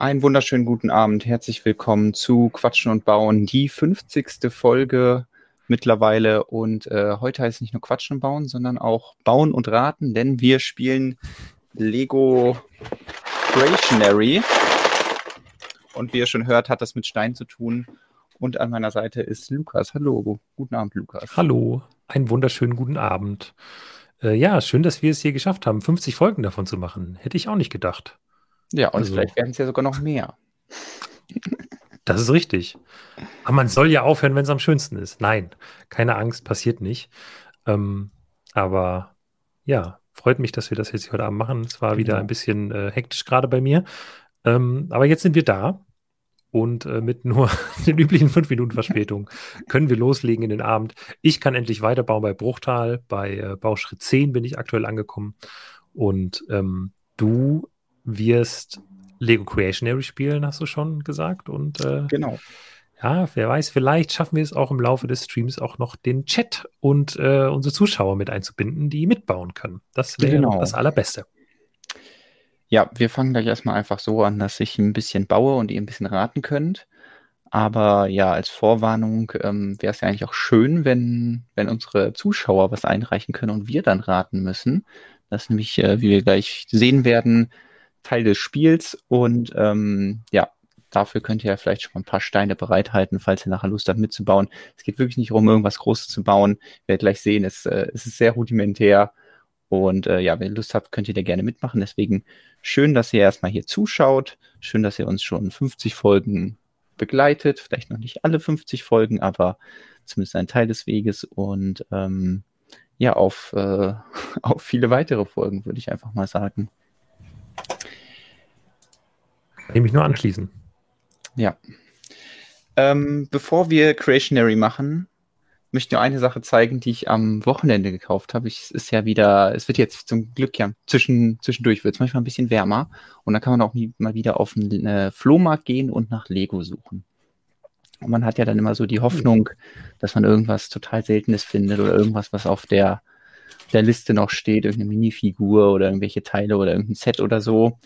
Einen wunderschönen guten Abend. Herzlich willkommen zu Quatschen und Bauen, die 50. Folge mittlerweile. Und äh, heute heißt es nicht nur Quatschen und Bauen, sondern auch Bauen und Raten, denn wir spielen Lego Creationary. Und wie ihr schon hört, hat das mit Stein zu tun. Und an meiner Seite ist Lukas. Hallo, guten Abend, Lukas. Hallo, einen wunderschönen guten Abend. Äh, ja, schön, dass wir es hier geschafft haben, 50 Folgen davon zu machen. Hätte ich auch nicht gedacht. Ja, und also, vielleicht werden es ja sogar noch mehr. Das ist richtig. Aber man soll ja aufhören, wenn es am schönsten ist. Nein, keine Angst, passiert nicht. Ähm, aber ja, freut mich, dass wir das jetzt heute Abend machen. Es war genau. wieder ein bisschen äh, hektisch gerade bei mir. Ähm, aber jetzt sind wir da. Und äh, mit nur den üblichen fünf Minuten Verspätung können wir loslegen in den Abend. Ich kann endlich weiterbauen bei Bruchtal. Bei äh, Bauschritt 10 bin ich aktuell angekommen. Und ähm, du wirst Lego Creationary spielen, hast du schon gesagt. Und äh, genau. Ja, wer weiß, vielleicht schaffen wir es auch im Laufe des Streams auch noch den Chat und äh, unsere Zuschauer mit einzubinden, die mitbauen können. Das wäre genau. das Allerbeste. Ja, wir fangen gleich erstmal einfach so an, dass ich ein bisschen baue und ihr ein bisschen raten könnt. Aber ja, als Vorwarnung ähm, wäre es ja eigentlich auch schön, wenn, wenn unsere Zuschauer was einreichen können und wir dann raten müssen. Das ist nämlich, äh, wie wir gleich sehen werden, Teil des Spiels und ähm, ja, dafür könnt ihr ja vielleicht schon mal ein paar Steine bereithalten, falls ihr nachher Lust habt mitzubauen. Es geht wirklich nicht darum, irgendwas Großes zu bauen. Ihr werdet gleich sehen, es, äh, es ist sehr rudimentär. Und äh, ja, wenn ihr Lust habt, könnt ihr da gerne mitmachen. Deswegen schön, dass ihr erstmal hier zuschaut. Schön, dass ihr uns schon 50 Folgen begleitet. Vielleicht noch nicht alle 50 Folgen, aber zumindest ein Teil des Weges. Und ähm, ja, auf, äh, auf viele weitere Folgen, würde ich einfach mal sagen. Kann ich nur anschließen. Ja. Ähm, bevor wir Creationary machen, möchte ich nur eine Sache zeigen, die ich am Wochenende gekauft habe. es ist ja wieder, es wird jetzt zum Glück ja zwischen, zwischendurch wird es manchmal ein bisschen wärmer und dann kann man auch mal wieder auf einen äh, Flohmarkt gehen und nach Lego suchen. Und man hat ja dann immer so die Hoffnung, dass man irgendwas total Seltenes findet oder irgendwas, was auf der der Liste noch steht, irgendeine Minifigur oder irgendwelche Teile oder irgendein Set oder so.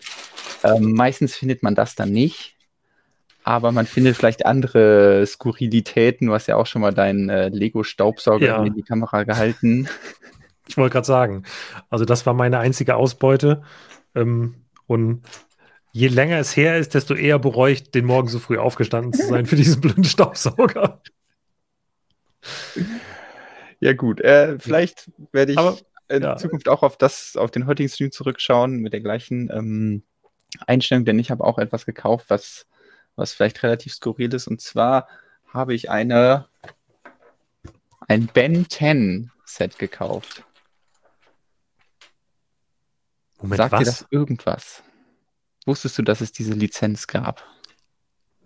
Ähm, meistens findet man das dann nicht, aber man findet vielleicht andere Skurrilitäten. Du hast ja auch schon mal deinen äh, Lego-Staubsauger ja. in die Kamera gehalten. Ich wollte gerade sagen, also das war meine einzige Ausbeute. Ähm, und je länger es her ist, desto eher bereue ich, den Morgen so früh aufgestanden zu sein für diesen blöden Staubsauger. Ja, gut. Äh, vielleicht werde ich Aber, in ja. Zukunft auch auf das, auf den heutigen Stream zurückschauen mit der gleichen ähm, Einstellung, denn ich habe auch etwas gekauft, was, was vielleicht relativ skurril ist. Und zwar habe ich eine ein Ben 10 Set gekauft. Moment, Sagt was? dir das irgendwas? Wusstest du, dass es diese Lizenz gab?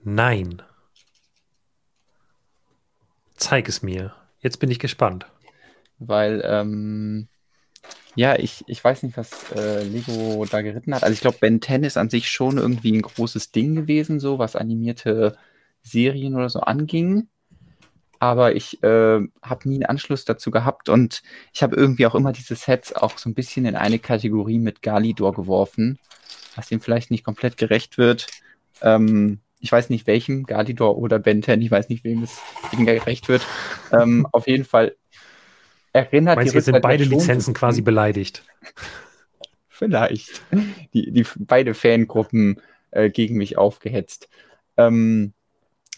Nein. Zeig es mir. Jetzt bin ich gespannt. Weil, ähm, ja, ich, ich weiß nicht, was äh, Lego da geritten hat. Also ich glaube, Ben 10 ist an sich schon irgendwie ein großes Ding gewesen, so was animierte Serien oder so anging. Aber ich äh, habe nie einen Anschluss dazu gehabt und ich habe irgendwie auch immer diese Sets auch so ein bisschen in eine Kategorie mit Galidor geworfen, was ihm vielleicht nicht komplett gerecht wird. Ähm, ich weiß nicht welchem, Galidor oder Ben 10, ich weiß nicht, wem es gerecht wird. Ähm, auf jeden Fall erinnert Meinst die jetzt sind beide Lizenzen quasi beleidigt? Vielleicht. Die, die beide Fangruppen äh, gegen mich aufgehetzt. Ähm,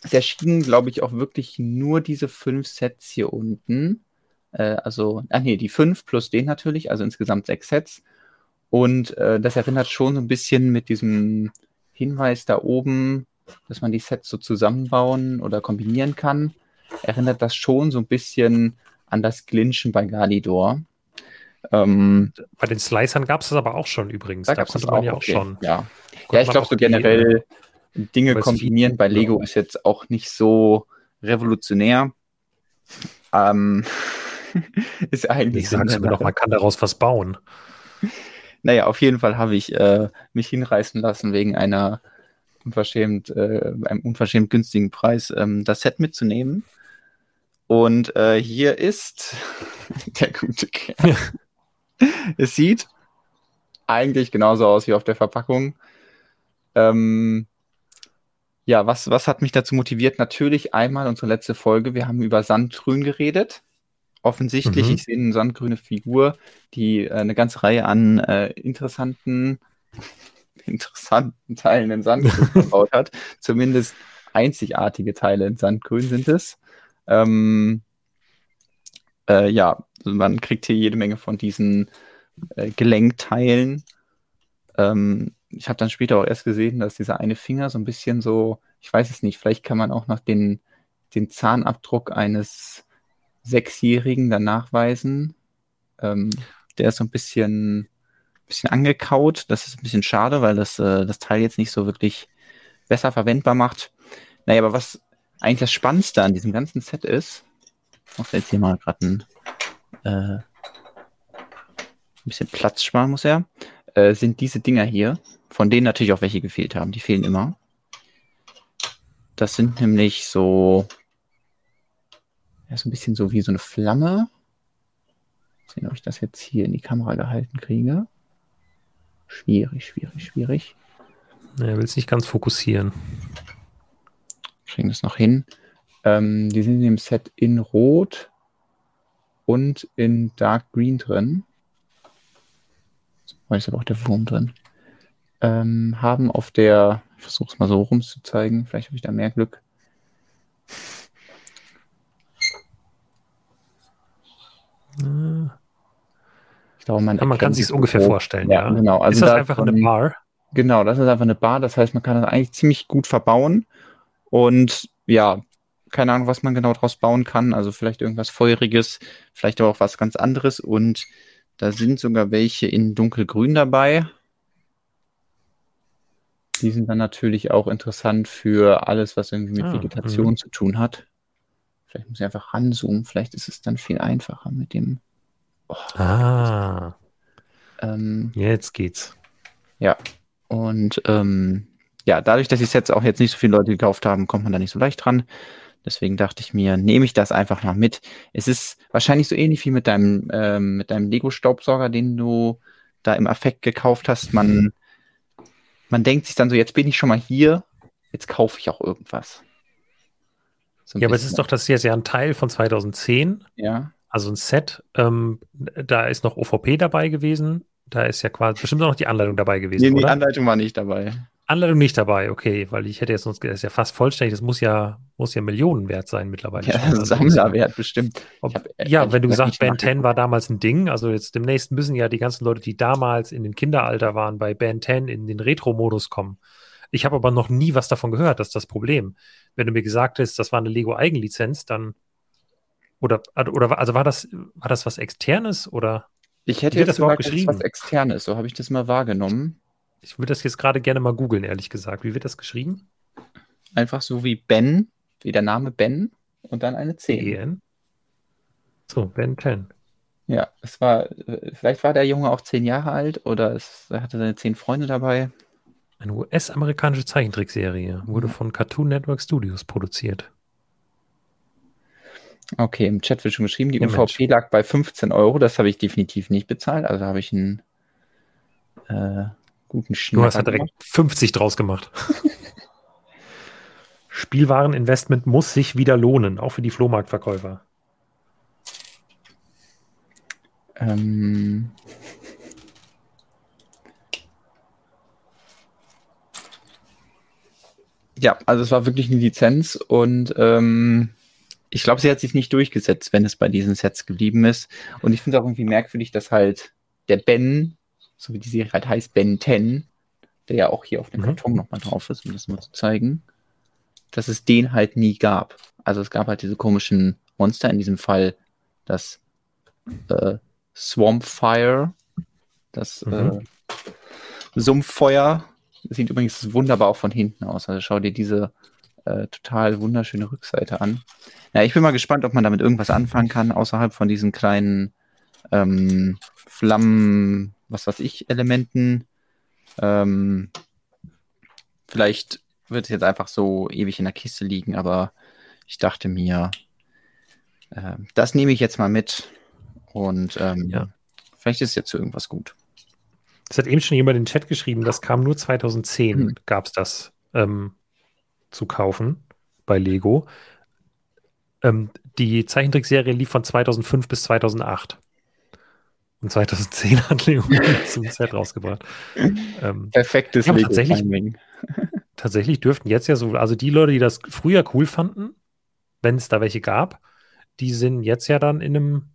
es erschienen, glaube ich, auch wirklich nur diese fünf Sets hier unten. Äh, also, ach nee, die fünf plus den natürlich, also insgesamt sechs Sets. Und äh, das erinnert schon so ein bisschen mit diesem Hinweis da oben, dass man die Sets so zusammenbauen oder kombinieren kann, erinnert das schon so ein bisschen an das Glinchen bei Galidor. Ähm, bei den Slicern gab es das aber auch schon übrigens. Da, da konnte man auch, ja auch okay. schon. Ja, ja ich glaube so generell Dinge kombinieren bei Lego ist jetzt auch nicht so revolutionär. Ähm, ist eigentlich so. Noch, man kann daraus was bauen. Naja, auf jeden Fall habe ich äh, mich hinreißen lassen wegen einer unverschämt, äh, einem unverschämt günstigen Preis ähm, das Set mitzunehmen. Und äh, hier ist der gute Kerl. es sieht eigentlich genauso aus wie auf der Verpackung. Ähm, Ja, was, was hat mich dazu motiviert? Natürlich einmal unsere letzte Folge. Wir haben über Sandgrün geredet. Offensichtlich, Mhm. ich sehe eine sandgrüne Figur, die äh, eine ganze Reihe an äh, interessanten, interessanten Teilen in Sandgrün verbaut hat. Zumindest einzigartige Teile in Sandgrün sind es. Ähm, äh, ja, also man kriegt hier jede Menge von diesen äh, Gelenkteilen. Ähm, ich habe dann später auch erst gesehen, dass dieser eine Finger so ein bisschen so, ich weiß es nicht, vielleicht kann man auch noch den, den Zahnabdruck eines Sechsjährigen dann nachweisen. Ähm, der ist so ein bisschen, bisschen angekaut. Das ist ein bisschen schade, weil das äh, das Teil jetzt nicht so wirklich besser verwendbar macht. Naja, aber was eigentlich das Spannendste an diesem ganzen Set ist, ich muss jetzt hier mal gerade ein, äh, ein bisschen Platz sparen, muss er, äh, sind diese Dinger hier, von denen natürlich auch welche gefehlt haben. Die fehlen immer. Das sind nämlich so, ja, so ein bisschen so wie so eine Flamme. Mal sehen, ob ich das jetzt hier in die Kamera gehalten kriege. Schwierig, schwierig, schwierig. Er will es nicht ganz fokussieren. Kriegen das noch hin. Ähm, die sind in dem Set in Rot und in Dark Green drin. Da ist aber auch der Wurm drin. Ähm, haben auf der, ich versuche es mal so rum zu zeigen, vielleicht habe ich da mehr Glück. Ich glaube, man, Ja, man kann sich es ungefähr vorstellen, Ja, ja. genau. Also ist das da einfach eine von- Bar? Genau, das ist einfach eine Bar. Das heißt, man kann das eigentlich ziemlich gut verbauen. Und ja, keine Ahnung, was man genau draus bauen kann. Also vielleicht irgendwas Feuriges, vielleicht aber auch was ganz anderes. Und da sind sogar welche in dunkelgrün dabei. Die sind dann natürlich auch interessant für alles, was irgendwie mit Ah, Vegetation zu tun hat. Vielleicht muss ich einfach ranzoomen. Vielleicht ist es dann viel einfacher mit dem. Oh, Ah, ähm, jetzt geht's. Ja. Und ähm, ja, dadurch, dass die Sets auch jetzt nicht so viele Leute gekauft haben, kommt man da nicht so leicht dran. Deswegen dachte ich mir, nehme ich das einfach mal mit. Es ist wahrscheinlich so ähnlich wie mit deinem, ähm, mit deinem Lego-Staubsauger, den du da im Affekt gekauft hast. Man, man denkt sich dann so, jetzt bin ich schon mal hier, jetzt kaufe ich auch irgendwas. So Ja, aber es ist doch das jetzt ja ein Teil von 2010, Ja, also ein Set. Ähm, da ist noch OVP dabei gewesen. Da ist ja quasi bestimmt auch noch die Anleitung dabei gewesen, nee, die? Anleitung war nicht dabei. Anleitung nicht dabei, okay, weil ich hätte jetzt sonst, das ist ja fast vollständig, das muss ja, muss ja Millionen wert sein mittlerweile. Ja. Also, Sammlerwert bestimmt. Ob, hab, äh, ja, wenn du gesagt Ben 10 war damals ein Ding, also jetzt demnächst müssen ja die ganzen Leute, die damals in den Kinderalter waren, bei Ben 10 in den Retro-Modus kommen. Ich habe aber noch nie was davon gehört, das ist das Problem. Wenn du mir gesagt hast, das war eine Lego-Eigenlizenz, dann oder, oder also war das, war das was Externes oder Ich hätte jetzt das gesagt, geschrieben? was Externes, so habe ich das mal wahrgenommen. Ich würde das jetzt gerade gerne mal googeln, ehrlich gesagt. Wie wird das geschrieben? Einfach so wie Ben, wie der Name Ben und dann eine 10. EN? So, Ben 10. Ja, es war, vielleicht war der Junge auch zehn Jahre alt oder es, er hatte seine zehn Freunde dabei. Eine US-amerikanische Zeichentrickserie wurde von Cartoon Network Studios produziert. Okay, im Chat wird schon geschrieben, die Ja, UVP lag bei 15 Euro. Das habe ich definitiv nicht bezahlt. Also habe ich einen äh, guten Jonas Schnatter hat direkt gemacht. 50 draus gemacht. Spielwareninvestment muss sich wieder lohnen, auch für die Flohmarktverkäufer. Ähm, ja, also es war wirklich eine Lizenz und ähm, ich glaube, sie hat sich nicht durchgesetzt, wenn es bei diesen Sets geblieben ist. Und ich finde es auch irgendwie merkwürdig, dass halt der Ben, so wie die Serie halt heißt, Ben 10, der ja auch hier auf dem Mhm. Karton nochmal drauf ist, um das mal zu zeigen, dass es den halt nie gab. Also es gab halt diese komischen Monster, in diesem Fall das äh, Swamp Fire, das Mhm. äh, Sumpffeuer. Das sieht übrigens wunderbar auch von hinten aus. Also schau dir diese äh, total wunderschöne Rückseite an. Ja, ich bin mal gespannt, ob man damit irgendwas anfangen kann, außerhalb von diesen kleinen ähm, Flammen, was weiß ich, Elementen. Ähm, vielleicht wird es jetzt einfach so ewig in der Kiste liegen, aber ich dachte mir, äh, das nehme ich jetzt mal mit und ähm, Ja. vielleicht ist es jetzt zu irgendwas gut. Es hat eben schon jemand in den Chat geschrieben, das kam nur 2010, Hm. gab es das. Ähm, zu kaufen bei Lego. Ähm, die Zeichentrickserie lief von 2005 bis 2008. Und 2010 hat Lego zum Set rausgebracht. Ähm, Perfektes ja, tatsächlich, tatsächlich dürften jetzt ja so, also die Leute, die das früher cool fanden, wenn es da welche gab, die sind jetzt ja dann in einem,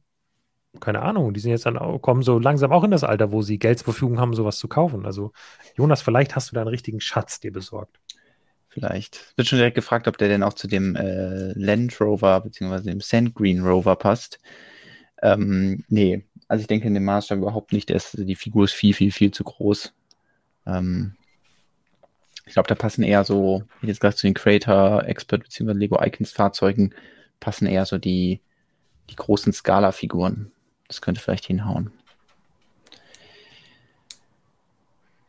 keine Ahnung, die sind jetzt dann auch, kommen so langsam auch in das Alter, wo sie Geld zur Verfügung haben, sowas zu kaufen. Also, Jonas, vielleicht hast du da einen richtigen Schatz dir besorgt. Vielleicht. Wird schon direkt gefragt, ob der denn auch zu dem äh, Land Rover bzw. dem Sand Green Rover passt. Ähm, nee, also ich denke in dem Maßstab überhaupt nicht. Der ist, die Figur ist viel, viel, viel zu groß. Ähm, ich glaube, da passen eher so, wie jetzt gesagt, zu den Creator, Expert bzw. Lego Icons Fahrzeugen, passen eher so die, die großen Skala-Figuren. Das könnte vielleicht hinhauen.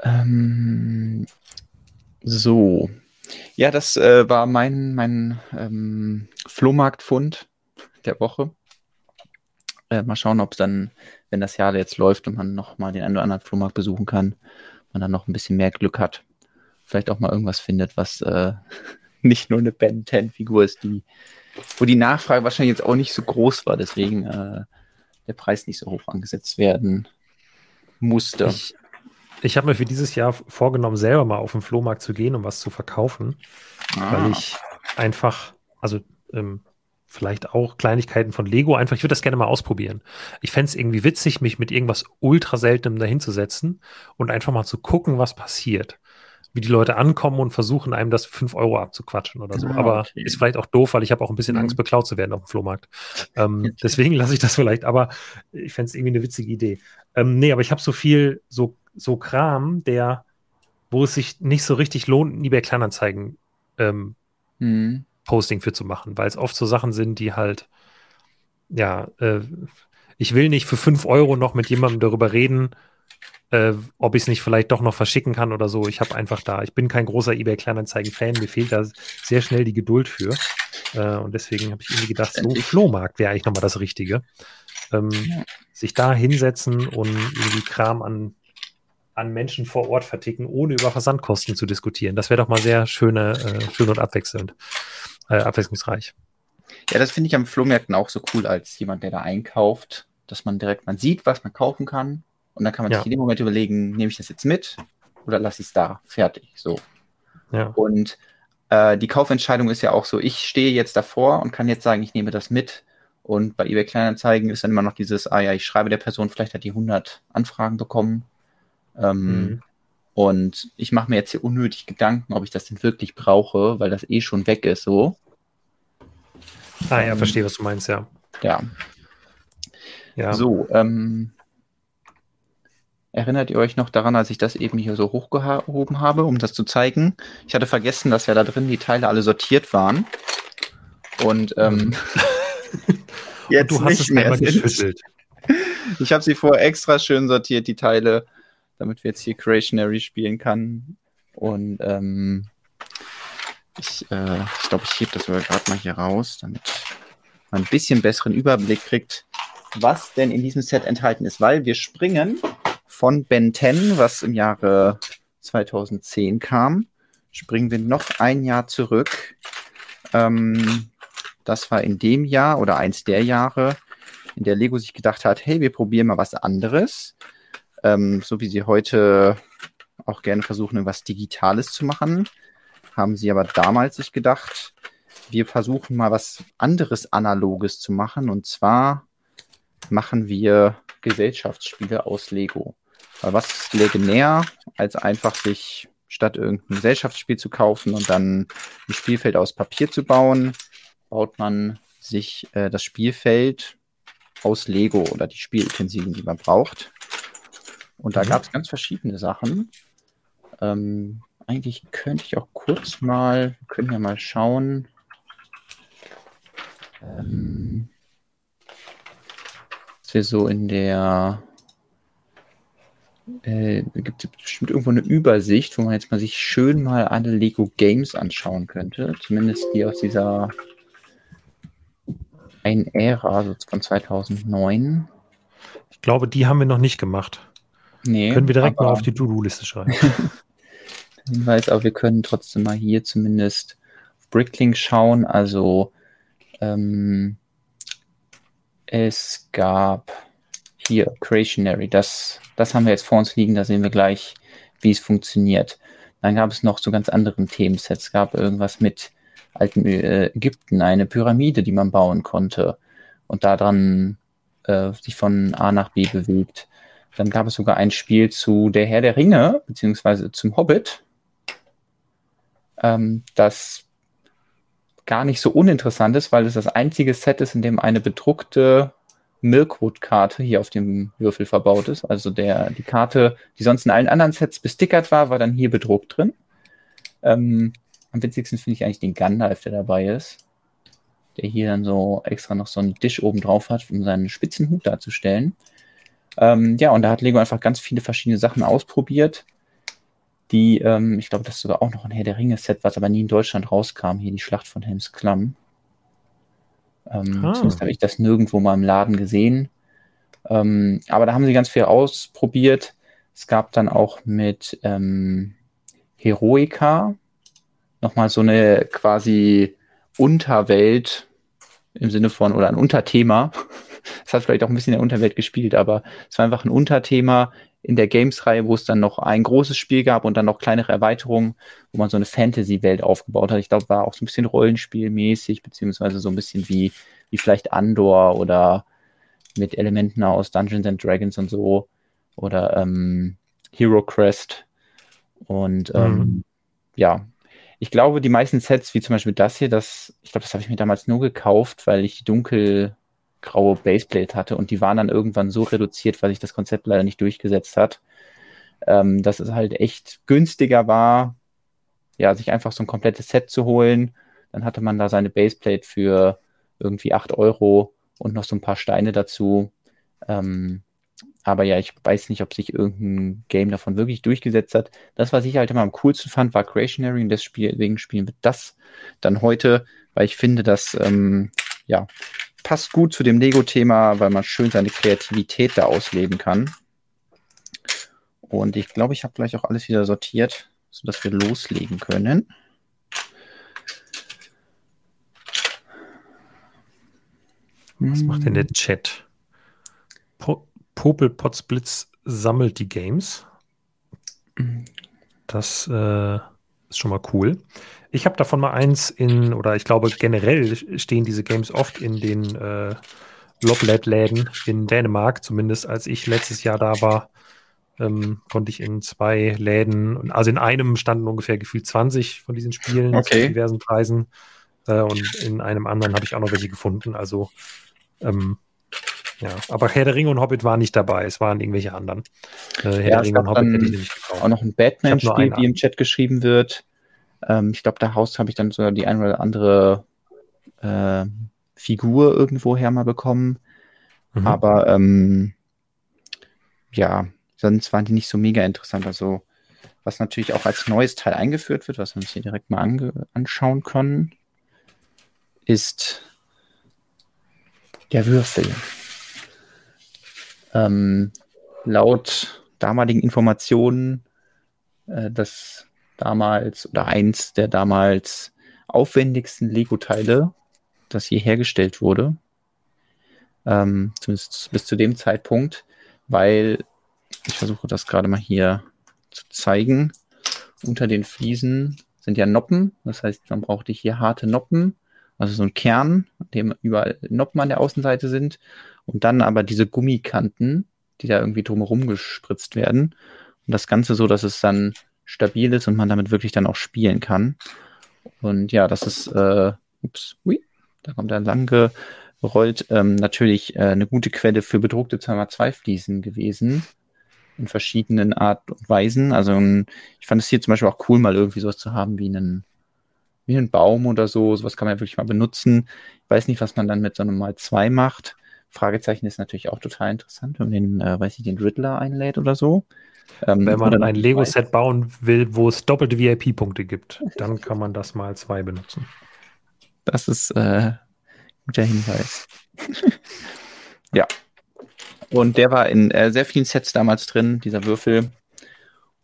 Ähm, so. Ja, das äh, war mein, mein ähm, Flohmarktfund der Woche. Äh, mal schauen, ob es dann, wenn das Jahr jetzt läuft und man noch mal den einen oder anderen Flohmarkt besuchen kann, man dann noch ein bisschen mehr Glück hat. Vielleicht auch mal irgendwas findet, was äh, nicht nur eine Ben 10 Figur ist, die, wo die Nachfrage wahrscheinlich jetzt auch nicht so groß war, deswegen äh, der Preis nicht so hoch angesetzt werden musste. Ich, ich habe mir für dieses Jahr vorgenommen, selber mal auf den Flohmarkt zu gehen, um was zu verkaufen, ah. weil ich einfach, also ähm, vielleicht auch Kleinigkeiten von Lego einfach, ich würde das gerne mal ausprobieren. Ich fände es irgendwie witzig, mich mit irgendwas ultra seltenem dahinzusetzen und einfach mal zu gucken, was passiert. Wie die Leute ankommen und versuchen, einem das 5 Euro abzuquatschen oder so. Ah, aber okay. ist vielleicht auch doof, weil ich habe auch ein bisschen mhm. Angst, beklaut zu werden auf dem Flohmarkt. Ähm, deswegen lasse ich das vielleicht, aber ich fände es irgendwie eine witzige Idee. Ähm, nee, aber ich habe so viel, so, so Kram, der, wo es sich nicht so richtig lohnt, eBay Kleinanzeigen ähm, mhm. Posting für zu machen, weil es oft so Sachen sind, die halt, ja, äh, ich will nicht für 5 Euro noch mit jemandem darüber reden, äh, ob ich es nicht vielleicht doch noch verschicken kann oder so. Ich habe einfach da, ich bin kein großer eBay Kleinanzeigen-Fan, mir fehlt da sehr schnell die Geduld für. Äh, und deswegen habe ich irgendwie gedacht, so Flohmarkt wäre eigentlich nochmal das Richtige. Ähm, ja. Sich da hinsetzen und irgendwie Kram an, an Menschen vor Ort verticken, ohne über Versandkosten zu diskutieren. Das wäre doch mal sehr schöne, äh, schön und abwechselnd äh, abwechslungsreich. Ja, das finde ich am Flohmärkten auch so cool als jemand, der da einkauft, dass man direkt, man sieht, was man kaufen kann und dann kann man ja. sich in dem Moment überlegen, nehme ich das jetzt mit oder lasse ich es da, fertig, so. Ja. Und äh, die Kaufentscheidung ist ja auch so, ich stehe jetzt davor und kann jetzt sagen, ich nehme das mit und bei eBay Kleinanzeigen ist dann immer noch dieses, ah ja, ich schreibe der Person, vielleicht hat die 100 Anfragen bekommen. Ähm, mhm. Und ich mache mir jetzt hier unnötig Gedanken, ob ich das denn wirklich brauche, weil das eh schon weg ist, so. Ah ja, ähm, verstehe, was du meinst, ja. Ja. ja. So, ähm, erinnert ihr euch noch daran, als ich das eben hier so hochgehoben habe, um das zu zeigen? Ich hatte vergessen, dass ja da drin die Teile alle sortiert waren. Und ähm, jetzt Und du hast es mehr geschüttelt. Ich habe sie vorher extra schön sortiert, die Teile damit wir jetzt hier Creationary spielen kann. Und ähm, ich äh, ich glaube, ich hebe das gerade mal hier raus, damit man ein bisschen besseren Überblick kriegt, was denn in diesem Set enthalten ist, weil wir springen von Ben 10, was im Jahre 2010 kam, springen wir noch ein Jahr zurück. Ähm, das war in dem Jahr oder eins der Jahre, in der Lego sich gedacht hat, hey, wir probieren mal was anderes ähm, so wie sie heute auch gerne versuchen, etwas Digitales zu machen, haben sie aber damals sich gedacht, wir versuchen mal was anderes Analoges zu machen. Und zwar machen wir Gesellschaftsspiele aus Lego. Weil was ist legendär, als einfach sich statt irgendein Gesellschaftsspiel zu kaufen und dann ein Spielfeld aus Papier zu bauen, baut man sich äh, das Spielfeld aus Lego oder die Spielutensilien, die man braucht. Und da mhm. gab es ganz verschiedene Sachen. Ähm, eigentlich könnte ich auch kurz mal, wir können ja mal schauen. Ähm, dass wir so in der äh, gibt es bestimmt irgendwo eine Übersicht, wo man jetzt mal sich schön mal alle Lego Games anschauen könnte. Zumindest die aus dieser einen Ära, also von 2009. Ich glaube, die haben wir noch nicht gemacht. Nee, können wir direkt mal auf die To-Do-Liste schreiben. Hinweis, aber wir können trotzdem mal hier zumindest Bricklink schauen, also ähm, es gab hier Creationary, das, das haben wir jetzt vor uns liegen, da sehen wir gleich, wie es funktioniert. Dann gab es noch so ganz anderen Themensets. Es gab irgendwas mit alten äh, Ägypten, eine Pyramide, die man bauen konnte und daran äh, sich von A nach B bewegt. Dann gab es sogar ein Spiel zu Der Herr der Ringe, beziehungsweise zum Hobbit, ähm, das gar nicht so uninteressant ist, weil es das einzige Set ist, in dem eine bedruckte Milkwood-Karte hier auf dem Würfel verbaut ist. Also der, die Karte, die sonst in allen anderen Sets bestickert war, war dann hier bedruckt drin. Ähm, am witzigsten finde ich eigentlich den Gandalf, der dabei ist. Der hier dann so extra noch so einen Tisch oben drauf hat, um seinen spitzen Hut darzustellen. Ähm, ja, und da hat Lego einfach ganz viele verschiedene Sachen ausprobiert, die, ähm, ich glaube, das ist sogar auch noch ein Herr der Ringe-Set, was aber nie in Deutschland rauskam, hier die Schlacht von Helms Klamm. Ähm, ah. Zumindest habe ich das nirgendwo mal im Laden gesehen. Ähm, aber da haben sie ganz viel ausprobiert. Es gab dann auch mit ähm, Heroica nochmal so eine quasi Unterwelt im Sinne von, oder ein Unterthema. Es hat vielleicht auch ein bisschen in der Unterwelt gespielt, aber es war einfach ein Unterthema in der Games-Reihe, wo es dann noch ein großes Spiel gab und dann noch kleinere Erweiterungen, wo man so eine Fantasy-Welt aufgebaut hat. Ich glaube, war auch so ein bisschen Rollenspielmäßig, beziehungsweise so ein bisschen wie, wie vielleicht Andor oder mit Elementen aus Dungeons and Dragons und so oder ähm, Hero Crest. Und ähm, mhm. ja, ich glaube, die meisten Sets, wie zum Beispiel das hier, das, ich glaube, das habe ich mir damals nur gekauft, weil ich die dunkel graue Baseplate hatte und die waren dann irgendwann so reduziert, weil sich das Konzept leider nicht durchgesetzt hat, ähm, dass es halt echt günstiger war, ja, sich einfach so ein komplettes Set zu holen. Dann hatte man da seine Baseplate für irgendwie 8 Euro und noch so ein paar Steine dazu. Ähm, aber ja, ich weiß nicht, ob sich irgendein Game davon wirklich durchgesetzt hat. Das, was ich halt immer am coolsten fand, war Creationary und deswegen spielen wir das dann heute, weil ich finde, dass ähm, ja, passt gut zu dem Lego-Thema, weil man schön seine Kreativität da ausleben kann. Und ich glaube, ich habe gleich auch alles wieder sortiert, sodass wir loslegen können. Was macht denn der Chat? Po Popelpotsblitz sammelt die Games. Das äh, ist schon mal cool. Ich habe davon mal eins in, oder ich glaube generell stehen diese Games oft in den äh, Loblet-Läden in Dänemark, zumindest als ich letztes Jahr da war. Ähm, konnte ich in zwei Läden, also in einem standen ungefähr gefühlt 20 von diesen Spielen okay. zu diversen Preisen äh, und in einem anderen habe ich auch noch welche gefunden. Also ähm, ja, aber Herr der Ringe und Hobbit waren nicht dabei, es waren irgendwelche anderen. Äh, Herr ja, der Ringe und Hobbit hätte ich nämlich gekauft. Auch noch ein Batman-Spiel, wie im Chat geschrieben wird. Ähm, ich glaube, da Haus habe ich dann sogar die eine oder andere äh, Figur irgendwoher mal bekommen. Mhm. Aber ähm, ja, sonst waren die nicht so mega interessant. Also, was natürlich auch als neues Teil eingeführt wird, was wir uns hier direkt mal anschauen können, ist der Würfel. Ähm, laut damaligen Informationen äh, das damals oder eins der damals aufwendigsten Lego-Teile, das je hergestellt wurde. Ähm, zumindest bis zu dem Zeitpunkt, weil ich versuche das gerade mal hier zu zeigen. Unter den Fliesen sind ja Noppen, das heißt, man brauchte hier harte Noppen, also so ein Kern, dem überall Noppen an der Außenseite sind und dann aber diese Gummikanten, die da irgendwie drumherum gespritzt werden. Und das Ganze so, dass es dann stabil ist und man damit wirklich dann auch spielen kann. Und ja, das ist, äh, ups, ui, da kommt er lang gerollt, ähm, natürlich äh, eine gute Quelle für bedruckte 2x2 Fliesen gewesen. In verschiedenen Art und Weisen. Also ich fand es hier zum Beispiel auch cool, mal irgendwie sowas zu haben wie einen, wie einen Baum oder so. Sowas kann man ja wirklich mal benutzen. Ich weiß nicht, was man dann mit so einem mal 2 macht. Fragezeichen ist natürlich auch total interessant, wenn man den, äh, weiß ich, den Riddler einlädt oder so. Ähm, Wenn man dann ein Lego-Set bauen will, wo es doppelte VIP-Punkte gibt, dann kann man das mal zwei benutzen. Das ist äh, guter Hinweis. ja. Und der war in äh, sehr vielen Sets damals drin, dieser Würfel.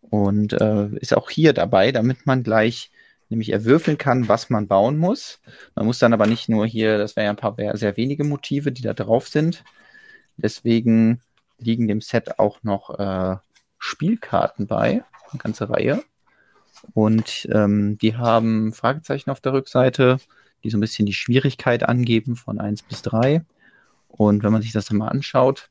Und äh, ist auch hier dabei, damit man gleich nämlich er würfeln kann, was man bauen muss. Man muss dann aber nicht nur hier, das wären ja ein paar sehr wenige Motive, die da drauf sind. Deswegen liegen dem Set auch noch äh, Spielkarten bei, eine ganze Reihe. Und ähm, die haben Fragezeichen auf der Rückseite, die so ein bisschen die Schwierigkeit angeben von 1 bis 3. Und wenn man sich das dann mal anschaut,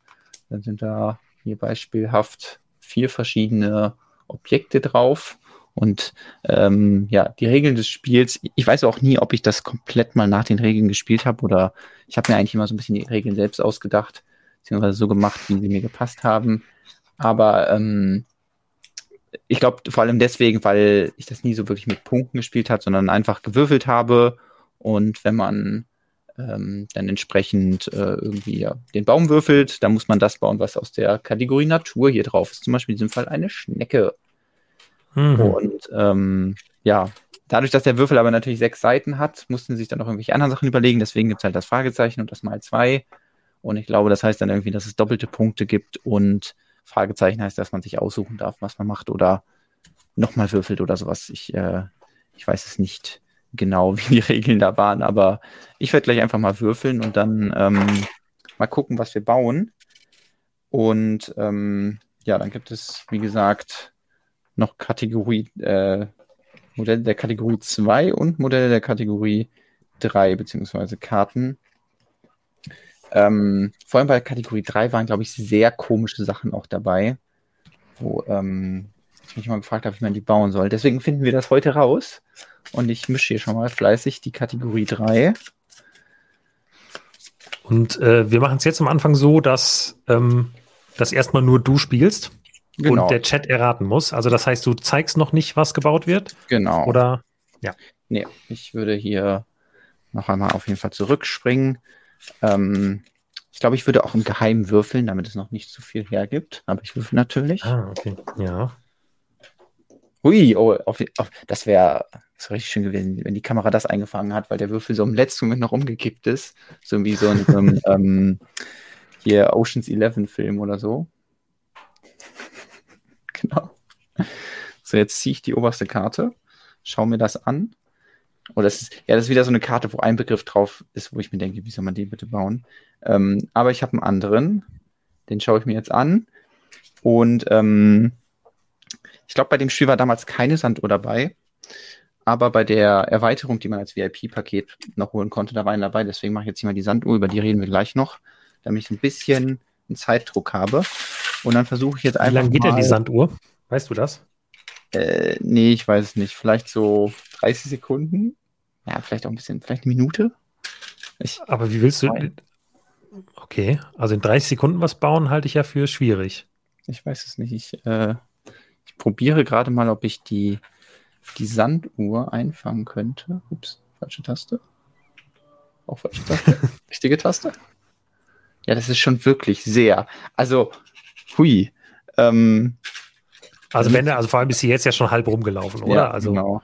dann sind da hier beispielhaft vier verschiedene Objekte drauf. Und ähm, ja, die Regeln des Spiels, ich weiß auch nie, ob ich das komplett mal nach den Regeln gespielt habe oder ich habe mir eigentlich immer so ein bisschen die Regeln selbst ausgedacht, beziehungsweise so gemacht, wie sie mir gepasst haben. Aber ähm, ich glaube vor allem deswegen, weil ich das nie so wirklich mit Punkten gespielt habe, sondern einfach gewürfelt habe. Und wenn man ähm, dann entsprechend äh, irgendwie ja, den Baum würfelt, dann muss man das bauen, was aus der Kategorie Natur hier drauf ist. Zum Beispiel in diesem Fall eine Schnecke. Mhm. Und ähm, ja, dadurch, dass der Würfel aber natürlich sechs Seiten hat, mussten sie sich dann noch irgendwelche anderen Sachen überlegen. Deswegen gibt es halt das Fragezeichen und das mal zwei. Und ich glaube, das heißt dann irgendwie, dass es doppelte Punkte gibt und Fragezeichen heißt, dass man sich aussuchen darf, was man macht oder nochmal würfelt oder sowas. Ich, äh, ich weiß es nicht genau, wie die Regeln da waren, aber ich werde gleich einfach mal würfeln und dann ähm, mal gucken, was wir bauen. Und ähm, ja, dann gibt es, wie gesagt, noch Kategorie, äh, Modelle der Kategorie 2 und Modelle der Kategorie 3, beziehungsweise Karten. Ähm, vor allem bei Kategorie 3 waren, glaube ich, sehr komische Sachen auch dabei, wo ähm, ich mich mal gefragt habe, wie man die bauen soll. Deswegen finden wir das heute raus. Und ich mische hier schon mal fleißig die Kategorie 3. Und äh, wir machen es jetzt am Anfang so, dass, ähm, dass erstmal nur du spielst genau. und der Chat erraten muss. Also das heißt, du zeigst noch nicht, was gebaut wird. Genau. Oder ja. Nee, ich würde hier noch einmal auf jeden Fall zurückspringen. Ähm, ich glaube, ich würde auch im Geheimen würfeln, damit es noch nicht zu viel hergibt. Aber ich würfel natürlich. Ah, okay. Ja. Hui, oh, auf, auf, das wäre wär richtig schön gewesen, wenn die Kamera das eingefangen hat, weil der Würfel so im letzten Moment noch umgekippt ist. So wie so ein um, ähm, hier Oceans 11 Film oder so. Genau. So, jetzt ziehe ich die oberste Karte, schaue mir das an. Oh, das ist, ja, das ist wieder so eine Karte, wo ein Begriff drauf ist, wo ich mir denke, wie soll man den bitte bauen? Ähm, aber ich habe einen anderen, den schaue ich mir jetzt an. Und ähm, ich glaube, bei dem Spiel war damals keine Sanduhr dabei. Aber bei der Erweiterung, die man als VIP-Paket noch holen konnte, da war eine dabei. Deswegen mache ich jetzt hier mal die Sanduhr, über die reden wir gleich noch, damit ich ein bisschen einen Zeitdruck habe. Und dann versuche ich jetzt einfach. Wie lange geht denn die Sanduhr? Weißt du das? Äh, nee, ich weiß es nicht. Vielleicht so 30 Sekunden. Ja, vielleicht auch ein bisschen, vielleicht eine Minute. Ich, Aber wie willst du. Nein. Okay, also in 30 Sekunden was bauen, halte ich ja für schwierig. Ich weiß es nicht. Ich, äh, ich probiere gerade mal, ob ich die, die Sanduhr einfangen könnte. Ups, falsche Taste. Auch falsche Taste. Richtige Taste. Ja, das ist schon wirklich sehr. Also, hui. Ähm, also wenn also vor allem ist sie jetzt ja schon halb rumgelaufen, oder? Ja, also, genau.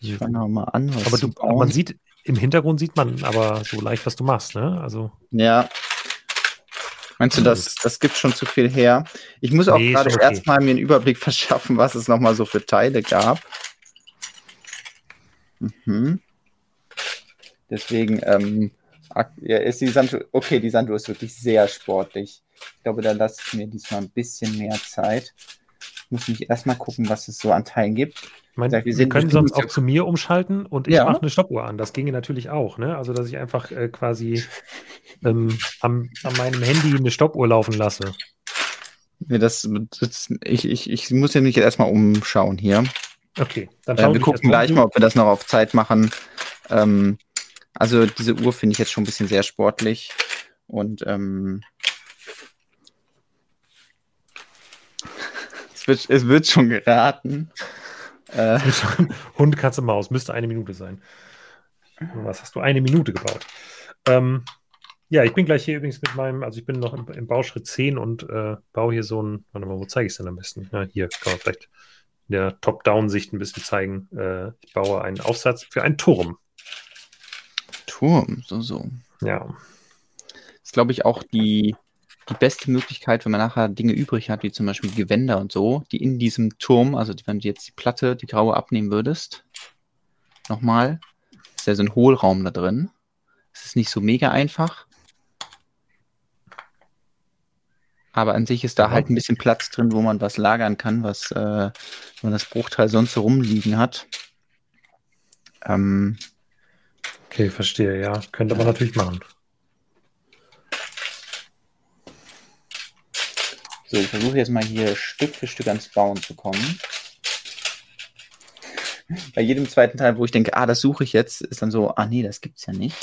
Ich fange mal an. aber du, man sieht, im Hintergrund sieht man aber so leicht, was du machst, ne? Also. Ja. Meinst du, das, das gibt schon zu viel her? Ich muss auch nee, gerade okay. erstmal mir einen Überblick verschaffen, was es nochmal so für Teile gab. Mhm. Deswegen, ähm, ja, ist die Sanduhr, okay, die Sanduhr ist wirklich sehr sportlich. Ich glaube, da lasse ich mir diesmal ein bisschen mehr Zeit. Ich muss mich erstmal gucken, was es so an Teilen gibt. Ich meine, wir, wir können sonst auch zu mir umschalten und ich ja. mache eine Stoppuhr an. Das ginge natürlich auch, ne? Also, dass ich einfach äh, quasi ähm, am, an meinem Handy eine Stoppuhr laufen lasse. Ja, das, das, ich, ich, ich muss ja mich jetzt erstmal umschauen hier. Okay, dann schauen äh, wir gucken gleich mal, ob wir das noch auf Zeit machen. Ähm, also diese Uhr finde ich jetzt schon ein bisschen sehr sportlich und ähm, es, wird, es wird schon geraten. Äh, Hund, Katze, Maus, müsste eine Minute sein. Was hast du eine Minute gebaut? Ähm, ja, ich bin gleich hier übrigens mit meinem, also ich bin noch im, im Bauschritt 10 und äh, baue hier so ein, warte mal, wo zeige ich es denn am besten? Ja, hier kann man vielleicht in der Top-Down-Sicht ein bisschen zeigen. Äh, ich baue einen Aufsatz für einen Turm. Turm, so, so. Ja. Das ist, glaube ich, auch die, die beste Möglichkeit, wenn man nachher Dinge übrig hat, wie zum Beispiel Gewänder und so, die in diesem Turm, also wenn du jetzt die Platte, die graue abnehmen würdest, nochmal. Ist ja so ein Hohlraum da drin. Es ist nicht so mega einfach. Aber an sich ist da halt ein bisschen Platz drin, wo man was lagern kann, was äh, man das Bruchteil sonst so rumliegen hat. Ähm, Okay, verstehe, ja. Könnte man natürlich machen. so, ich versuche jetzt mal hier Stück für Stück ans Bauen zu kommen. Bei jedem zweiten Teil, wo ich denke, ah, das suche ich jetzt, ist dann so, ah nee, das gibt's ja nicht.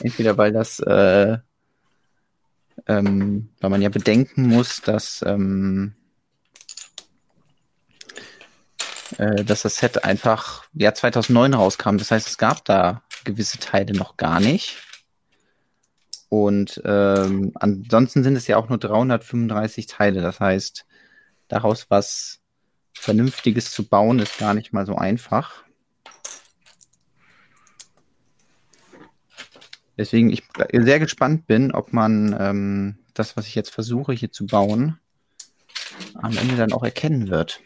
Entweder weil das, äh, ähm, weil man ja bedenken muss, dass, ähm, äh, dass das Set einfach ja 2009 rauskam. Das heißt, es gab da gewisse Teile noch gar nicht. Und ähm, ansonsten sind es ja auch nur 335 Teile. Das heißt, daraus was Vernünftiges zu bauen, ist gar nicht mal so einfach. Deswegen ich sehr gespannt bin, ob man ähm, das, was ich jetzt versuche hier zu bauen, am Ende dann auch erkennen wird.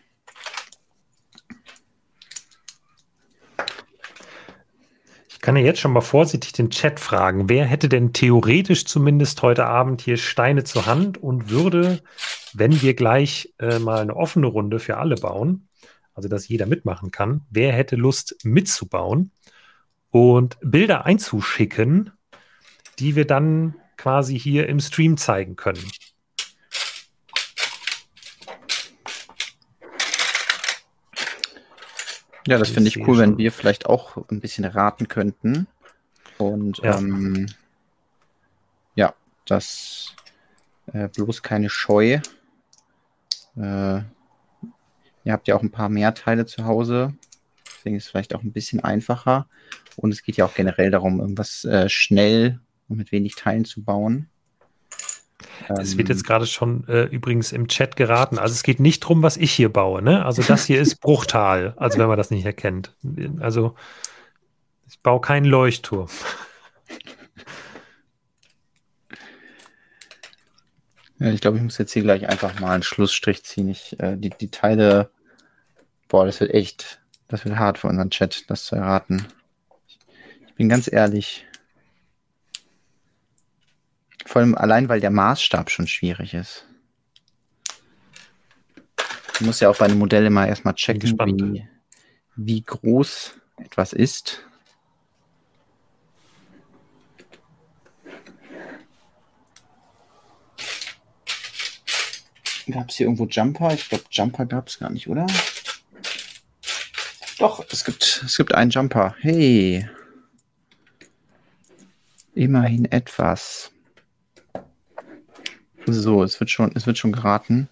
Ich kann ja jetzt schon mal vorsichtig den Chat fragen. Wer hätte denn theoretisch zumindest heute Abend hier Steine zur Hand und würde, wenn wir gleich äh, mal eine offene Runde für alle bauen, also dass jeder mitmachen kann, wer hätte Lust mitzubauen und Bilder einzuschicken, die wir dann quasi hier im Stream zeigen können? Ja, das finde ich sehe cool, wenn wir vielleicht auch ein bisschen raten könnten. Und Ja. ähm, ja, das äh, bloß keine Scheu. Äh, ihr habt ja auch ein paar mehr Teile zu Hause. Deswegen ist es vielleicht auch ein bisschen einfacher. Und es geht ja auch generell darum, irgendwas äh, schnell und mit wenig Teilen zu bauen. Es wird Ähm, jetzt gerade schon äh, übrigens im Chat geraten. Also es geht nicht drum, was ich hier baue. Ne? Also das hier ist Bruchtal, also wenn man das nicht erkennt. Also ich baue keinen Leuchtturm. Ja, ich glaube, ich muss jetzt hier gleich einfach mal einen Schlussstrich ziehen. Ich, äh, die, die Teile, boah, das wird echt, das wird hart für unseren Chat, das zu erraten. Ich bin ganz ehrlich. Vor allem allein, weil der Maßstab schon schwierig ist. Du musst ja auch bei einem Modell immer erstmal checken, wie, wie groß etwas ist. Gab es hier irgendwo Jumper? Ich glaube, Jumper gab es gar nicht, oder? Doch, es gibt, es gibt einen Jumper. Hey. Immerhin etwas. So, es wird schon, es wird schon geraten.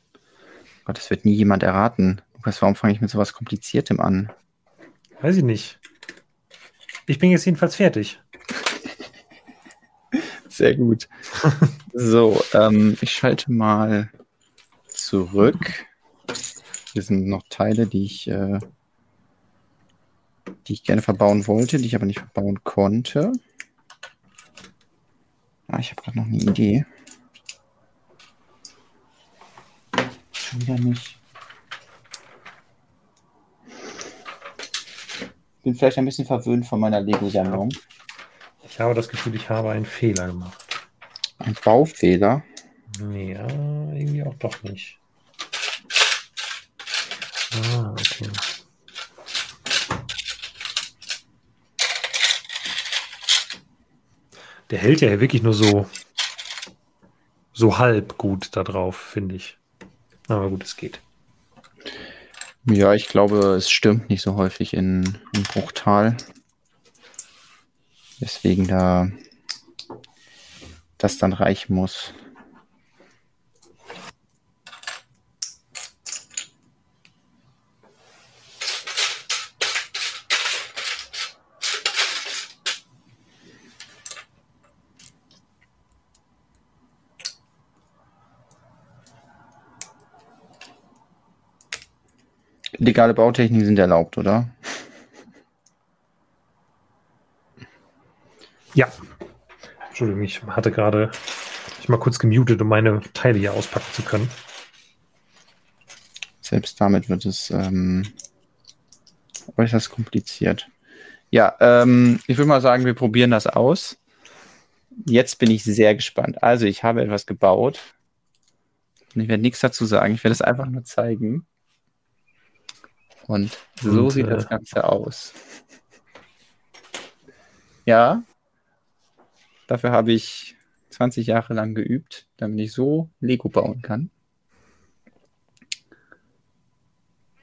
Gott, es wird nie jemand erraten. Lukas, warum fange ich mit sowas Kompliziertem an? Weiß ich nicht. Ich bin jetzt jedenfalls fertig. Sehr gut. so, ähm, ich schalte mal zurück. Hier sind noch Teile, die ich, äh, die ich gerne verbauen wollte, die ich aber nicht verbauen konnte. Ah, ich habe gerade noch eine Idee. Schon wieder nicht. Bin vielleicht ein bisschen verwöhnt von meiner Lego-Sammlung. Ich habe das Gefühl, ich habe einen Fehler gemacht. Ein Baufehler. Nee, ja, irgendwie auch doch nicht. Ah, okay. Der hält ja wirklich nur so, so halb gut da drauf, finde ich. Aber gut, es geht. Ja, ich glaube, es stürmt nicht so häufig in, in Bruchtal. Deswegen da das dann reichen muss. Legale Bautechniken sind erlaubt, oder? Ja. Entschuldigung, ich hatte gerade mich mal kurz gemutet, um meine Teile hier auspacken zu können. Selbst damit wird es ähm, äußerst kompliziert. Ja, ähm, ich würde mal sagen, wir probieren das aus. Jetzt bin ich sehr gespannt. Also, ich habe etwas gebaut. Und ich werde nichts dazu sagen. Ich werde es einfach nur zeigen. Und so Und, sieht äh, das Ganze aus. Ja, dafür habe ich 20 Jahre lang geübt, damit ich so Lego bauen kann.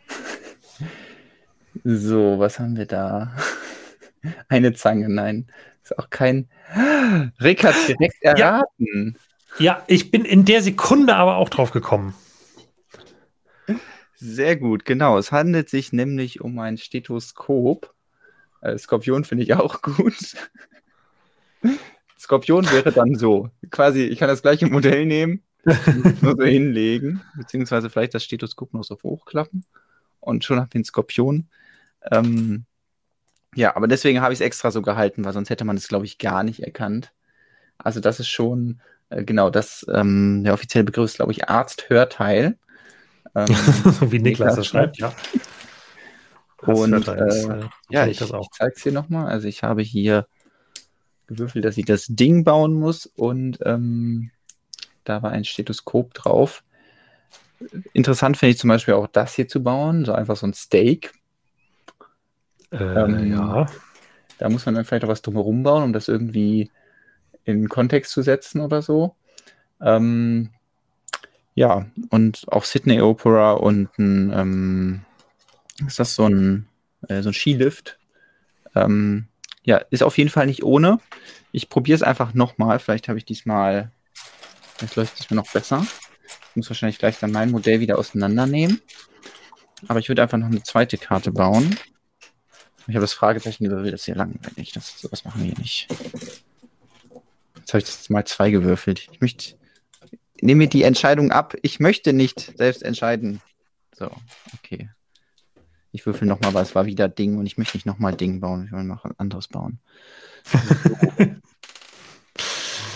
So, was haben wir da? Eine Zange, nein. Ist auch kein. Rick hat direkt erraten. Ja, ich bin in der Sekunde aber auch drauf gekommen. Sehr gut, genau. Es handelt sich nämlich um ein Stethoskop. Äh, Skorpion finde ich auch gut. Skorpion wäre dann so. Quasi, ich kann das gleiche Modell nehmen, nur so hinlegen, beziehungsweise vielleicht das Stethoskop noch so hochklappen und schon habe ich einen Skorpion. Ähm, ja, aber deswegen habe ich es extra so gehalten, weil sonst hätte man es, glaube ich, gar nicht erkannt. Also das ist schon, äh, genau, das, ähm, der offizielle Begriff ist, glaube ich, Arzt-Hörteil. Ähm, Wie Niklas das schreibt, ja. Und, ist, äh, äh, Ja, ich, das auch. ich zeige es dir nochmal. Also ich habe hier gewürfelt, dass ich das Ding bauen muss und ähm, da war ein Stethoskop drauf. Interessant finde ich zum Beispiel auch das hier zu bauen, so einfach so ein Steak. Äh, ähm, ja. Da muss man dann vielleicht auch was drumherum bauen, um das irgendwie in Kontext zu setzen oder so. Ähm, ja, und auch Sydney Opera und ein, ähm, ist das so ein, äh, so ein Skilift. Ähm, ja, ist auf jeden Fall nicht ohne. Ich probiere es einfach nochmal. Vielleicht habe ich diesmal, vielleicht läuft es mir noch besser. Ich muss wahrscheinlich gleich dann mein Modell wieder auseinandernehmen. Aber ich würde einfach noch eine zweite Karte bauen. Ich habe das Fragezeichen gewürfelt, das ist sehr langweilig. Das, sowas machen wir hier nicht. Jetzt habe ich das mal zwei gewürfelt. Ich möchte, nehme die Entscheidung ab. Ich möchte nicht selbst entscheiden. So, okay. Ich würfel nochmal, weil es war wieder Ding und ich möchte nicht nochmal Ding bauen. Ich will noch ein anderes bauen.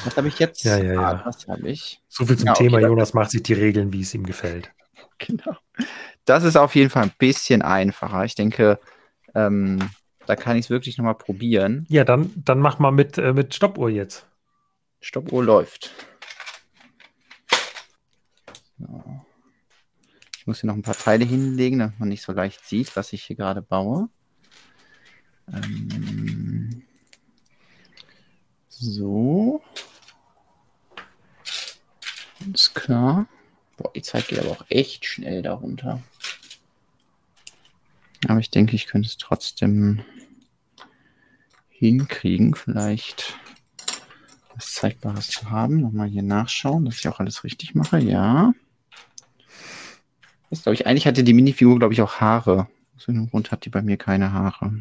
Was habe ich jetzt? Ja, ja, ja. Ah, was habe ich? So viel zum Ja, okay, Thema, Jonas macht sich die Regeln, wie es ihm gefällt. Genau. Das ist auf jeden Fall ein bisschen einfacher. Ich denke, ähm, da kann ich es wirklich nochmal probieren. Ja, dann, dann mach mal mit, äh, mit Stoppuhr jetzt. Stoppuhr läuft. So. Ich muss hier noch ein paar Teile hinlegen, damit man nicht so leicht sieht, was ich hier gerade baue. Ähm, so. Ist klar. Boah, die Zeit geht aber auch echt schnell darunter. Aber ich denke, ich könnte es trotzdem hinkriegen, vielleicht was Zeigbares zu haben. Nochmal hier nachschauen, dass ich auch alles richtig mache. Ja. Das glaube ich, eigentlich hatte die Minifigur, glaube ich, auch Haare. Aus irgendeinem Grund hat die bei mir keine Haare.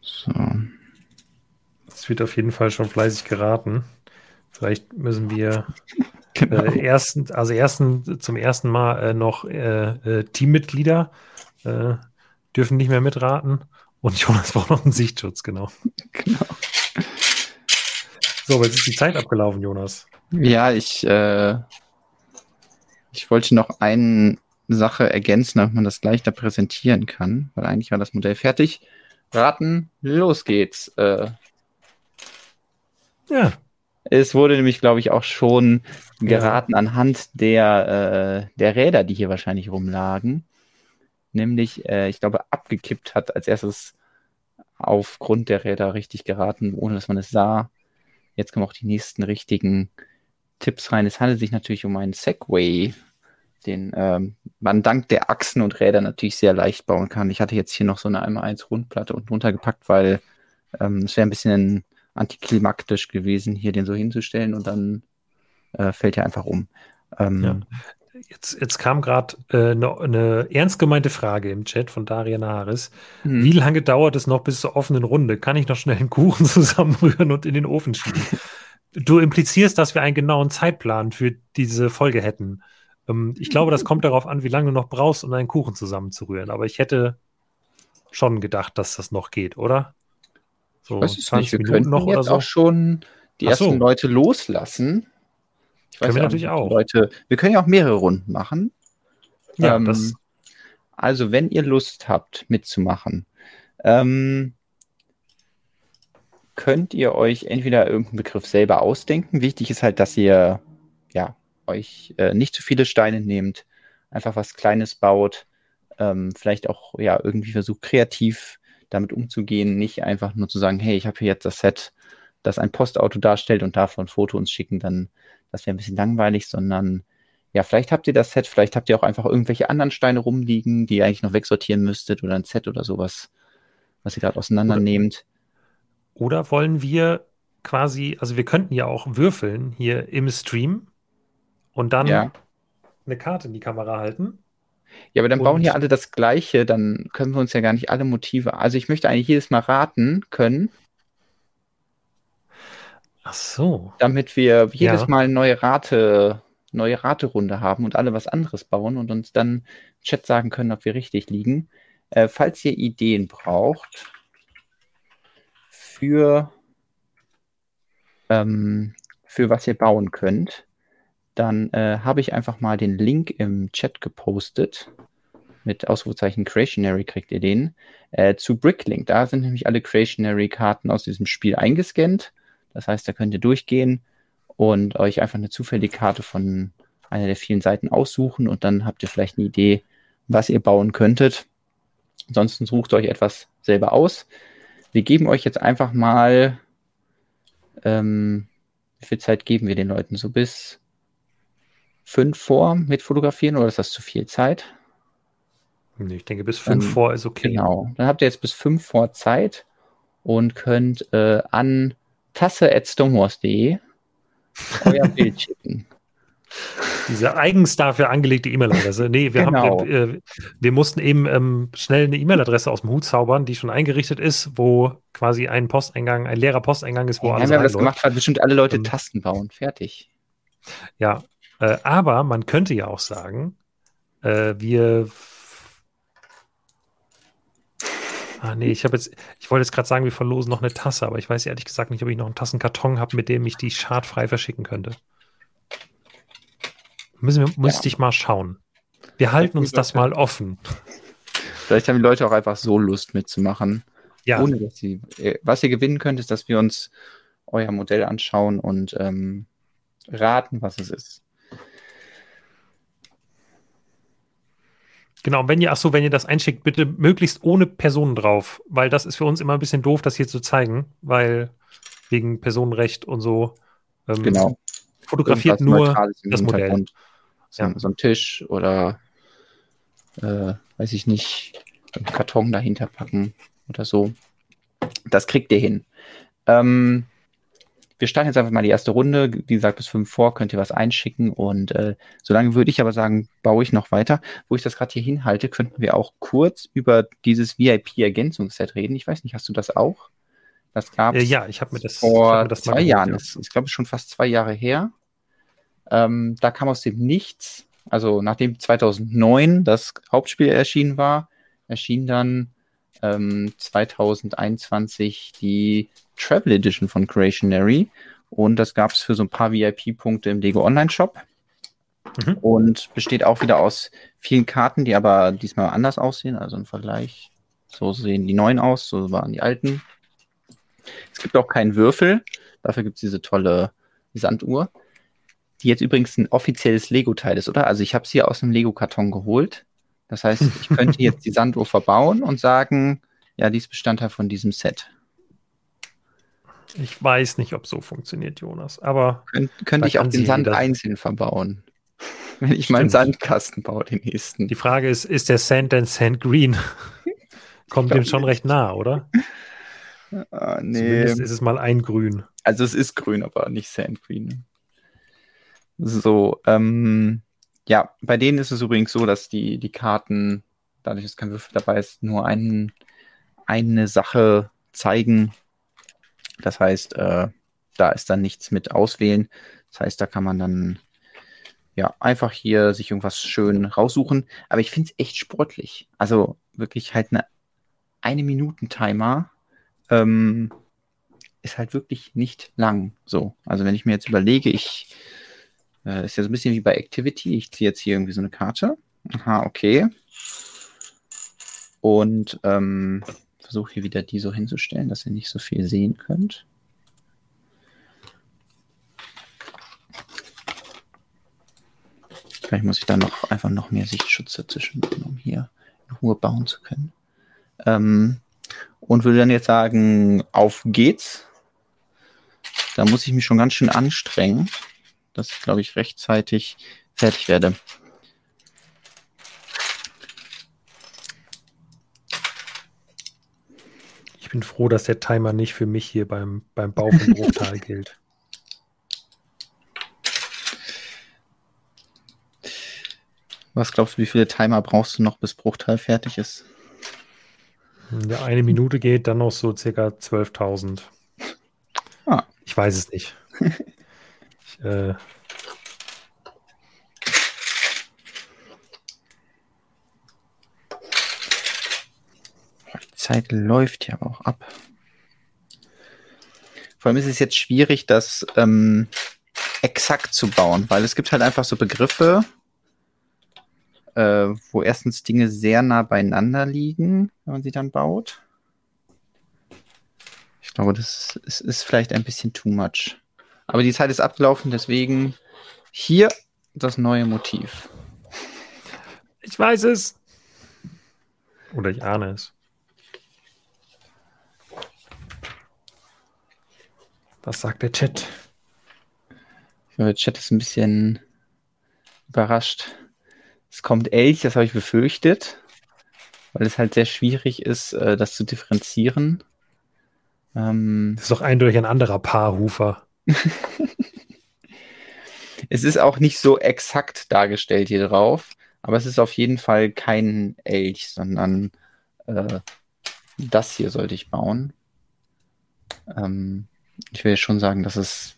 So. Es wird auf jeden Fall schon fleißig geraten. Vielleicht müssen wir Genau. äh, ersten, also ersten, zum ersten Mal äh, noch äh, äh, Teammitglieder äh, dürfen nicht mehr mitraten. Und Jonas braucht noch einen Sichtschutz, genau. genau. So, aber jetzt ist die Zeit abgelaufen, Jonas. Ja, ich, äh, ich wollte noch eine Sache ergänzen, damit man das leichter präsentieren kann, weil eigentlich war das Modell fertig. Raten, los geht's. Äh, Ja, Es wurde nämlich, glaube ich, auch schon geraten anhand der, äh, der Räder, die hier wahrscheinlich rumlagen. Nämlich, äh, ich glaube, abgekippt hat als erstes aufgrund der Räder richtig geraten, ohne dass man es sah. Jetzt kommen auch die nächsten richtigen Tipps rein. Es handelt sich natürlich um einen Segway, den ähm, man dank der Achsen und Räder natürlich sehr leicht bauen kann. Ich hatte jetzt hier noch so eine 1x1 Rundplatte unten runtergepackt, weil ähm, es wäre ein bisschen antiklimaktisch gewesen, hier den so hinzustellen und dann äh, fällt er einfach um. Ähm, Ja. jetzt, jetzt kam gerade äh, eine eine ernst gemeinte Frage im Chat von Darian Harris. hm. Wie lange dauert es noch bis zur offenen Runde? Kann ich noch schnell einen Kuchen zusammenrühren und in den Ofen schieben? Du implizierst, dass wir einen genauen Zeitplan für diese Folge hätten. Ähm, ich glaube, das kommt darauf an, wie lange du noch brauchst, um einen Kuchen zusammenzurühren. Aber ich hätte schon gedacht, dass das noch geht, oder? So Ich weiß es nicht, wir könnten noch jetzt oder so. auch schon die Ach so. ersten Leute loslassen. Ich Können wir ja natürlich auch. Leute, wir können ja auch mehrere Runden machen. Ja, Ähm, das, Also, wenn ihr Lust habt, mitzumachen, ähm, könnt ihr euch entweder irgendeinen Begriff selber ausdenken. Wichtig ist halt, dass ihr ja, euch äh, nicht zu viele Steine nehmt, einfach was Kleines baut, ähm, vielleicht auch ja irgendwie versucht kreativ damit umzugehen, nicht einfach nur zu sagen, hey, ich habe hier jetzt das Set, das ein Postauto darstellt und davon Foto uns schicken, dann das wäre ein bisschen langweilig, sondern ja, vielleicht habt ihr das Set, vielleicht habt ihr auch einfach irgendwelche anderen Steine rumliegen, die ihr eigentlich noch wegsortieren müsstet oder ein Set oder sowas, was ihr gerade auseinandernehmt. Oder, wollen wir quasi, also wir könnten ja auch würfeln hier im Stream und dann ja. eine Karte in die Kamera halten. Ja, aber dann und bauen hier alle das Gleiche, dann können wir uns ja gar nicht alle Motive. Also ich möchte eigentlich jedes Mal raten können. Ach so. Damit wir jedes ja. Mal eine neue Rate, neue Raterunde haben und alle was anderes bauen und uns dann im Chat sagen können, ob wir richtig liegen. Äh, falls ihr Ideen braucht für, ähm, für was ihr bauen könnt, dann äh, habe ich einfach mal den Link im Chat gepostet. Mit Ausrufezeichen Creationary kriegt ihr den. Äh, zu Bricklink. Da sind nämlich alle Creationary-Karten aus diesem Spiel eingescannt. Das heißt, da könnt ihr durchgehen und euch einfach eine zufällige Karte von einer der vielen Seiten aussuchen und dann habt ihr vielleicht eine Idee, was ihr bauen könntet. Ansonsten sucht euch etwas selber aus. Wir geben euch jetzt einfach mal, ähm, wie viel Zeit geben wir den Leuten? So bis fünf vor mit Fotografieren oder ist das zu viel Zeit? Nee, ich denke, bis fünf ähm, vor ist okay. Genau. Dann habt ihr jetzt bis fünf vor Zeit und könnt äh, an tasse.stonewars.de euer Bild schicken. Diese eigens dafür angelegte E-Mail-Adresse. Nee, wir, genau. haben, äh, wir mussten eben ähm, schnell eine E-Mail-Adresse aus dem Hut zaubern, die schon eingerichtet ist, wo quasi ein Posteingang, ein leerer Posteingang ist, wo ja, alles Wir haben das gemacht, weil bestimmt alle Leute ähm, Tasten bauen. Fertig. Ja, äh, aber man könnte ja auch sagen, äh, wir. Ah, nee, ich habe jetzt, ich wollte jetzt gerade sagen, wir verlosen noch eine Tasse, aber ich weiß ehrlich gesagt nicht, ob ich noch einen Tassenkarton habe, mit dem ich die schadfrei verschicken könnte. Müssen wir, müsste ja. ich mal schauen. Wir halten uns das mal offen. Vielleicht haben die Leute auch einfach so Lust mitzumachen. Ja. Ohne dass sie, äh, was ihr gewinnen könnt, ist, dass wir uns euer Modell anschauen und ähm, raten, was es ist. Genau, wenn ihr, ach so, wenn ihr das einschickt, bitte möglichst ohne Personen drauf, weil das ist für uns immer ein bisschen doof, das hier zu zeigen, weil wegen Personenrecht und so. Ähm, genau. Fotografiert nur das Modell. So, ja. so ein Tisch oder äh, weiß ich nicht, einen Karton dahinter packen oder so. Das kriegt ihr hin. Ähm, wir starten jetzt einfach mal die erste Runde. Wie gesagt, bis fünf vor könnt ihr was einschicken. Und äh, solange würde ich aber sagen, baue ich noch weiter. Wo ich das gerade hier hinhalte, könnten wir auch kurz über dieses VIP-Ergänzungsset reden. Ich weiß nicht, hast du das auch? Das gab es äh, ja, ich habe mir das vor mir das zwei Jahren. Ja. Das ist, glaube ich, schon fast zwei Jahre her. Ähm, da kam aus dem Nichts, also nachdem 2009 das Hauptspiel erschienen war, erschien dann ähm, 2021 die Travel Edition von Creationary. Und das gab es für so ein paar VIP-Punkte im Lego Online-Shop. Mhm. Und besteht auch wieder aus vielen Karten, die aber diesmal anders aussehen. Also im Vergleich. So sehen die neuen aus, so waren die alten. Es gibt auch keinen Würfel. Dafür gibt es diese tolle Sanduhr, die jetzt übrigens ein offizielles Lego-Teil ist, oder? Also ich habe sie aus einem Lego-Karton geholt. Das heißt, ich könnte jetzt die Sanduhr verbauen und sagen, ja, die ist Bestandteil von diesem Set. Ich weiß nicht, ob so funktioniert, Jonas. Aber Könnt, könnte ich auch den Sand einzeln verbauen. Wenn ich Stimmt. meinen Sandkasten baue, den nächsten. Die Frage ist, ist der Sand denn Sand Green? Kommt dem schon nicht. recht nah, oder? Ah, nee. Zumindest ist es mal ein Grün. Also es ist grün, aber nicht Sand Green. So, ähm, ja, bei denen ist es übrigens so, dass die, die Karten, dadurch, dass kein Würfel dabei ist, nur einen, eine Sache zeigen das heißt, äh, da ist dann nichts mit auswählen. Das heißt, da kann man dann ja einfach hier sich irgendwas schön raussuchen. Aber ich finde es echt sportlich. Also wirklich halt eine eine Minuten Timer ähm, ist halt wirklich nicht lang. So, also wenn ich mir jetzt überlege, ich äh, ist ja so ein bisschen wie bei Activity. Ich ziehe jetzt hier irgendwie so eine Karte. Aha, okay. und ähm, versuche hier wieder die so hinzustellen, dass ihr nicht so viel sehen könnt. Vielleicht muss ich da noch einfach noch mehr Sichtschutz dazwischen machen, um hier in Ruhe bauen zu können. Ähm, und würde dann jetzt sagen, auf geht's. Da muss ich mich schon ganz schön anstrengen, dass ich, glaube ich, rechtzeitig fertig werde. Ich bin froh, dass der Timer nicht für mich hier beim, beim Bau von Bruchtal gilt. Was glaubst du, wie viele Timer brauchst du noch, bis Bruchteil fertig ist? Ja, eine Minute geht, dann noch so circa 12.000. Ah. Ich weiß es nicht. äh, die Zeit läuft ja auch ab. Vor allem ist es jetzt schwierig, das ähm, exakt zu bauen, weil es gibt halt einfach so Begriffe, äh, wo erstens Dinge sehr nah beieinander liegen, wenn man sie dann baut. Ich glaube, das ist, ist vielleicht ein bisschen too much. Aber die Zeit ist abgelaufen, deswegen hier das neue Motiv. Ich weiß es. Oder ich ahne es. Was sagt der Chat? Der Chat ist ein bisschen überrascht. Es kommt Elch, das habe ich befürchtet, weil es halt sehr schwierig ist, äh, das zu differenzieren. Ähm, das ist doch eindeutig ein anderer Paarhufer. es ist auch nicht so exakt dargestellt hier drauf, aber es ist auf jeden Fall kein Elch, sondern äh, das hier sollte ich bauen. Ähm, ich will schon sagen, dass es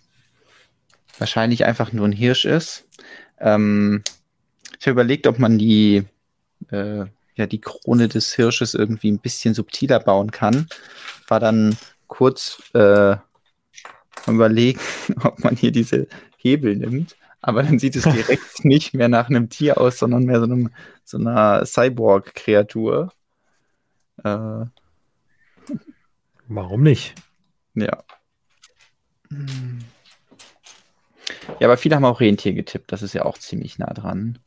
wahrscheinlich einfach nur ein Hirsch ist. Ähm, ich habe überlegt, ob man die, äh, ja, die Krone des Hirsches irgendwie ein bisschen subtiler bauen kann. War dann kurz äh, überlegen, ob man hier diese Hebel nimmt. Aber dann sieht es direkt nicht mehr nach einem Tier aus, sondern mehr so, einem, so einer Cyborg-Kreatur. Äh, Warum nicht? Ja. Ja, aber viele haben auch Rentier getippt. Das ist ja auch ziemlich nah dran.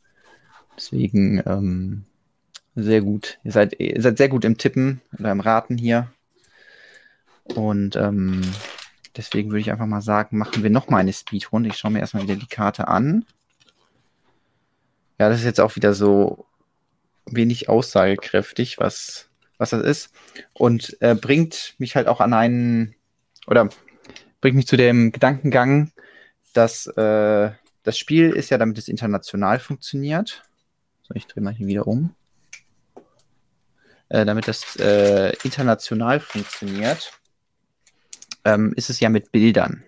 Deswegen ähm, sehr gut. Ihr seid, ihr seid sehr gut im Tippen oder im Raten hier. Und ähm, deswegen würde ich einfach mal sagen, machen wir nochmal eine Speedrunde. Ich schaue mir erstmal wieder die Karte an. Ja, das ist jetzt auch wieder so wenig aussagekräftig, was, was das ist. Und äh, bringt mich halt auch an einen, oder bringt mich zu dem Gedankengang, dass äh, das Spiel ist ja, damit es international funktioniert. So, ich drehe mal hier wieder um. Äh, damit das äh, international funktioniert, ähm, ist es ja mit Bildern.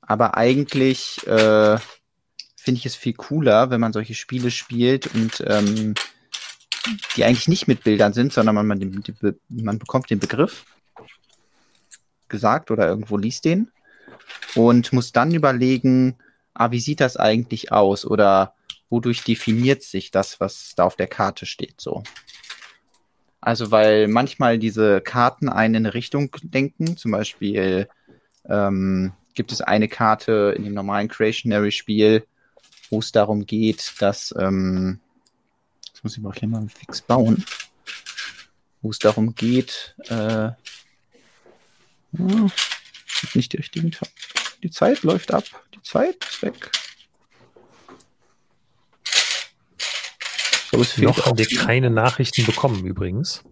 Aber eigentlich äh, finde ich es viel cooler, wenn man solche Spiele spielt und ähm, die eigentlich nicht mit Bildern sind, sondern man, man, die, man bekommt den Begriff gesagt oder irgendwo liest den und muss dann überlegen, ah, wie sieht das eigentlich aus? Oder wodurch definiert sich das, was da auf der Karte steht, so. Also, weil manchmal diese Karten einen in eine Richtung denken, zum Beispiel ähm, gibt es eine Karte in dem normalen Creationary-Spiel, wo es darum geht, dass, ähm, das muss ich mal gleich mal fix bauen, wo es darum geht, äh, nicht die richtigen, die Zeit läuft ab, die Zeit ist weg. So, Noch haben wir keine Nachrichten bekommen übrigens.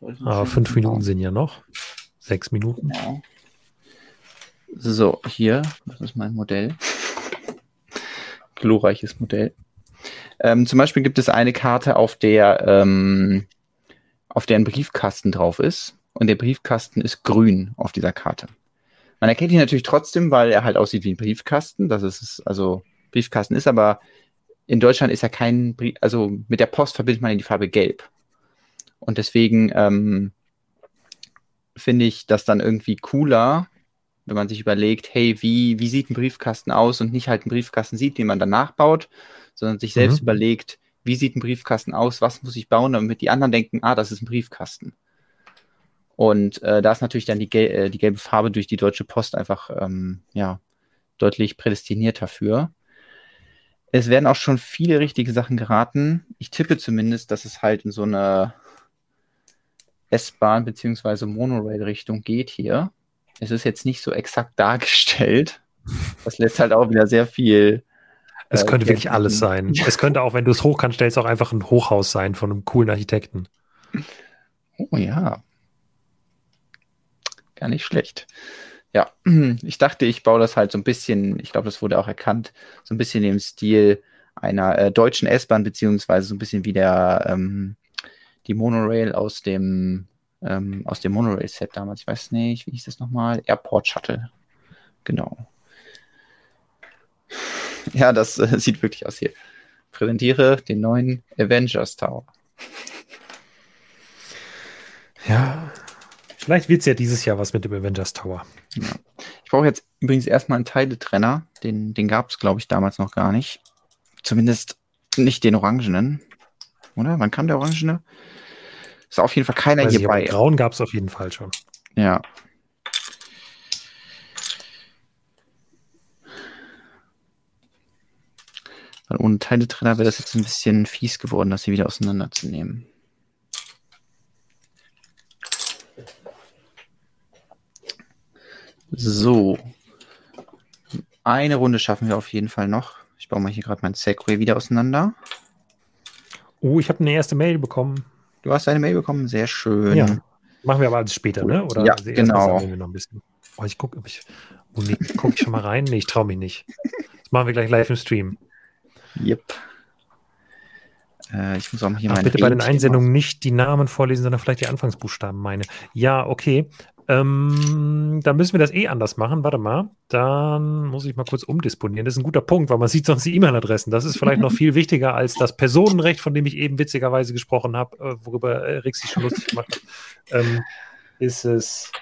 Aber fünf Minuten sind ja noch. Sechs Minuten. Genau. So, hier, das ist mein Modell. Glorreiches Modell. Ähm, zum Beispiel gibt es eine Karte, auf der, ähm, auf der ein Briefkasten drauf ist. Und der Briefkasten ist grün auf dieser Karte. Man erkennt ihn natürlich trotzdem, weil er halt aussieht wie ein Briefkasten. Das ist, also Briefkasten ist, aber in Deutschland ist ja kein, Brief, also mit der Post verbindet man die Farbe Gelb. Und deswegen ähm, finde ich das dann irgendwie cooler, wenn man sich überlegt, hey, wie, wie sieht ein Briefkasten aus und nicht halt einen Briefkasten sieht, den man danach baut, sondern sich selbst mhm. überlegt, wie sieht ein Briefkasten aus, was muss ich bauen, damit die anderen denken, ah, das ist ein Briefkasten. Und äh, da ist natürlich dann die, gel äh, die, gelbe Farbe durch die Deutsche Post einfach ähm, ja, deutlich prädestiniert dafür. Es werden auch schon viele richtige Sachen geraten. Ich tippe zumindest, dass es halt in so eine S-Bahn bzw. Monorail-Richtung geht hier. Es ist jetzt nicht so exakt dargestellt. Das lässt halt auch wieder sehr viel. Es äh, könnte wirklich alles sein. es könnte auch, wenn du es hochkant stellst, auch einfach ein Hochhaus sein von einem coolen Architekten. Oh ja. Gar nicht schlecht. Ja, ich dachte, ich baue das halt so ein bisschen, ich glaube, das wurde auch erkannt, so ein bisschen im Stil einer äh, deutschen S-Bahn, beziehungsweise so ein bisschen wie der ähm, die Monorail aus dem ähm, aus dem Monorail-Set damals. Ich weiß nicht, wie hieß das nochmal? Airport Shuttle. Genau. Ja, das äh, sieht wirklich aus hier. Präsentiere den neuen Avengers Tower. Ja, vielleicht wird es ja dieses Jahr was mit dem Avengers Tower. Ja. Ich brauche jetzt übrigens erstmal einen Teiletrenner. Den, den gab es, glaube ich, damals noch gar nicht. Zumindest nicht den orangenen. Oder? Wann kam der orangene? Ist auf jeden Fall keiner Weiß hier bei. Grauen gab es auf jeden Fall schon. Ja. Weil ohne Teiletrenner wäre das jetzt ein bisschen fies geworden, das hier wieder auseinanderzunehmen. So. Eine Runde schaffen wir auf jeden Fall noch. Ich baue mal hier gerade mein Segway wieder auseinander. Oh, ich habe eine erste Mail bekommen. Du hast eine Mail bekommen, sehr schön. Ja. Machen wir aber alles später, ne? Oder ja, genau. Wir noch ein bisschen. Oh, ich gucke, ich, oh, nee, guck ich schon mal rein? Nee, ich traue mich nicht. Das machen wir gleich live im Stream. Yep. Äh, ich muss auch mal hier Ach, Bitte bei den Einsendungen nicht die Namen vorlesen, sondern vielleicht die Anfangsbuchstaben meine. Ja, okay. Ähm, da müssen wir das eh anders machen. Warte mal. Dann muss ich mal kurz umdisponieren. Das ist ein guter Punkt, weil man sieht sonst die E-Mail-Adressen. Das ist vielleicht noch viel wichtiger als das Personenrecht, von dem ich eben witzigerweise gesprochen habe, äh, worüber äh, Rick sich schon lustig gemacht hat. Ähm, ist es,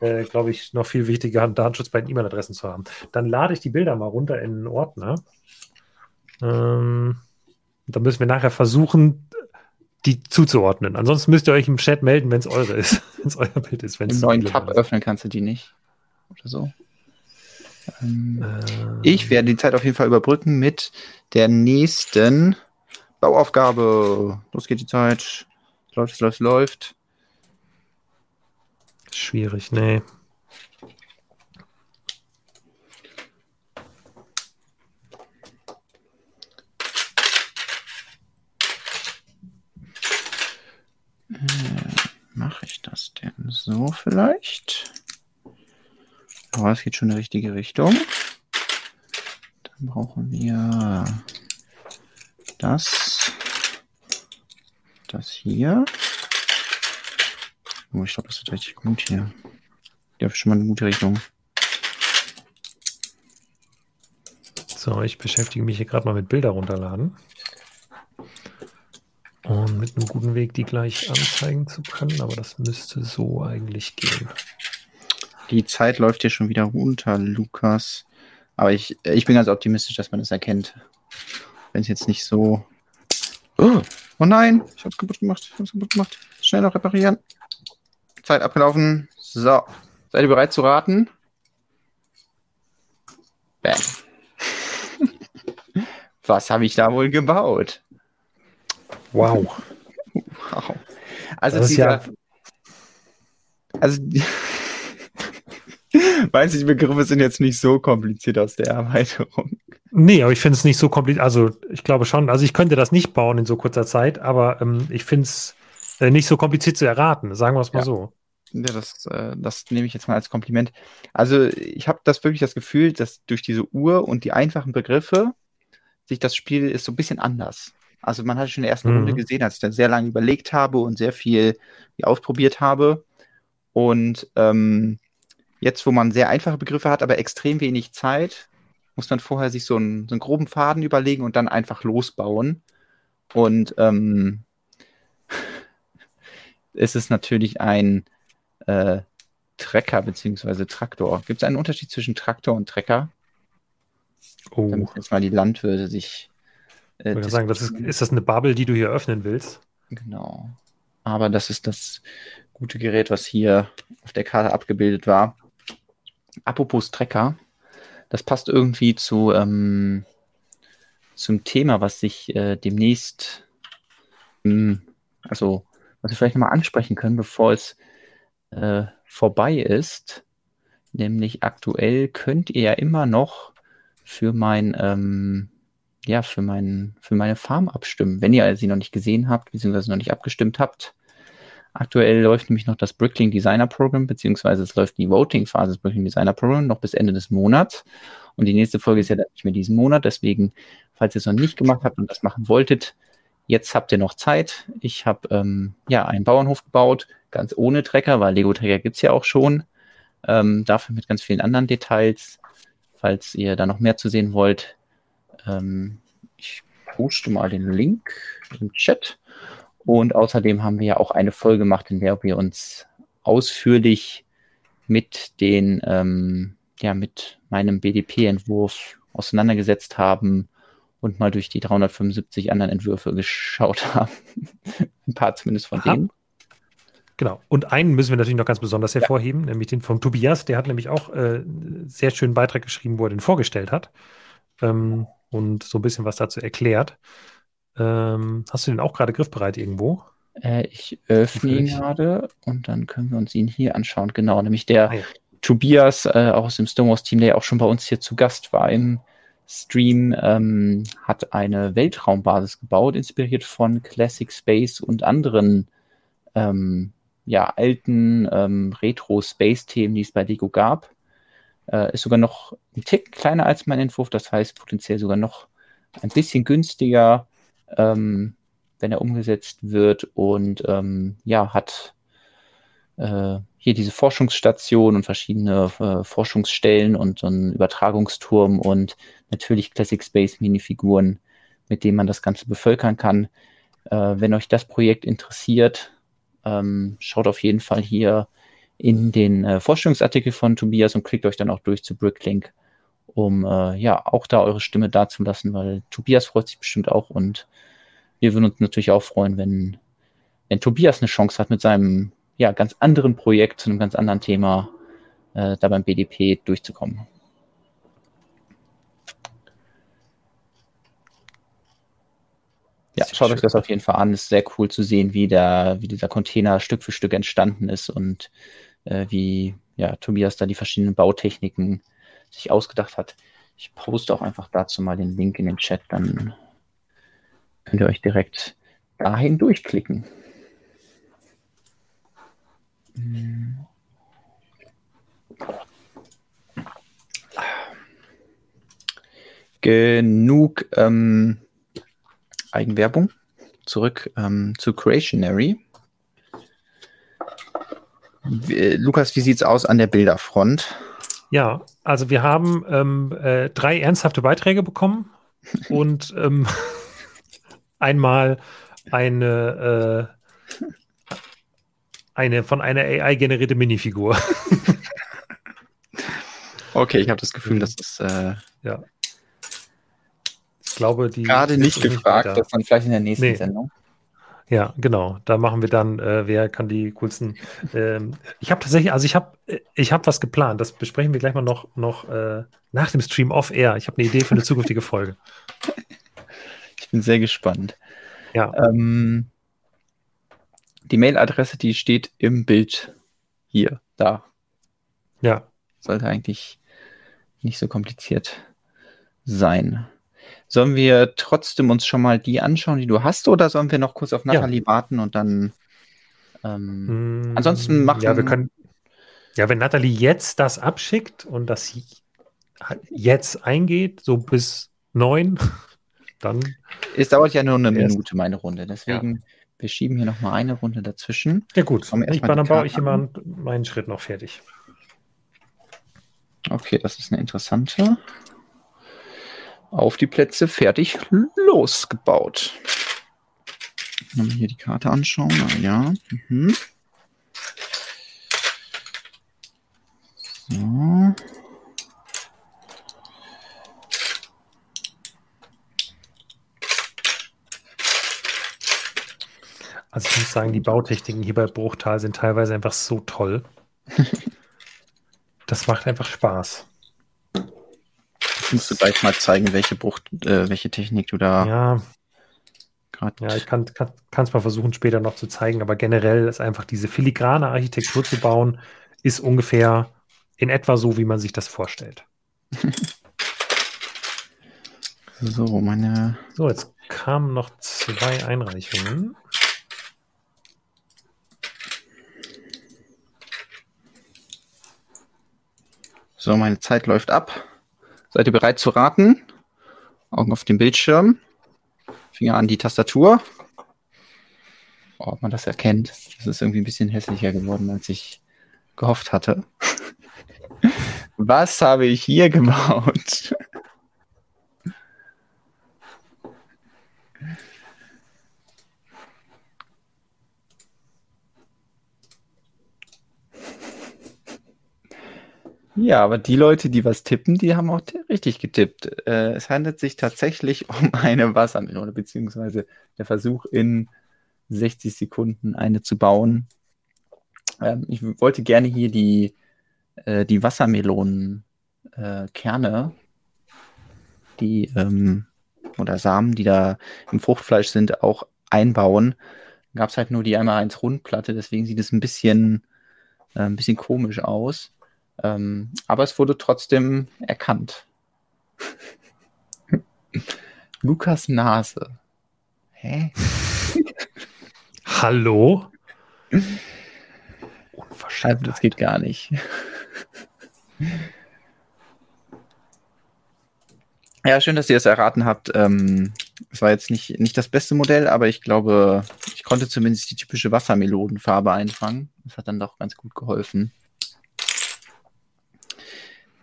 äh, glaube ich, noch viel wichtiger, Datenschutz bei den E-Mail-Adressen zu haben. Dann lade ich die Bilder mal runter in einen Ordner. Ähm, da müssen wir nachher versuchen, die zuzuordnen. Ansonsten müsst ihr euch im Chat melden, wenn es eure ist, wenn es euer Bild ist. Im neuen Tab ist. öffnen kannst du die nicht. Oder so. Ähm, ähm. Ich werde die Zeit auf jeden Fall überbrücken mit der nächsten Bauaufgabe. Los geht die Zeit. Läuft, läuft, läuft. Schwierig, nee. Mache ich das denn so vielleicht? Aber es geht schon in die richtige Richtung. Dann brauchen wir das, das hier. Oh, ich glaube, das wird richtig gut hier. Ja, schon mal eine gute Richtung. So, ich beschäftige mich hier gerade mal mit Bilder runterladen. Und mit einem guten Weg, die gleich anzeigen zu können, aber das müsste so eigentlich gehen. Die Zeit läuft hier schon wieder runter, Lukas. Aber ich, ich bin ganz optimistisch, dass man das erkennt. Wenn es jetzt nicht so. Oh, oh nein, ich hab's kaputt gemacht. Ich hab's kaputt gemacht. Schnell noch reparieren. Zeit abgelaufen. So. Seid ihr bereit zu raten? Bam. Was habe ich da wohl gebaut? Wow. Wow. Also das dieser, ja also Meinst du, die Begriffe sind jetzt nicht so kompliziert aus der Erweiterung? Nee, aber ich finde es nicht so kompliziert. Also ich glaube schon, also ich könnte das nicht bauen in so kurzer Zeit, aber ähm, ich finde es äh, nicht so kompliziert zu erraten, sagen wir es mal ja. so. Ja, das, äh, das nehme ich jetzt mal als Kompliment. Also ich habe das wirklich das Gefühl, dass durch diese Uhr und die einfachen Begriffe sich das Spiel ist so ein bisschen anders. Also man hat schon in der ersten mhm. Runde gesehen, als ich dann sehr lange überlegt habe und sehr viel ausprobiert habe. Und ähm, jetzt, wo man sehr einfache Begriffe hat, aber extrem wenig Zeit, muss man vorher sich so einen, so einen groben Faden überlegen und dann einfach losbauen. Und ähm, es ist natürlich ein äh, Trecker bzw. Traktor. Gibt es einen Unterschied zwischen Traktor und Trecker? Oh. Damit jetzt mal die Landwirte sich Äh, ich sagen, das ist, ist das eine Bubble, die du hier öffnen willst? Genau. Aber das ist das gute Gerät, was hier auf der Karte abgebildet war. Apropos Trecker, das passt irgendwie zu, ähm, zum Thema, was sich äh, demnächst, mh, hm, also was wir vielleicht nochmal ansprechen können, bevor es äh, vorbei ist. Nämlich aktuell könnt ihr ja immer noch für mein, ähm, ja, für mein, für meine Farm abstimmen, wenn ihr sie noch nicht gesehen habt, beziehungsweise noch nicht abgestimmt habt. Aktuell läuft nämlich noch das Brickling Designer Program, beziehungsweise es läuft die Voting-Phase des Brickling Designer Program noch bis Ende des Monats. Und die nächste Folge ist ja dann nicht mehr diesen Monat. Deswegen, falls ihr es noch nicht gemacht habt und das machen wolltet, jetzt habt ihr noch Zeit. Ich habe ähm, ja einen Bauernhof gebaut, ganz ohne Trecker, weil Lego-Trecker gibt es ja auch schon. Ähm, dafür mit ganz vielen anderen Details. Falls ihr da noch mehr zu sehen wollt, ähm, ich poste mal den Link im Chat. Und außerdem haben wir ja auch eine Folge gemacht, in der wir uns ausführlich mit den, ähm, ja, mit meinem BDP-Entwurf auseinandergesetzt haben und mal durch die 375 anderen Entwürfe geschaut haben. Ein paar zumindest von Aha. denen. Genau. Und einen müssen wir natürlich noch ganz besonders hervorheben, ja. nämlich den von Tobias. Der hat nämlich auch äh, sehr schönen Beitrag geschrieben, wo er den vorgestellt hat ähm, und so ein bisschen was dazu erklärt. Ähm, hast du den auch gerade griffbereit irgendwo? Äh, ich öffne ihn gerade und dann können wir uns ihn hier anschauen. Genau, nämlich der ah, ja. Tobias äh, auch aus dem Stonewalls-Team, der ja auch schon bei uns hier zu Gast war im Stream, ähm, hat eine Weltraumbasis gebaut, inspiriert von Classic Space und anderen ähm, ja, alten ähm, Retro-Space-Themen, die es bei Lego gab. Äh, ist sogar noch ein Tick kleiner als mein Entwurf, das heißt potenziell sogar noch ein bisschen günstiger ähm, wenn er umgesetzt wird und ähm, ja, hat äh, hier diese Forschungsstation und verschiedene äh, Forschungsstellen und so einen Übertragungsturm und natürlich Classic Space Minifiguren, mit denen man das Ganze bevölkern kann. Äh, wenn euch das Projekt interessiert, ähm, schaut auf jeden Fall hier in den äh, Forschungsartikel von Tobias und klickt euch dann auch durch zu Bricklink, um äh, ja auch da eure Stimme dazulassen, weil Tobias freut sich bestimmt auch und wir würden uns natürlich auch freuen, wenn, wenn Tobias eine Chance hat, mit seinem ja, ganz anderen Projekt zu einem ganz anderen Thema äh, da beim BDP durchzukommen. Ja, schaut schön. euch das auf jeden Fall an. Es ist sehr cool zu sehen, wie, der, wie dieser Container Stück für Stück entstanden ist und äh, wie ja, Tobias da die verschiedenen Bautechniken sich ausgedacht hat. Ich poste auch einfach dazu mal den Link in den Chat, dann könnt ihr euch direkt dahin durchklicken. Genug ähm, Eigenwerbung. Zurück ähm, zu Creationary. Wie, Lukas, wie sieht es aus an der Bilderfront? Ja, also wir haben ähm, äh, drei ernsthafte Beiträge bekommen und ähm, einmal eine, äh, eine von einer AI generierte Minifigur. okay, ich habe das Gefühl, das ist äh, ja. Ich glaube, die gerade nicht gefragt, nicht das dann vielleicht in der nächsten nee. Sendung. Ja, genau. Da machen wir dann, äh, wer kann die coolsten. Ähm, ich habe tatsächlich, also ich habe, ich habe was geplant. Das besprechen wir gleich mal noch, noch äh, nach dem Stream off air. Ich habe eine Idee für eine zukünftige Folge. Ich bin sehr gespannt. Ja. Ähm, die Mailadresse, die steht im Bild hier, da. Ja. Sollte eigentlich nicht so kompliziert sein. Sollen wir trotzdem uns schon mal die anschauen, die du hast, oder sollen wir noch kurz auf Nathalie ja. warten und dann ähm, mm, ansonsten machen. Ja, wir können. Ja, wenn Nathalie jetzt das abschickt und das jetzt eingeht, so bis neun, dann. Es dauert ja nur eine Minute, meine Runde. Deswegen, ja. wir schieben hier nochmal eine Runde dazwischen. Ja, gut. Ich, dann baue ich immer meinen Schritt noch fertig. Okay, das ist eine interessante auf die Plätze fertig losgebaut. Mal hier die Karte anschauen. Ah, ja. Mhm. So. Also ich muss sagen, die Bautechniken hier bei Bruchtal sind teilweise einfach so toll. das macht einfach Spaß. Musst du gleich mal zeigen, welche Bruch, äh, welche Technik du da Ja, gerade. ja ich kann es mal versuchen, später noch zu zeigen, aber generell ist einfach diese filigrane Architektur zu bauen, ist ungefähr in etwa so, wie man sich das vorstellt. So, meine. So, jetzt kamen noch zwei Einreichungen. So, meine Zeit läuft ab. Seid ihr bereit zu raten? Augen auf dem Bildschirm. Finger an die Tastatur. Oh, ob man das erkennt. Das ist irgendwie ein bisschen hässlicher geworden, als ich gehofft hatte. Was habe ich hier gebaut? Ja, aber die Leute, die was tippen, die haben auch richtig getippt. Äh, es handelt sich tatsächlich um eine Wassermelone, beziehungsweise der Versuch in 60 Sekunden eine zu bauen. Ähm, ich wollte gerne hier die, äh, die Wassermelonenkerne, die ähm, oder Samen, die da im Fruchtfleisch sind, auch einbauen. Gab es halt nur die einmal eins Rundplatte, deswegen sieht es ein bisschen, äh, ein bisschen komisch aus. Ähm, aber es wurde trotzdem erkannt. Lukas Nase. Hä? Hallo? Also, Unverschämtheit. das geht gar nicht. Ja, schön, dass ihr es erraten habt. Ähm, es war jetzt nicht, nicht das beste Modell, aber ich glaube, ich konnte zumindest die typische Wassermelonenfarbe einfangen. Das hat dann doch ganz gut geholfen.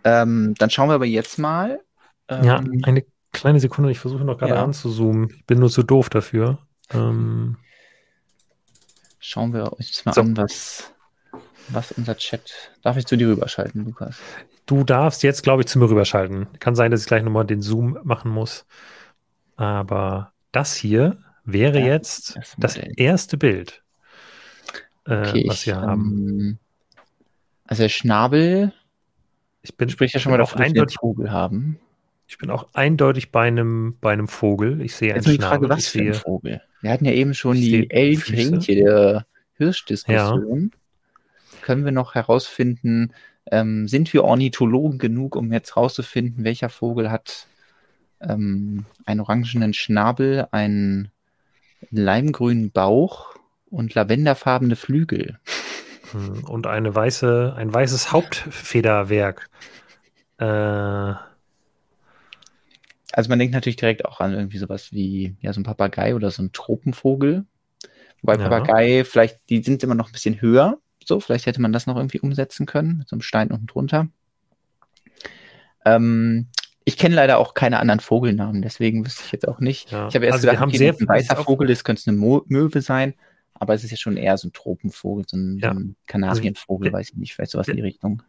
Ähm, dann schauen wir aber jetzt mal. Ähm, Ja, eine kleine Sekunde, ich versuche noch gerade Ja. ranzuzoomen. Ich bin nur zu doof dafür. Ähm, Schauen wir uns mal So. an, was, was unser Chat. Darf ich zu dir rüberschalten, Lukas? du darfst jetzt, glaube ich, zu mir rüberschalten. Kann sein, dass ich gleich nochmal den Zoom machen muss. Aber das hier wäre Ja, jetzt das das erste Bild, äh, Okay, was ich, wir haben. ähm, also der Schnabel Ich bin, spricht ja schon mal auch dafür, dass wir einen eindeutig, Vogel haben. ich bin auch eindeutig bei einem, bei einem Vogel. Ich sehe einen die Frage, Schnabel. was Ich für ein Vogel? Wir hatten ja eben schon die. Elch-Rentier der Hirschdiskussion. Können wir noch herausfinden, ähm, sind wir Ornithologen genug, um jetzt herauszufinden, welcher Vogel hat ähm, einen orangenen Schnabel, einen leimgrünen Bauch und lavenderfarbene Flügel? Und eine weiße, ein weißes Hauptfederwerk. Äh, Also man denkt natürlich direkt auch an irgendwie sowas wie ja, so ein Papagei oder so ein Tropenvogel. Wobei Ja. Papagei, vielleicht, die sind immer noch ein bisschen höher. So, vielleicht hätte man das noch irgendwie umsetzen können, mit so einem Stein unten drunter. Ähm, ich kenne leider auch keine anderen Vogelnamen, deswegen wüsste ich jetzt auch nicht. Ja. Ich habe erst Also wir gedacht, haben okay, sehr das ist ein weißer Vogel, das könnte eine Mo Möwe sein, aber es ist ja schon eher so ein Tropenvogel, so ein, Ja. so ein Kanarienvogel, wir- weiß ich nicht, vielleicht sowas in die Richtung.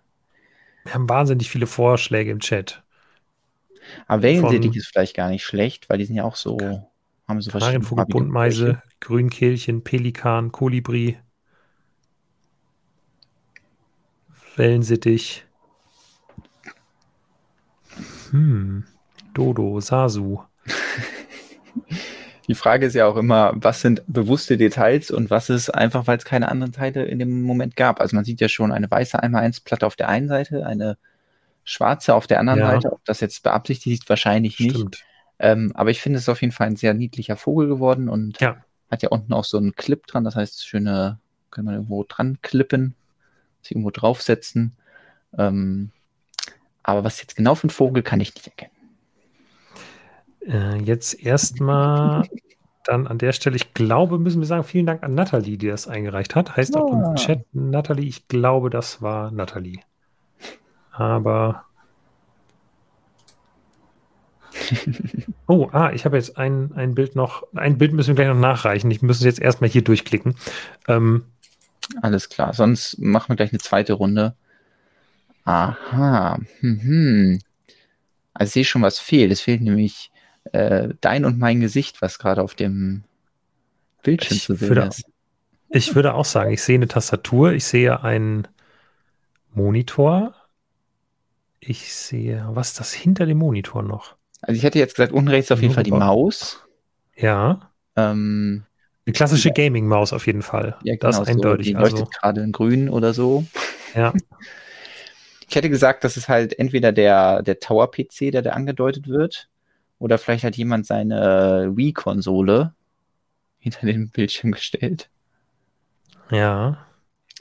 wir haben wahnsinnig viele Vorschläge im Chat. Aber Wellensittich ist vielleicht gar nicht schlecht, weil die sind ja auch so, haben so Kanarienvogel, Buntmeise. Grünkehlchen, Pelikan, Kolibri, Wellensittich. Hm. Dodo, Sasu. Die Frage ist ja auch immer, was sind bewusste Details und was ist einfach, weil es keine anderen Teile in dem Moment gab. Also man sieht ja schon eine weiße 1x1-Platte auf der einen Seite, eine schwarze auf der anderen Ja. Seite. Ob das jetzt beabsichtigt ist, wahrscheinlich nicht. Stimmt. Ähm, aber ich finde es ist auf jeden Fall ein sehr niedlicher Vogel geworden und Ja. hat ja unten auch so einen Clip dran. Das heißt, schöne, kann man irgendwo dran klippen, sich irgendwo draufsetzen. Ähm, aber was jetzt genau für ein Vogel, kann ich nicht erkennen. Äh, jetzt erstmal dann an der Stelle, ich glaube, müssen wir sagen, vielen Dank an Nathalie, die das eingereicht hat. Heißt auch Ja. im Chat Nathalie, ich glaube, das war Nathalie. Aber. Oh, ah, ich habe jetzt ein, ein Bild noch, ein Bild müssen wir gleich noch nachreichen. Ich muss es jetzt erstmal hier durchklicken. Ähm, Alles klar, sonst machen wir gleich eine zweite Runde. Aha. Mhm. Also ich sehe schon, was fehlt. Es fehlt nämlich äh, dein und mein Gesicht, was gerade auf dem Bildschirm Ich zu sehen würde- ist. Ich würde auch sagen, ich sehe eine Tastatur, ich sehe einen Monitor. Ich sehe, was ist das hinter dem Monitor noch? Also ich hätte jetzt gesagt, unten rechts auf jeden Fall die Maus. Ja. Ähm, eine klassische ja. Gaming-Maus auf jeden Fall. Ja, genau, das ist eindeutig. So, die leuchtet also. gerade in grün oder so. Ja. Ich hätte gesagt, das ist halt entweder der, der Tower-PC, der da angedeutet wird, oder vielleicht hat jemand seine Wii-Konsole hinter den Bildschirm gestellt. Ja.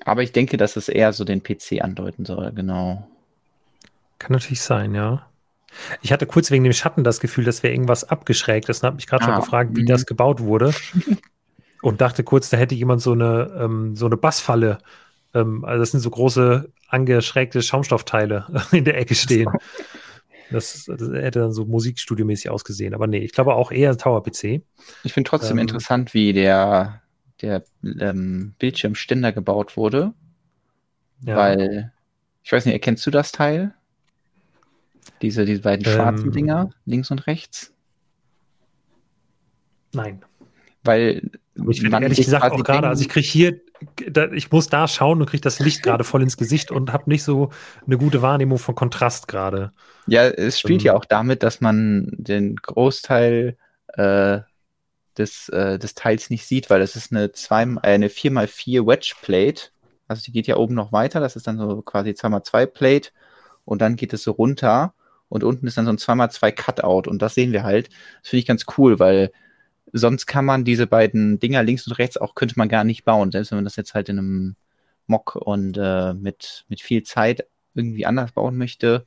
Aber ich denke, dass es eher so den PC andeuten soll, genau. Kann natürlich sein, ja. Ich hatte kurz wegen dem Schatten das Gefühl, dass wäre irgendwas abgeschrägt ist und habe mich gerade ah, schon gefragt, wie das mhm. gebaut wurde. und dachte kurz, da hätte jemand so eine, ähm, so eine Bassfalle. Ähm, also das sind so große angeschrägte Schaumstoffteile in der Ecke stehen. Das, das hätte dann so musikstudiomäßig ausgesehen. Aber nee, ich glaube auch eher Tower-PC. Ich finde trotzdem ähm, interessant, wie der, der ähm, Bildschirmständer gebaut wurde. Ja. Weil, ich weiß nicht, erkennst du das Teil? Diese, diese beiden schwarzen ähm, Dinger, links und rechts? Nein. Weil ich werde ehrlich gesagt auch gerade, also ich kriege hier, ich muss da schauen und kriege das Licht gerade voll ins Gesicht und habe nicht so eine gute Wahrnehmung von Kontrast gerade. Ja, es spielt ähm, ja auch damit, dass man den Großteil äh, des, äh, des Teils nicht sieht, weil das ist eine, zwei, eine 4x4 Wedge Plate. Also die geht ja oben noch weiter, das ist dann so quasi 2x2 Plate und dann geht es so runter und unten ist dann so ein 2x2 Cutout und das sehen wir halt. Das finde ich ganz cool, weil sonst kann man diese beiden Dinger links und rechts auch, könnte man gar nicht bauen. Selbst wenn man das jetzt halt in einem Mock und äh, mit, mit viel Zeit irgendwie anders bauen möchte,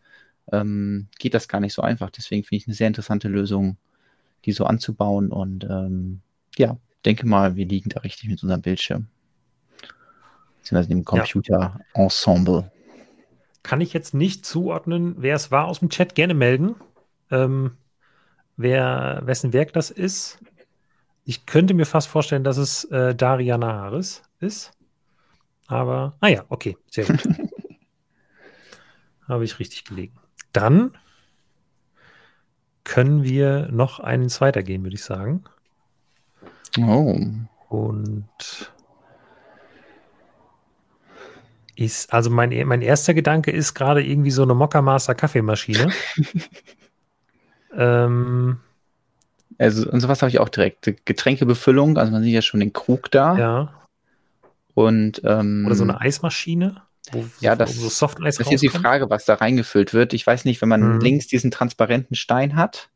ähm, geht das gar nicht so einfach. Deswegen finde ich eine sehr interessante Lösung, die so anzubauen. Und ähm, ja, denke mal, wir liegen da richtig mit unserem Bildschirm. Beziehungsweise dem Computer-Ensemble. Kann ich jetzt nicht zuordnen, wer es war aus dem Chat, gerne melden. Ähm, wer, wessen Werk das ist. Ich könnte mir fast vorstellen, dass es äh, Dariana Harris ist. Aber, ah ja, okay, sehr gut. Habe ich richtig gelegen. Dann können wir noch einen zweiter gehen, würde ich sagen. Oh. Und ist, also mein, mein erster Gedanke ist gerade irgendwie so eine Mocker Master Kaffeemaschine. ähm, also, und sowas habe ich auch direkt. Getränkebefüllung, also man sieht ja schon den Krug da. Ja. Und, ähm, Oder so eine Eismaschine. Wo ja, das, so Soft das ist die Frage, was da reingefüllt wird. Ich weiß nicht, wenn man mhm. links diesen transparenten Stein hat.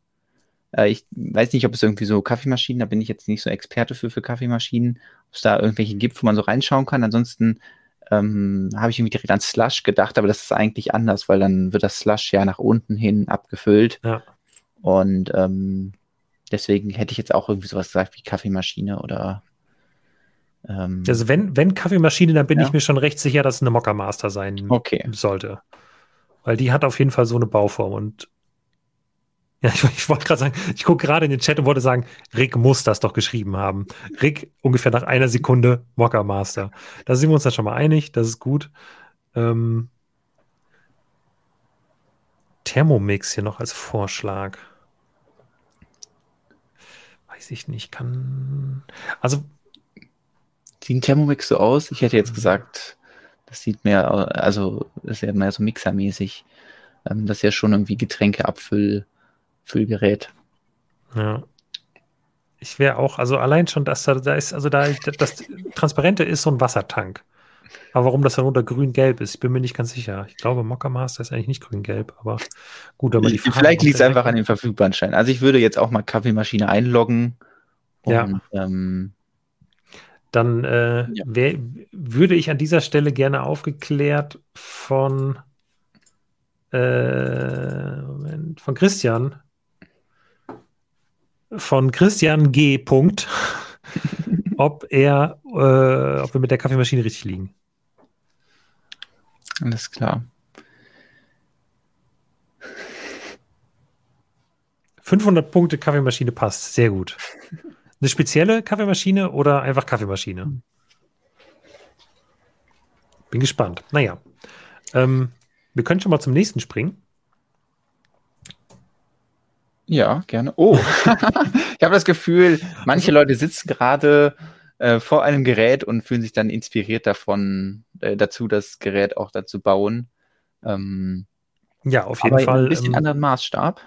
Äh, ich weiß nicht, ob es irgendwie so Kaffeemaschinen, da bin ich jetzt nicht so Experte für, für Kaffeemaschinen, ob es da irgendwelche gibt, wo man so reinschauen kann. Ansonsten ähm, habe ich irgendwie direkt an Slush gedacht, aber das ist eigentlich anders, weil dann wird das Slush ja nach unten hin abgefüllt. Ja. Und ähm, Deswegen hätte ich jetzt auch irgendwie sowas gesagt wie Kaffeemaschine oder. Ähm, also, wenn, wenn Kaffeemaschine, dann bin ja. ich mir schon recht sicher, dass es eine Mocker Master sein okay. sollte. Weil die hat auf jeden Fall so eine Bauform und. Ja, ich, ich wollte gerade sagen, ich gucke gerade in den Chat und wollte sagen, Rick muss das doch geschrieben haben. Rick, ungefähr nach einer Sekunde Mocker Master. Da sind wir uns dann schon mal einig, das ist gut. Ähm, Thermomix hier noch als Vorschlag weiß ich nicht, kann. Also. Sieht ein Thermomix so aus? Ich hätte jetzt gesagt, das sieht mehr, also das ist ja mehr so mixermäßig. Ähm, das ist ja schon irgendwie Getränkeabfüllgerät. Ja. Ich wäre auch, also allein schon, dass da, da ist, also da, das Transparente ist so ein Wassertank. Aber warum das dann unter grün-gelb ist, ich bin mir nicht ganz sicher. Ich glaube, Mokka Master ist eigentlich nicht grün-gelb, aber gut, aber die Farbe Vielleicht liegt es einfach an den verfügbaren Scheinen. Also ich würde jetzt auch mal Kaffeemaschine einloggen. Und, ja. Ähm, dann äh, ja. wär, würde ich an dieser Stelle gerne aufgeklärt von, äh, Moment, von Christian. Von Christian G. Punkt, ob er, äh, ob wir mit der Kaffeemaschine richtig liegen. Alles klar. 500 Punkte Kaffeemaschine passt. Sehr gut. Eine spezielle Kaffeemaschine oder einfach Kaffeemaschine? Bin gespannt. Naja. Ähm, wir können schon mal zum nächsten springen. Ja, gerne. Oh, ich habe das Gefühl, manche Leute sitzen gerade äh, vor einem Gerät und fühlen sich dann inspiriert davon, äh, dazu, das Gerät auch dazu bauen. Ähm, ja, auf jeden Fall. Ein bisschen ähm, anderen Maßstab.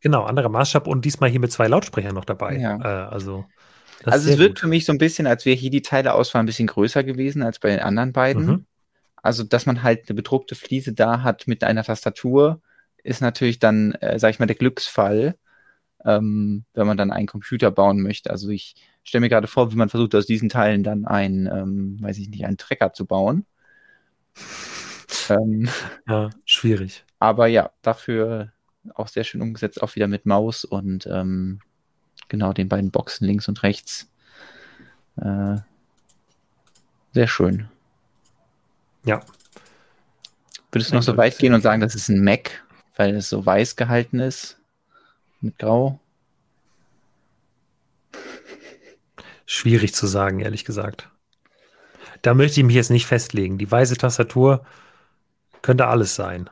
Genau, anderer Maßstab und diesmal hier mit zwei Lautsprechern noch dabei. Ja. Äh, also also es wirkt gut. für mich so ein bisschen, als wäre hier die Teileauswahl ein bisschen größer gewesen als bei den anderen beiden. Mhm. Also, dass man halt eine bedruckte Fliese da hat mit einer Tastatur, ist natürlich dann, äh, sag ich mal, der Glücksfall, ähm, wenn man dann einen Computer bauen möchte. Also ich stelle mir gerade vor, wie man versucht, aus diesen Teilen dann ein, ähm, weiß ich nicht, einen Trecker zu bauen. ähm, ja, schwierig. Aber ja, dafür auch sehr schön umgesetzt, auch wieder mit Maus und ähm, genau den beiden Boxen links und rechts. Äh, sehr schön. Ja. Würdest du noch so weit gehen und sagen, das ist ein Mac, weil es so weiß gehalten ist? Mit Grau? Schwierig zu sagen, ehrlich gesagt. Da möchte ich mich jetzt nicht festlegen. Die weiße Tastatur könnte alles sein.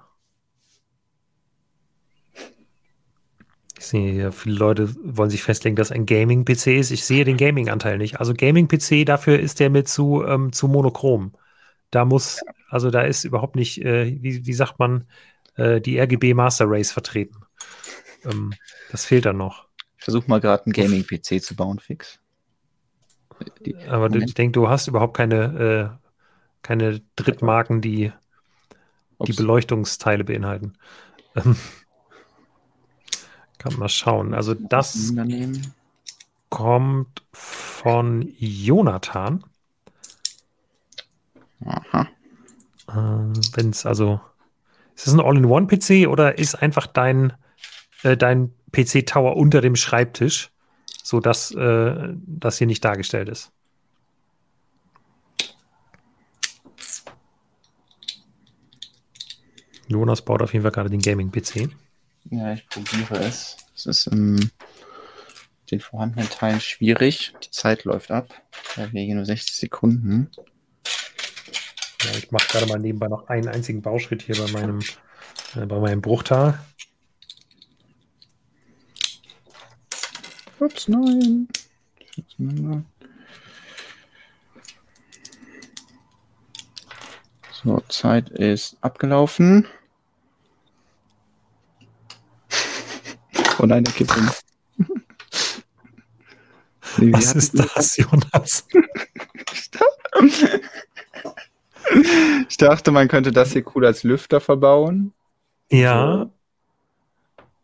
Ich sehe hier, viele Leute wollen sich festlegen, dass ein Gaming-PC ist. Ich sehe den Gaming-Anteil nicht. Also Gaming-PC, dafür ist der mit zu, ähm, zu monochrom. Da muss, also da ist überhaupt nicht, äh, wie, wie sagt man, äh, die RGB Master Race vertreten. Ähm, das fehlt dann noch. Ich versuche mal gerade einen Gaming-PC zu bauen, fix. Die, Aber Moment. ich denke, du hast überhaupt keine, äh, keine Drittmarken, die Ups. die Beleuchtungsteile beinhalten. Ähm, kann man schauen. Also das kommt von Jonathan. Aha. Ähm, Wenn es also, ist es ein All-in-One-PC oder ist einfach dein, äh, dein PC-Tower unter dem Schreibtisch, sodass äh, das hier nicht dargestellt ist? Jonas baut auf jeden Fall gerade den Gaming-PC. Ja, ich probiere es. Es ist in den vorhandenen Teilen schwierig. Die Zeit läuft ab. Wir hier nur 60 Sekunden. Ja, ich mache gerade mal nebenbei noch einen einzigen Bauschritt hier bei meinem, äh, bei meinem Bruchtal. Ups, nein. So, Zeit ist abgelaufen. Oh nein, der kippt um. Nee, Was ist das, Jonas? ich dachte, man könnte das hier cool als Lüfter verbauen. Ja.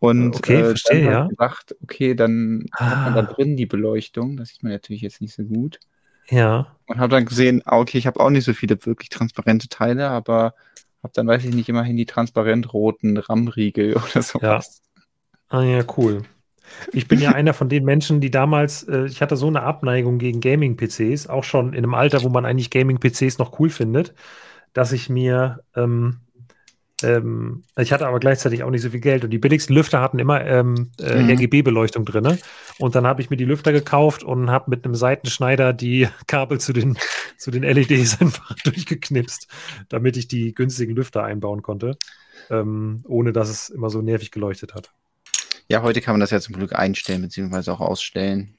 Und okay, äh, verstehe, dann ja. gedacht, okay, dann ah. hat man da ah. drin die Beleuchtung. Das sieht man natürlich jetzt nicht so gut. Ja. Und habe dann gesehen, ah, okay, ich habe auch nicht so viele wirklich transparente Teile, aber habe dann, weiß ich nicht, immerhin die transparent roten RAM-Riegel oder sowas. Ah ja, cool. Ich bin ja einer von den Menschen, die damals, äh, ich hatte so eine Abneigung gegen Gaming-PCs, auch schon in einem Alter, wo man eigentlich Gaming-PCs noch cool findet, dass ich mir, ähm, ähm, ich hatte aber gleichzeitig auch nicht so viel Geld und die billigsten Lüfter hatten immer ähm, äh, mhm. RGB-Beleuchtung drin. Und dann habe ich mir die Lüfter gekauft und habe mit einem Seitenschneider die Kabel zu den, zu den LEDs einfach durchgeknipst, damit ich die günstigen Lüfter einbauen konnte, ähm, ohne dass es immer so nervig geleuchtet hat. Ja, heute kann man das ja zum Glück einstellen, beziehungsweise auch ausstellen.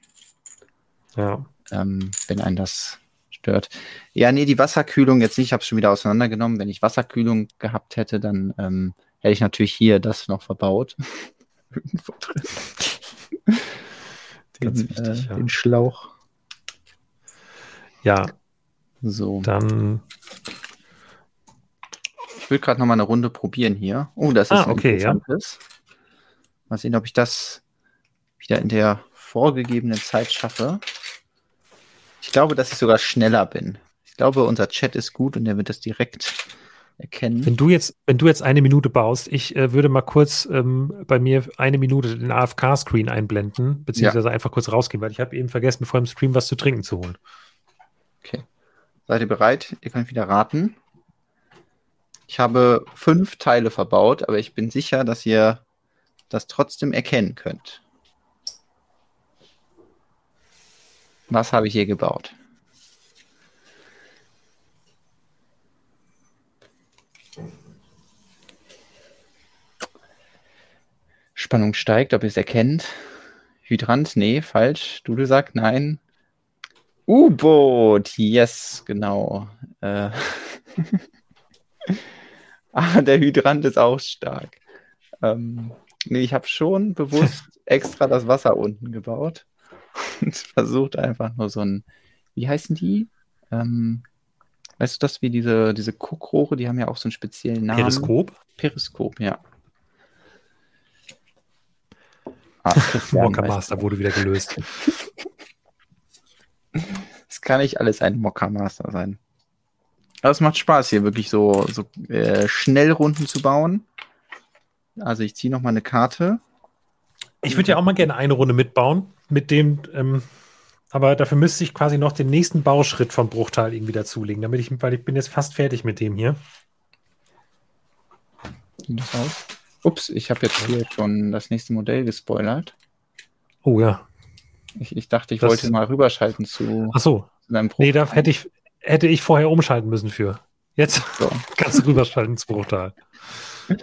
Ja. Ähm, wenn einen das stört. Ja, nee, die Wasserkühlung jetzt nicht, ich habe es schon wieder auseinandergenommen. Wenn ich Wasserkühlung gehabt hätte, dann ähm, hätte ich natürlich hier das noch verbaut. den, wichtig, äh, ja. den Schlauch. Ja. So. Dann. Ich will gerade noch mal eine Runde probieren hier. Oh, das ist ah, okay, ja. Mal sehen, ob ich das wieder in der vorgegebenen Zeit schaffe. Ich glaube, dass ich sogar schneller bin. Ich glaube, unser Chat ist gut und der wird das direkt erkennen. Wenn du jetzt, wenn du jetzt eine Minute baust, ich äh, würde mal kurz ähm, bei mir eine Minute den AFK-Screen einblenden, beziehungsweise ja. einfach kurz rausgehen, weil ich habe eben vergessen, vor dem Stream was zu trinken zu holen. Okay. Seid ihr bereit? Ihr könnt wieder raten. Ich habe fünf Teile verbaut, aber ich bin sicher, dass ihr das trotzdem erkennen könnt. Was habe ich hier gebaut? Spannung steigt, ob ihr es erkennt. Hydrant, nee, falsch. Dudel sagt nein. U-Boot, yes, genau. Äh. ah, der Hydrant ist auch stark. Ähm, nee, ich habe schon bewusst extra das Wasser unten gebaut und versucht einfach nur so ein, wie heißen die? Ähm, weißt du das, wie diese, diese Guckrohre, die haben ja auch so einen speziellen Namen. Periskop? Periskop, ja. Ah, Walker Master wurde wieder gelöst. Es kann nicht alles ein Mocker Master sein. Aber es macht Spaß, hier wirklich so, so äh, Schnellrunden zu bauen. Also ich ziehe nochmal eine Karte. Ich würde ja auch mal gerne eine Runde mitbauen, mit dem, ähm, aber dafür müsste ich quasi noch den nächsten Bauschritt vom Bruchteil irgendwie dazulegen, damit ich, weil ich bin jetzt fast fertig mit dem hier. Ups, ich habe jetzt hier schon das nächste Modell gespoilert. Oh ja. Ich, ich dachte, ich das, wollte mal rüberschalten zu, Ach so. zu deinem. Nee, da hätte ich, hätte ich vorher umschalten müssen für. Jetzt so. kannst du rüberschalten zu Bruchteil.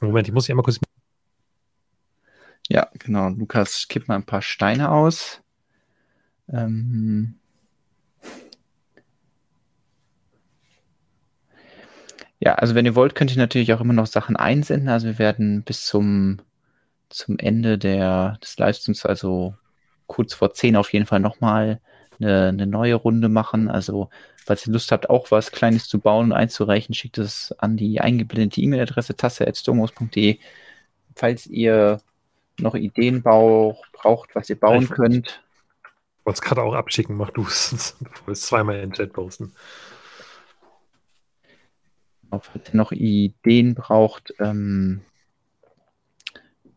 Moment, ich muss hier einmal kurz. Ja, genau. Lukas kippt mal ein paar Steine aus. Ähm, Ja, also wenn ihr wollt, könnt ihr natürlich auch immer noch Sachen einsenden. Also wir werden bis zum, zum Ende der, des Livestreams, also kurz vor 10 auf jeden Fall nochmal eine, eine neue Runde machen. Also falls ihr Lust habt, auch was Kleines zu bauen und einzureichen, schickt es an die eingeblendete E-Mail-Adresse tasse.stomos.de. Falls ihr noch Ideen braucht, was ihr bauen ich könnt. Ich wollte es gerade auch abschicken, mach du es. bevor wir es zweimal in den Chat posten falls ihr noch Ideen braucht, ähm,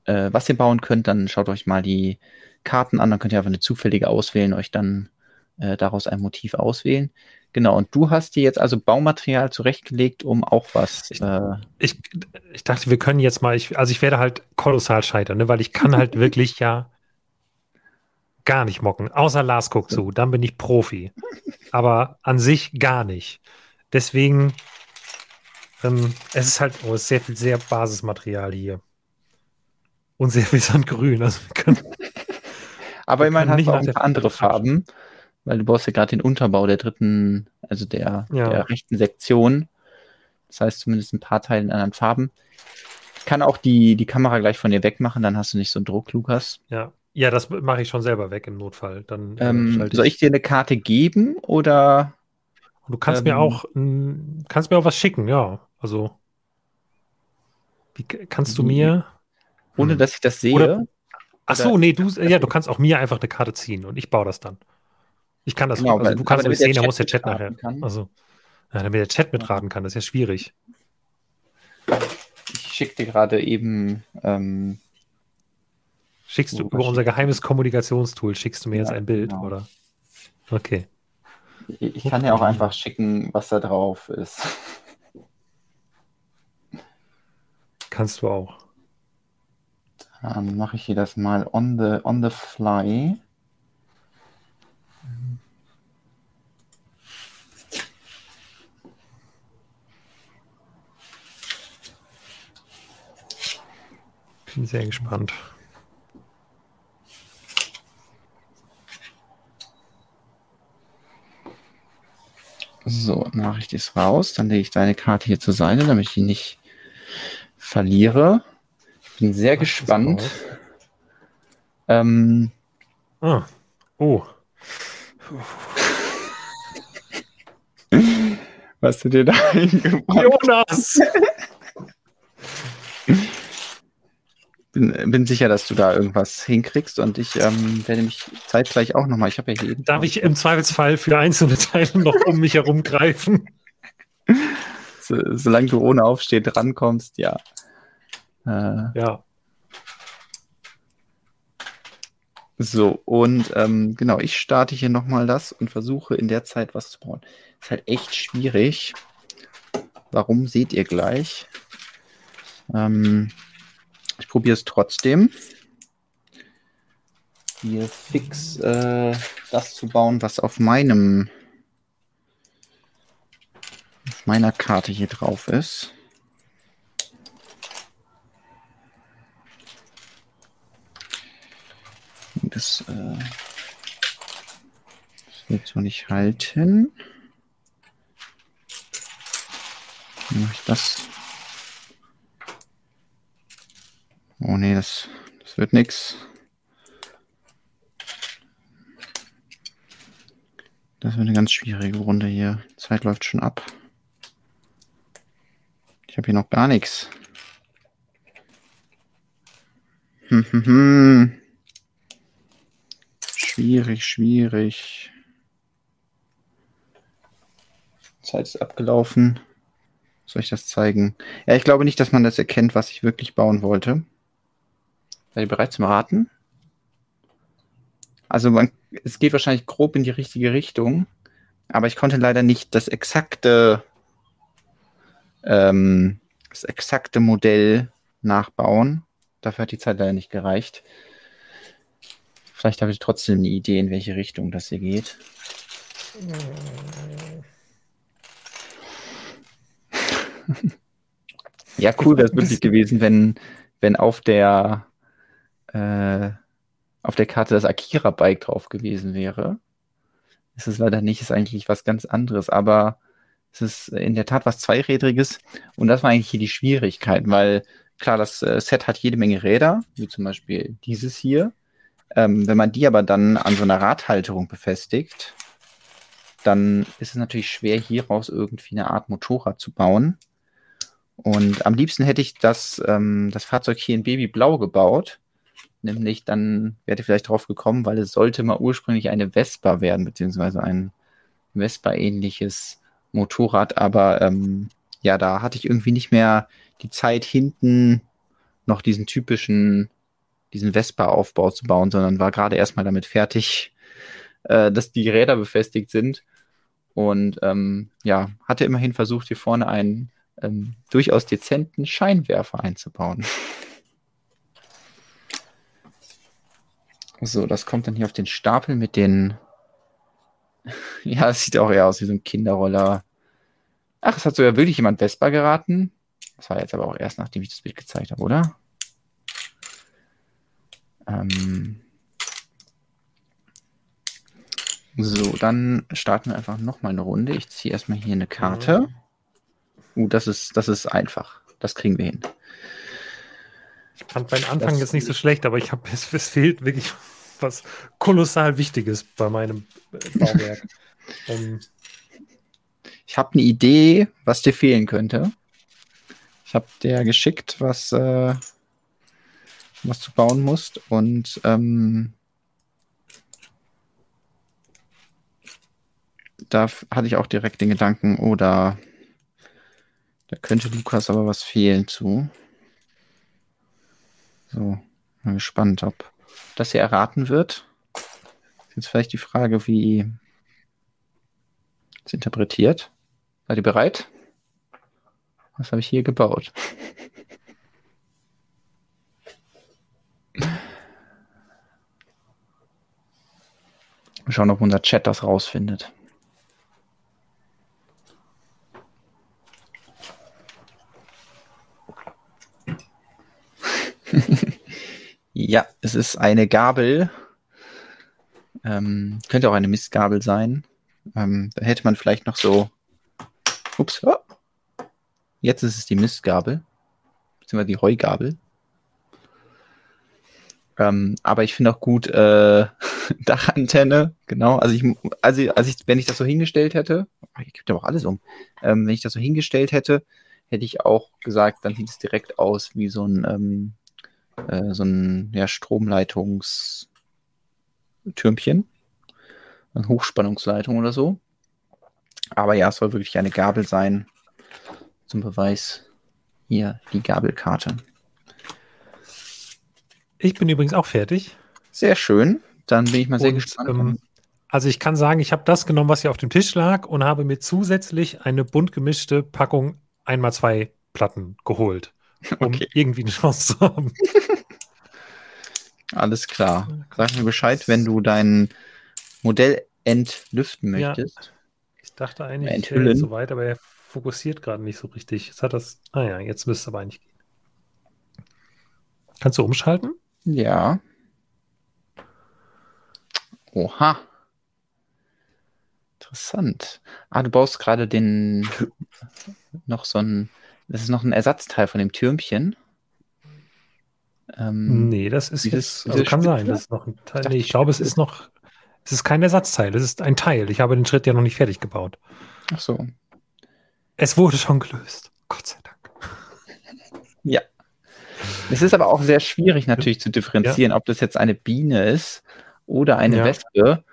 äh, was ihr bauen könnt, dann schaut euch mal die Karten an, dann könnt ihr einfach eine zufällige auswählen, euch dann äh, daraus ein Motiv auswählen. Genau, und du hast dir jetzt also Baumaterial zurechtgelegt, um auch was. Äh ich, ich, dachte, wir können jetzt mal, ich, also ich werde halt kolossal scheitern, ne, weil ich kann halt wirklich ja gar nicht mocken, außer Lars guckt zu, dann bin ich Profi. Aber an sich gar nicht. Deswegen ähm, es ist halt oh, ist sehr viel, sehr Basismaterial hier. Und sehr viel Sandgrün. Also wir können, Aber immerhin hast du auch ein paar andere Farben, weil du baust ja gerade den Unterbau der dritten, also der, ja. der rechten Sektion. Das heißt zumindest ein paar Teile in anderen Farben. Ich kann auch die, die Kamera gleich von dir wegmachen, dann hast du nicht so einen Druck, Lukas. Ja, ja das mache ich schon selber weg im Notfall. Dann, äh, ähm, ich. Soll ich dir eine Karte geben oder? Du kannst ähm, mir auch kannst mir auch was schicken, ja. Also, wie kannst du mir. Ohne hm. dass ich das sehe. Oder, ach so, nee, du, ja, du kannst auch mir einfach eine Karte ziehen und ich baue das dann. Ich kann das, genau, also du kannst nicht sehen, da muss der Chat nachher. Kann. Also, ja, damit der Chat mitraten kann, das ist ja schwierig. Ich schicke dir gerade eben. Ähm, schickst du über unser geheimes Kommunikationstool, schickst du mir ja, jetzt ein Bild, genau. oder? Okay. Ich, ich kann ja auch einfach schicken, was da drauf ist. Kannst du auch. Dann mache ich hier das mal on the, on the fly. Bin sehr gespannt. So, Nachricht ist raus. Dann lege ich deine Karte hier zur Seite, damit ich die nicht verliere. Ich bin sehr Was gespannt. Ähm, ah. Oh. Was du dir da eingebracht Jonas! bin, bin sicher, dass du da irgendwas hinkriegst und ich ähm, werde mich zeitgleich auch nochmal. Ich habe ja hier. Darf ich im Zweifelsfall für einzelne Teile noch um mich herum greifen? So, solange du ohne Aufstehen drankommst, ja. Äh, ja. So, und ähm, genau, ich starte hier nochmal das und versuche in der Zeit was zu bauen. Ist halt echt schwierig. Warum seht ihr gleich? Ähm, ich probiere es trotzdem. Hier fix äh, das zu bauen, was auf meinem auf meiner Karte hier drauf ist. Das äh, wird so nicht halten. Dann mache ich das. Oh nee, das, das wird nix. Das wird eine ganz schwierige Runde hier. Die Zeit läuft schon ab. Ich habe hier noch gar nichts. Hm, hm, hm. Schwierig, schwierig. Zeit ist abgelaufen. Soll ich das zeigen? Ja, ich glaube nicht, dass man das erkennt, was ich wirklich bauen wollte. Seid ihr bereit zum Raten? Also man, es geht wahrscheinlich grob in die richtige Richtung, aber ich konnte leider nicht das exakte, ähm, das exakte Modell nachbauen. Dafür hat die Zeit leider nicht gereicht. Vielleicht habe ich trotzdem eine Idee, in welche Richtung das hier geht. ja, cool wäre es wirklich gewesen, wenn, wenn auf der äh, auf der Karte das Akira-Bike drauf gewesen wäre. Ist leider nicht, ist eigentlich was ganz anderes, aber es ist in der Tat was Zweirädriges und das war eigentlich hier die Schwierigkeit, weil klar, das äh, Set hat jede Menge Räder, wie zum Beispiel dieses hier. Ähm, wenn man die aber dann an so einer Radhalterung befestigt, dann ist es natürlich schwer, hieraus irgendwie eine Art Motorrad zu bauen. Und am liebsten hätte ich das, ähm, das Fahrzeug hier in Babyblau gebaut. Nämlich dann wäre ich vielleicht drauf gekommen, weil es sollte mal ursprünglich eine Vespa werden, beziehungsweise ein Vespa-ähnliches Motorrad. Aber ähm, ja, da hatte ich irgendwie nicht mehr die Zeit, hinten noch diesen typischen, diesen Vespa-Aufbau zu bauen, sondern war gerade erstmal damit fertig, äh, dass die Räder befestigt sind. Und ähm, ja, hatte immerhin versucht, hier vorne einen ähm, durchaus dezenten Scheinwerfer einzubauen. so, das kommt dann hier auf den Stapel mit den. ja, es sieht auch eher aus wie so ein Kinderroller. Ach, es hat sogar wirklich jemand Vespa geraten. Das war jetzt aber auch erst, nachdem ich das Bild gezeigt habe, oder? Ähm so, dann starten wir einfach nochmal eine Runde. Ich ziehe erstmal hier eine Karte. Uh, das ist, das ist einfach. Das kriegen wir hin. Ich fand meinen Anfang das jetzt nicht so schlecht, aber ich habe es, es fehlt wirklich was kolossal Wichtiges bei meinem Bauwerk. um, ich habe eine Idee, was dir fehlen könnte. Ich habe dir geschickt, was, äh, was du bauen musst. Und ähm, da hatte ich auch direkt den Gedanken, oder oh, da könnte Lukas aber was fehlen zu. So, bin gespannt, ob das hier erraten wird. Jetzt vielleicht die Frage, wie es interpretiert. Seid ihr bereit? Was habe ich hier gebaut? Wir schauen, ob unser Chat das rausfindet. Ja, es ist eine Gabel. Ähm, könnte auch eine Mistgabel sein. Ähm, da hätte man vielleicht noch so Ups. Oh. Jetzt ist es die Mistgabel. Beziehungsweise die Heugabel. Ähm, aber ich finde auch gut äh, Dachantenne, genau. Also ich, also, also ich, wenn ich das so hingestellt hätte, ich gebe aber auch alles um. Ähm, wenn ich das so hingestellt hätte, hätte ich auch gesagt, dann sieht es direkt aus wie so ein, ähm, äh, so ein ja, Stromleitungstürmchen. Eine Hochspannungsleitung oder so. Aber ja, es soll wirklich eine Gabel sein. Zum Beweis hier die Gabelkarte. Ich bin übrigens auch fertig. Sehr schön. Dann bin ich mal sehr und, gespannt. Ähm, also ich kann sagen, ich habe das genommen, was hier auf dem Tisch lag und habe mir zusätzlich eine bunt gemischte Packung einmal zwei Platten geholt, um okay. irgendwie eine Chance zu haben. Alles klar. Sag mir Bescheid, wenn du dein Modell entlüften möchtest. Ja. Ich dachte eigentlich, enthüllen. so weit, aber er fokussiert gerade nicht so richtig. Jetzt hat das. Ah ja, jetzt müsste es aber eigentlich gehen. Kannst du umschalten? Ja. Oha. interessant. Ah, du baust gerade den noch so ein, das ist noch ein Ersatzteil von dem Türmchen. Ähm, nee, das ist dieses- jetzt, also kann sein, Spitze? das ist noch ein Teil. dachte, Nee, ich glaube, es ist noch, es ist kein Ersatzteil, es ist ein Teil. Ich habe den Schritt ja noch nicht fertig gebaut. Ach so. Es wurde schon gelöst. Gott sei Dank. Es ist aber auch sehr schwierig natürlich zu differenzieren, ob das jetzt eine Biene ist oder eine Ja. Wespe.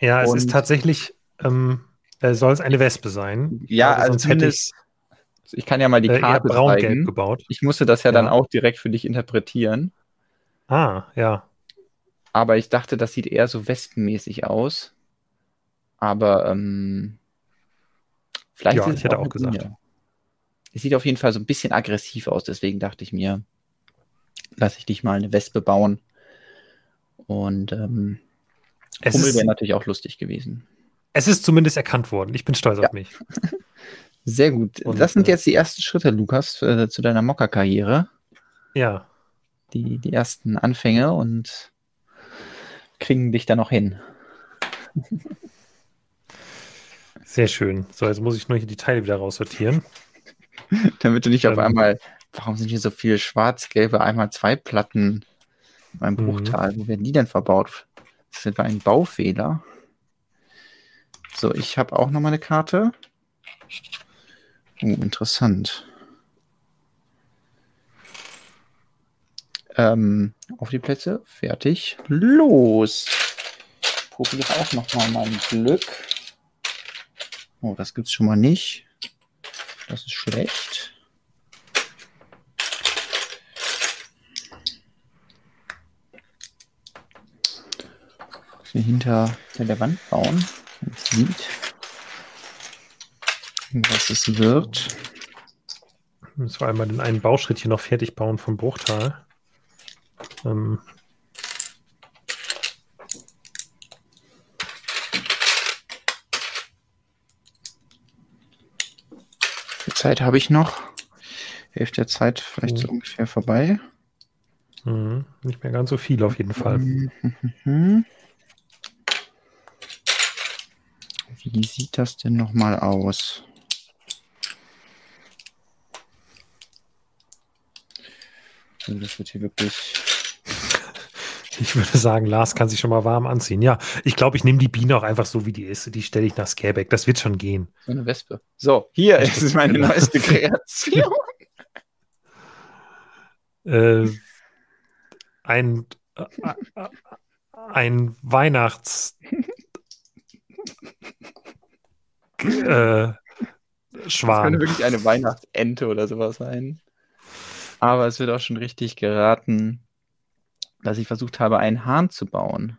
Ja, es Und- ist tatsächlich, ähm, äh, soll es eine Wespe sein. Ich Ja, glaube, also sonst hätte ich Ich kann ja mal die äh, Karte zeigen. gebaut. Ich musste das ja, dann Ja. auch direkt für dich interpretieren. Ah, ja. Aber ich dachte, das sieht eher so wespenmäßig aus. Aber ähm, vielleicht Ja, ich hätte auch gesagt. Es sieht auf jeden Fall so ein bisschen aggressiv aus, deswegen dachte ich mir, lass ich dich mal eine Wespe bauen. Und ähm, Es Hummel ist, wäre natürlich auch lustig gewesen. es ist zumindest erkannt worden. Ich bin stolz Ja. auf mich. Sehr gut. Und, das sind äh, jetzt die ersten Schritte, Lukas, äh, zu deiner Mocker-Karriere. Ja. Die, die ersten Anfänge und kriegen dich da noch hin. Sehr schön. So, jetzt muss ich nur hier die Teile wieder raussortieren. Damit du nicht auf Ähm. einmal, warum sind hier so viele schwarz-gelbe einmal zwei Platten beim Mhm. Bruchtal? Wo werden die denn verbaut? Das ist etwa ein Baufehler. So, ich habe auch noch mal eine Karte. Oh, interessant. Ähm, auf die Plätze, fertig, los. Probiere auch noch mal mein Glück. Oh, das gibt's schon mal nicht. Das ist schlecht. Hier hinter, hinter der Wand bauen. Man sieht, was es wird. Müssen wir einmal den einen Bauschritt hier noch fertig bauen vom Bruchtal. Ähm, Wie viel Zeit habe ich noch? Hälfte der Zeit vielleicht so Oh. ungefähr vorbei. mhm, nicht mehr ganz so viel auf jeden Fall. Mhm. Wie sieht das denn nochmal aus? Das wird hier wirklich. Ich würde sagen, Lars kann sich schon mal warm anziehen. Ja, ich glaube, ich nehme die Biene auch einfach so, wie die ist. Die stelle ich nach Scareback. Das wird schon gehen. So eine Wespe. So, hier ist meine Genau. neueste Kreation. Äh, ein, äh, äh, ein Weihnachts. äh, Das Schwan. könnte wirklich eine Weihnachtsente oder sowas sein. Aber es wird auch schon richtig geraten, dass ich versucht habe, einen Hahn zu bauen.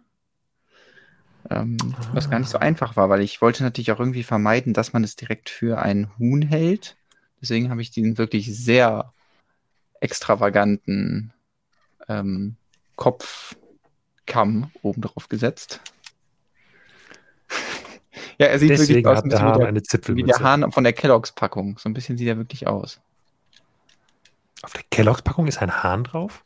Ähm, was gar nicht so einfach war, weil ich wollte natürlich auch irgendwie vermeiden, dass man es direkt für ein Huhn hält. Deswegen habe ich diesen wirklich sehr extravaganten ähm, Kopfkamm oben drauf gesetzt. ja, er sieht wirklich Deswegen aus der bisschen wie der wie der. Hahn von der Kelloggs-Packung. So ein bisschen sieht er wirklich aus. Auf der Kelloggs-Packung ist ein Hahn drauf?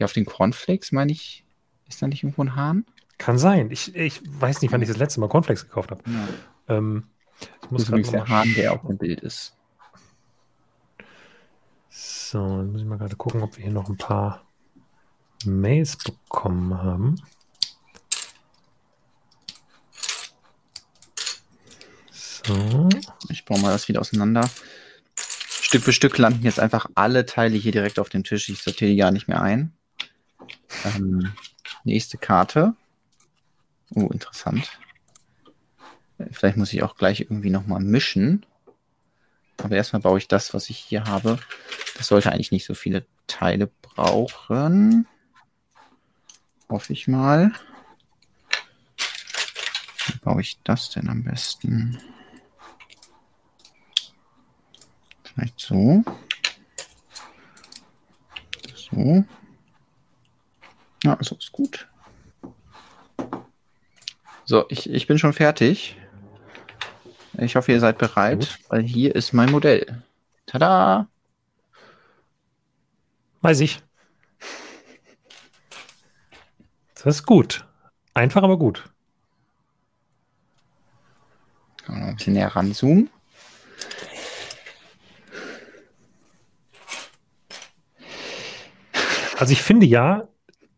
Ja, auf den Cornflakes, meine ich, ist da nicht irgendwo ein Hahn? Kann sein. Ich, ich weiß nicht, wann ich das letzte Mal Cornflakes gekauft habe. Ja. Ähm, ich Das muss ist gerade übrigens der Hahn, der auf dem Bild ist. So, dann muss ich mal gerade gucken, ob wir hier noch ein paar Mails bekommen haben. So. Ich baue mal das wieder auseinander. Stück für Stück landen jetzt einfach alle Teile hier direkt auf dem Tisch. Ich sortiere die gar nicht mehr ein. Ähm, nächste Karte. Oh, interessant. Äh, Vielleicht muss ich auch gleich irgendwie nochmal mischen. Aber erstmal baue ich das, was ich hier habe. Das sollte eigentlich nicht so viele Teile brauchen. Hoffe ich mal. Wie baue ich das denn am besten? Vielleicht so. So. Ja, so ist gut. So, ich, ich bin schon fertig. Ich hoffe, ihr seid bereit, weil hier ist mein Modell. Tada! Weiß ich. Das ist gut. Einfach, aber gut. ein bisschen näher ranzoomen. Also ich finde ja,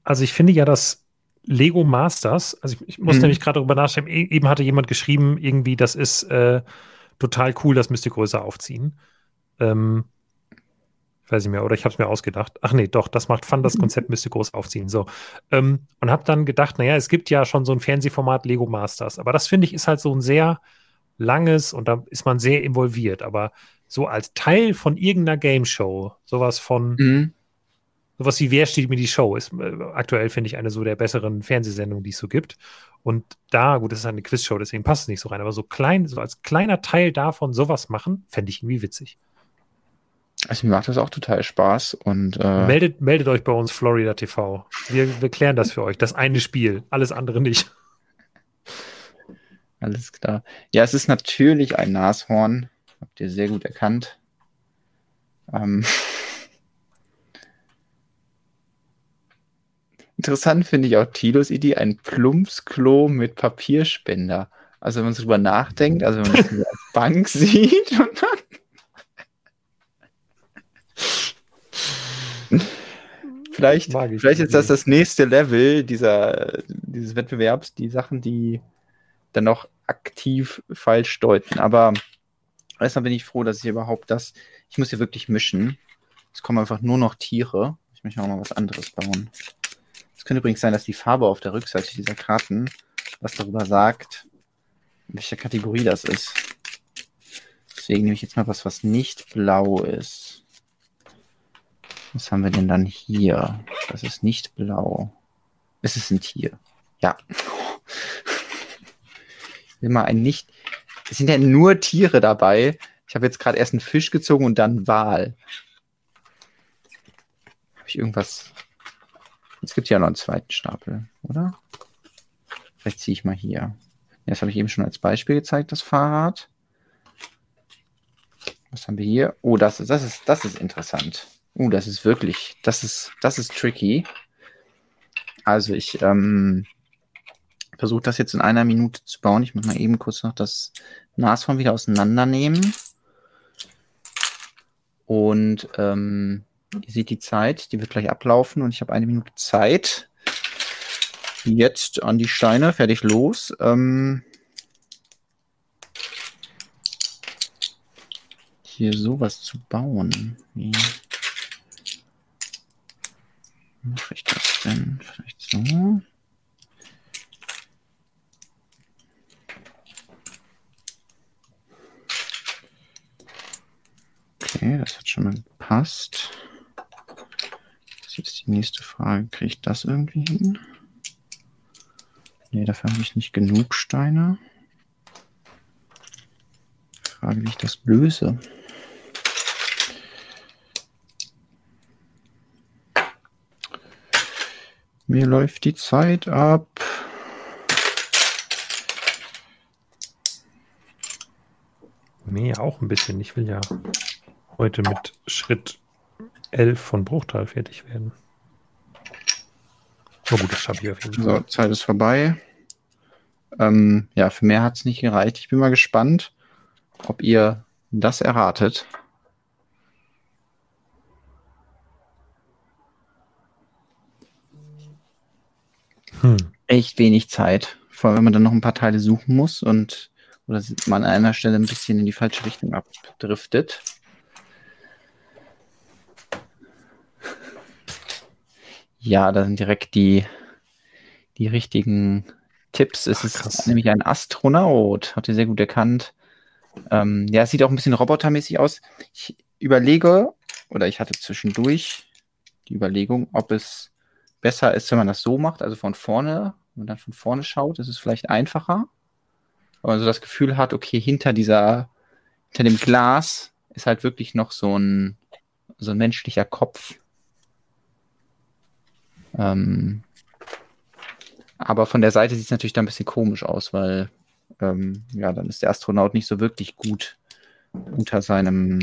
also ich finde ja, dass Lego Masters, also ich, ich muss mhm. nämlich gerade darüber nachdenken, e eben hatte jemand geschrieben, irgendwie, das ist äh, total cool, das müsst ihr größer aufziehen. Ähm, ich weiß nicht mehr, oder ich habe es mir ausgedacht. Ach nee, doch, das macht Fun, das Konzept müsste groß aufziehen. So. Ähm, und habe dann gedacht, naja, es gibt ja schon so ein Fernsehformat Lego Masters, aber das finde ich ist halt so ein sehr langes und da ist man sehr involviert. Aber so als Teil von irgendeiner Game Show, sowas von, mhm. Sowas wie Wer steht mir die Show, ist äh, aktuell, finde ich, eine so der besseren Fernsehsendungen, die es so gibt. Und da, gut, das ist eine Quizshow, deswegen passt es nicht so rein, aber so klein, so als kleiner Teil davon sowas machen, fände ich irgendwie witzig. Also mir macht das auch total Spaß und äh meldet, meldet euch bei uns Florida TV. Wir, wir klären das für euch. Das eine Spiel, alles andere nicht. Alles klar. Ja, es ist natürlich ein Nashorn. Habt ihr sehr gut erkannt. Ähm Interessant finde ich auch Tilos Idee, ein Plumpsklo mit Papierspender. Also wenn man drüber nachdenkt, also wenn man das in der Bank sieht und dann Vielleicht, vielleicht ist das das nächste Level dieser, dieses Wettbewerbs, die Sachen, die dann noch aktiv falsch deuten. Aber erstmal bin ich froh, dass ich überhaupt das, ich muss hier wirklich mischen. Es kommen einfach nur noch Tiere. Ich möchte auch mal was anderes bauen. Könnte übrigens sein, dass die Farbe auf der Rückseite dieser Karten was darüber sagt, in welcher Kategorie das ist. Deswegen nehme ich jetzt mal was, was nicht blau ist. Was haben wir denn dann hier? Das ist nicht blau. Es ist ein Tier. Ja. Immer ein nicht. Es sind ja nur Tiere dabei. Ich habe jetzt gerade erst einen Fisch gezogen und dann Wal. Habe ich irgendwas? Es gibt ja noch einen zweiten Stapel, oder? Vielleicht ziehe ich mal hier. Das habe ich eben schon als Beispiel gezeigt, das Fahrrad. Was haben wir hier? Oh, das ist, das ist, das ist interessant. Uh, das ist wirklich, das ist, das ist tricky. Also ich ähm, versuche das jetzt in einer Minute zu bauen. Ich muss mal eben kurz noch das Nashorn wieder auseinandernehmen. Und ähm, ihr seht die Zeit, die wird gleich ablaufen und ich habe eine Minute Zeit. Jetzt an die Steine, fertig los. Ähm, hier sowas zu bauen. Wie mache ich das denn? Vielleicht so. Okay, das hat schon mal gepasst. Jetzt die nächste Frage. Kriege ich das irgendwie hin? Ne, dafür habe ich nicht genug Steine. Frage, wie ich das löse. Mir läuft die Zeit ab. Mir auch ein bisschen. Ich will ja heute mit Schritt 11 von Bruchteil fertig werden. Na gut, das schaffe ich auf jeden Fall. So, Zeit ist vorbei. Ähm, ja, für mehr hat es nicht gereicht. Ich bin mal gespannt, ob ihr das erratet. Hm. Echt wenig Zeit. Vor allem, wenn man dann noch ein paar Teile suchen muss und oder man an einer Stelle ein bisschen in die falsche Richtung abdriftet. Ja, da sind direkt die, die richtigen Tipps. Es Ach, ist nämlich ein Astronaut, hat ihr sehr gut erkannt. Ähm, ja, es sieht auch ein bisschen robotermäßig aus. Ich überlege, oder ich hatte zwischendurch die Überlegung, ob es besser ist, wenn man das so macht, also von vorne, wenn man dann von vorne schaut, ist es vielleicht einfacher. Wenn man so das Gefühl hat, okay, hinter dieser, hinter dem Glas ist halt wirklich noch so ein, so ein menschlicher Kopf. Ähm, aber von der Seite sieht es natürlich dann ein bisschen komisch aus, weil ähm, ja, dann ist der Astronaut nicht so wirklich gut unter seinem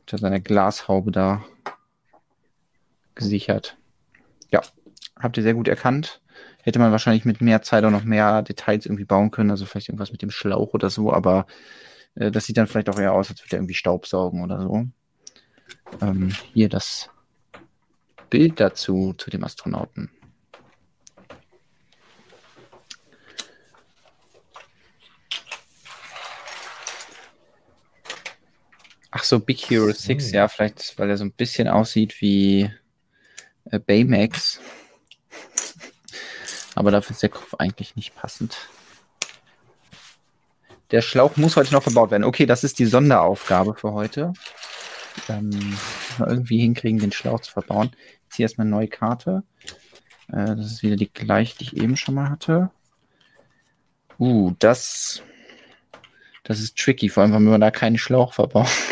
unter seiner Glashaube da gesichert. Ja, habt ihr sehr gut erkannt. hätte man wahrscheinlich mit mehr Zeit auch noch mehr Details irgendwie bauen können, also vielleicht irgendwas mit dem Schlauch oder so, aber äh, das sieht dann vielleicht auch eher aus, als würde er irgendwie Staubsaugen oder so. Ähm, hier das Bild dazu, zu dem Astronauten. Ach so, Big Hero 6, ja, vielleicht, weil er so ein bisschen aussieht wie äh, Baymax. Aber dafür ist der Kopf eigentlich nicht passend. Der Schlauch muss heute noch verbaut werden. Okay, das ist die Sonderaufgabe für heute. Ähm, irgendwie hinkriegen, den Schlauch zu verbauen. Ich ziehe erstmal eine neue Karte. Äh, das ist wieder die gleiche, die ich eben schon mal hatte. Uh, das, das ist tricky, vor allem, wenn man da keinen Schlauch verbauen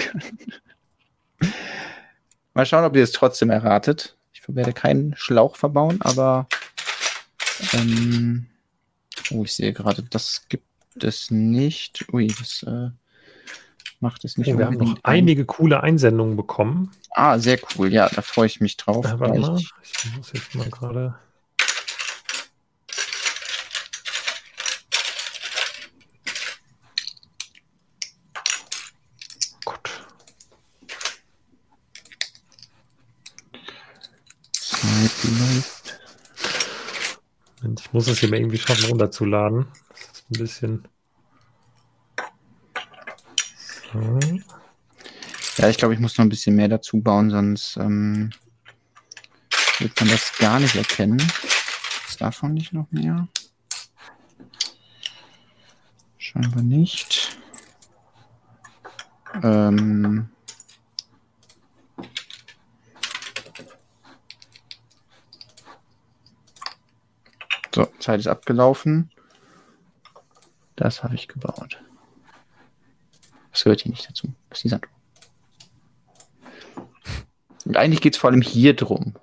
kann. mal schauen, ob ihr es trotzdem erratet. Ich werde keinen Schlauch verbauen, aber ähm, oh, ich sehe gerade, das gibt es nicht. Ui, das äh, macht es nicht. Oh, wir haben noch einige coole Einsendungen bekommen. Ah, sehr cool. Ja, da freue ich mich drauf. Ja, warte mal. Ich muss jetzt mal gerade. Gut. Ich muss es hier mal irgendwie schaffen, runterzuladen. Das ist ein bisschen. Ja, ich glaube, ich muss noch ein bisschen mehr dazu bauen, sonst ähm, wird man das gar nicht erkennen. Ist davon nicht noch mehr? Scheinbar nicht. Ähm, So, Zeit ist abgelaufen. Das habe ich gebaut. Das gehört hier nicht dazu. Das ist die Sanduhr. Und eigentlich geht es vor allem hier drum.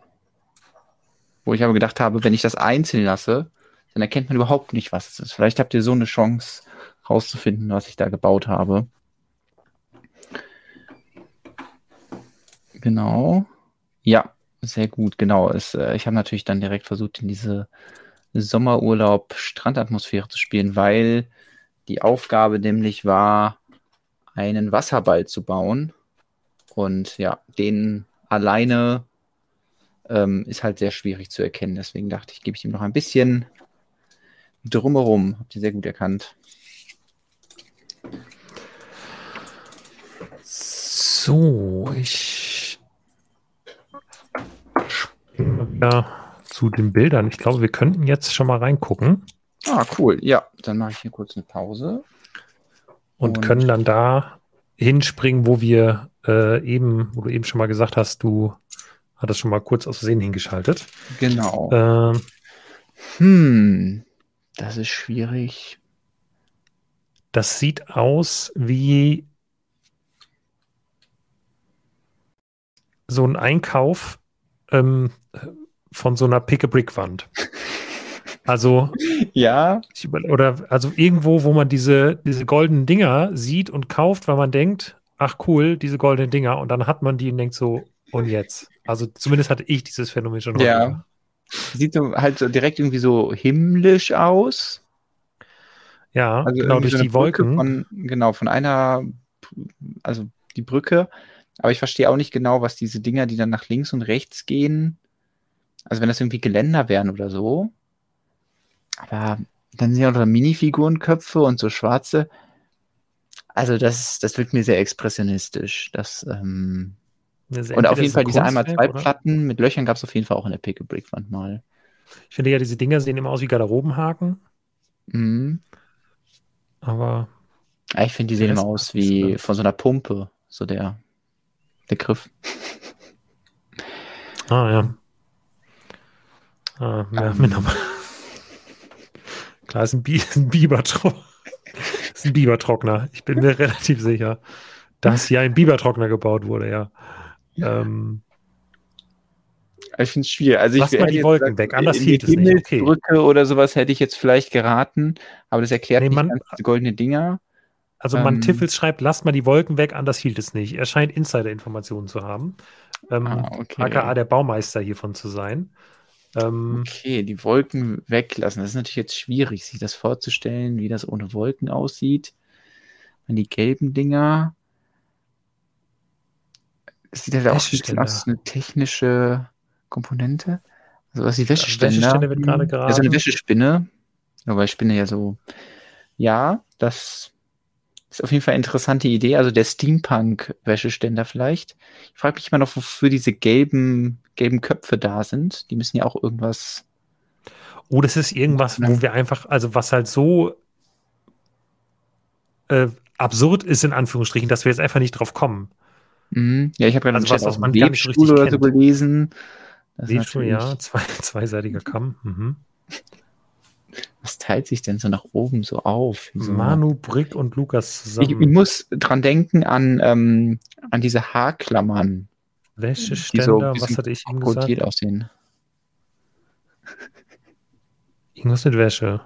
Wo ich aber gedacht habe, wenn ich das einzeln lasse, dann erkennt man überhaupt nicht, was es ist. Vielleicht habt ihr so eine Chance rauszufinden, was ich da gebaut habe. Genau. Ja, sehr gut, genau. Es, äh, ich habe natürlich dann direkt versucht, in diese Sommerurlaub Strandatmosphäre zu spielen, weil die Aufgabe nämlich war, einen Wasserball zu bauen. Und ja, den alleine ähm, ist halt sehr schwierig zu erkennen. Deswegen dachte ich, gebe ich ihm noch ein bisschen drumherum. Habt ihr sehr gut erkannt. So, ich ja zu den Bildern. Ich glaube, wir könnten jetzt schon mal reingucken. Ah, cool. Ja, dann mache ich hier kurz eine Pause. Und, und können dann da hinspringen, wo wir äh, eben, wo du eben schon mal gesagt hast, du hattest schon mal kurz aus Versehen hingeschaltet. Genau. Ähm, hm, das ist schwierig. Das sieht aus wie so ein Einkauf ähm, von so einer Pick-a-Brick-Wand. Also, ja. Oder also irgendwo, wo man diese, diese goldenen Dinger sieht und kauft, weil man denkt, ach cool, diese goldenen Dinger. Und dann hat man die und denkt so, und jetzt? Also zumindest hatte ich dieses Phänomen schon. Ja. Sieht so halt so direkt irgendwie so himmlisch aus. Ja, also genau durch so die Wolken. Von, genau, von einer, also die Brücke. Aber ich verstehe auch nicht genau, was diese Dinger, die dann nach links und rechts gehen, also wenn das irgendwie Geländer wären oder so. Aber dann sind ja auch noch Minifigurenköpfe und so schwarze. Also das, das wirkt mir sehr expressionistisch. Das, ähm, und auf jeden Fall diese einmal zwei Platten mit Löchern gab es auf jeden Fall auch in der Pick Brick Wand mal. Ich finde ja, diese Dinger sehen immer aus wie Garderobenhaken. Mhm. Aber. Ja, ich finde, die sehen immer aus wie von so einer Pumpe. So der, der Griff. Ah, ja. Ah, mehr, ähm. Klar, ist ein, Bi ein Bibertrockner. ist ein Bibertrockner. Ich bin mir relativ sicher, dass hier ein Bibertrockner gebaut wurde, ja. Ähm, ich finde es schwierig. Also Lass mal die Wolken gesagt, weg, anders hielt es nicht. Okay. Brücke oder sowas hätte ich jetzt vielleicht geraten, aber das erklärt nee, man, nicht ganz goldene Dinger. Also ähm, man Tiffels schreibt, lasst mal die Wolken weg, anders hielt es nicht. Er scheint Insider-Informationen zu haben. Ähm, ah, okay. AKA der Baumeister hiervon zu sein. Ähm, Okay, die Wolken weglassen. Das ist natürlich jetzt schwierig, sich das vorzustellen, wie das ohne Wolken aussieht. Wenn die gelben Dinger. Es sieht halt auch ein aus, eine technische Komponente. Also was die Wäscheständer. Wäscheständer wird gerade Ja, so eine geraten. Wäschespinne. Wobei Spinne ja so. Ja, das ist auf jeden Fall eine interessante Idee. Also der Steampunk-Wäscheständer vielleicht. Ich frage mich immer noch, wofür diese gelben, gelben Köpfe da sind. Die müssen ja auch irgendwas. Oh, das ist irgendwas, wo wir einfach, also was halt so äh, absurd ist, in Anführungsstrichen, dass wir jetzt einfach nicht drauf kommen. Mhm. Ja, ich habe gerade Also was, man nicht so Webstuhl oder so gelesen. Webstuhl, ja, zwei, zweiseitiger Kamm. Mhm. Was teilt sich denn so nach oben so auf? So. Manu, Brick und Lukas Ich, ich zusammen. muss dran denken an, ähm, an diese Haarklammern, so Wäscheständer, ein was hatte ich ihm gesagt? aussehen. Irgendwas mit Wäsche.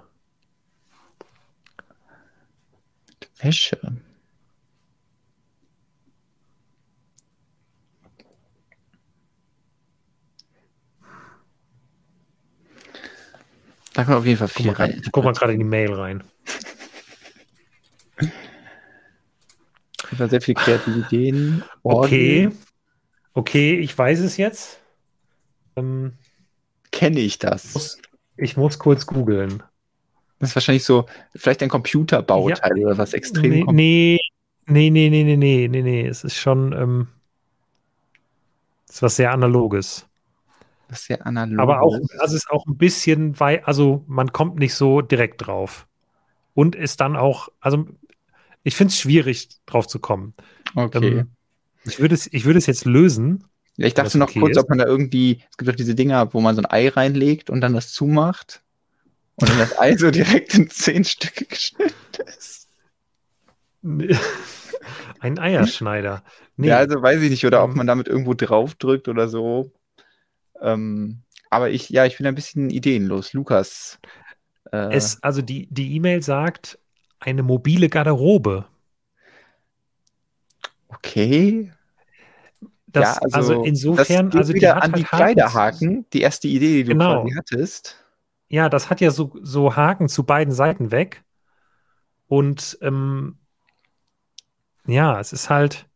Wäsche. Da kommt auf jeden Fall Guck viel grad- rein. ich guck mal gerade in die Mail rein. Jeden Fall sehr viel kreative Ideen. Okay. Okay, ich weiß es jetzt. Ähm, Kenne ich das? muss, ich muss kurz googeln. Das ist wahrscheinlich so, vielleicht ein Computerbauteil oder was extrem Nee, nee, nee, nee, nee, nee, nee, nee, nee. Es ist schon, ähm, es ist was sehr Analoges. was sehr analog Aber auch, ist. also ist auch ein bisschen weit, also man kommt nicht so direkt drauf. Und ist dann auch, also ich finde es schwierig, drauf zu kommen. Okay. Ähm, ich würde es, ich würde es jetzt lösen. ja, ich dachte noch okay kurz, ist. ob man da irgendwie, es gibt doch diese Dinger, wo man so ein Ei reinlegt und dann das zumacht und dann das Ei so direkt in zehn Stücke geschnitten ist. Ein Eierschneider. Nee, Ja, also weiß ich nicht, oder ob Ähm. man damit irgendwo draufdrückt oder so. Ähm, aber ich, ja, ich bin ein bisschen ideenlos. Lukas. Äh, es, also die, die E-Mail sagt, eine mobile Garderobe. okay. Das, ja, also, also, insofern, also die wieder hat an die halt Haken zu- Kleiderhaken, die erste Idee, die du Genau. quasi hattest. Ja, das hat ja so, so Haken zu beiden Seiten weg. Und ähm, ja, es ist halt,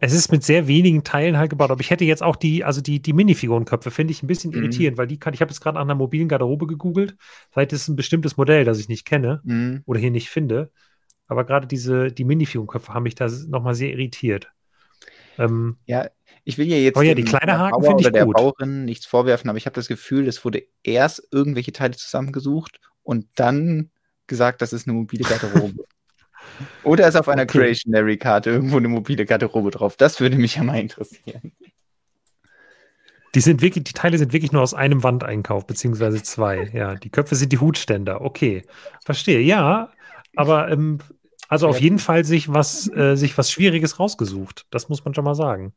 es ist mit sehr wenigen Teilen halt gebaut. Aber ich hätte jetzt auch die, also die, die Minifigurenköpfe, finde ich ein bisschen Mhm. irritierend, weil die kann, ich habe jetzt gerade nach einer mobilen Garderobe gegoogelt. Vielleicht ist es ein bestimmtes Modell, das ich nicht kenne Mhm. oder hier nicht finde. Aber gerade diese, die Minifigurenköpfe haben mich da nochmal sehr irritiert. Ähm, Ja, ich will ja jetzt Aber ja, die Kleiderhaken Bauer finde ich oder der gut. Bauerin nichts vorwerfen, aber ich habe das Gefühl, es wurde erst irgendwelche Teile zusammengesucht und dann gesagt, das ist eine mobile Garderobe. oder ist auf einer Okay. Creationary-Karte irgendwo eine mobile Garderobe drauf? Das würde mich ja mal interessieren. Die sind wirklich, die Teile sind wirklich nur aus einem Wandeinkauf, beziehungsweise zwei. Ja, die Köpfe sind die Hutständer. Okay, verstehe. Ja, aber ähm, also auf jeden Fall sich was, äh, sich was Schwieriges rausgesucht. Das muss man schon mal sagen.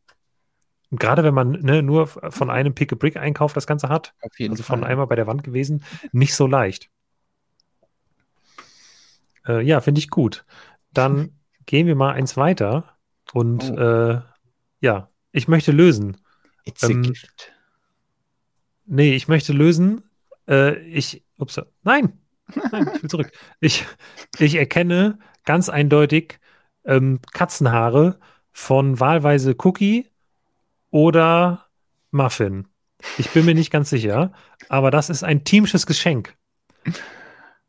Und gerade wenn man ne, nur von einem Pick-a-Brick-Einkauf das Ganze hat, also von Fall. einmal bei der Wand gewesen, nicht so leicht. Äh, ja, finde ich gut. Dann gehen wir mal eins weiter und Oh. äh, ja, ich möchte lösen. It's a ähm, gift. Nee, ich möchte lösen. Äh, ich, ups, nein, nein, ich will zurück. Ich, ich erkenne ganz eindeutig ähm, Katzenhaare von wahlweise Cookie oder Muffin. Ich bin mir nicht ganz sicher, aber das ist ein teamsches Geschenk.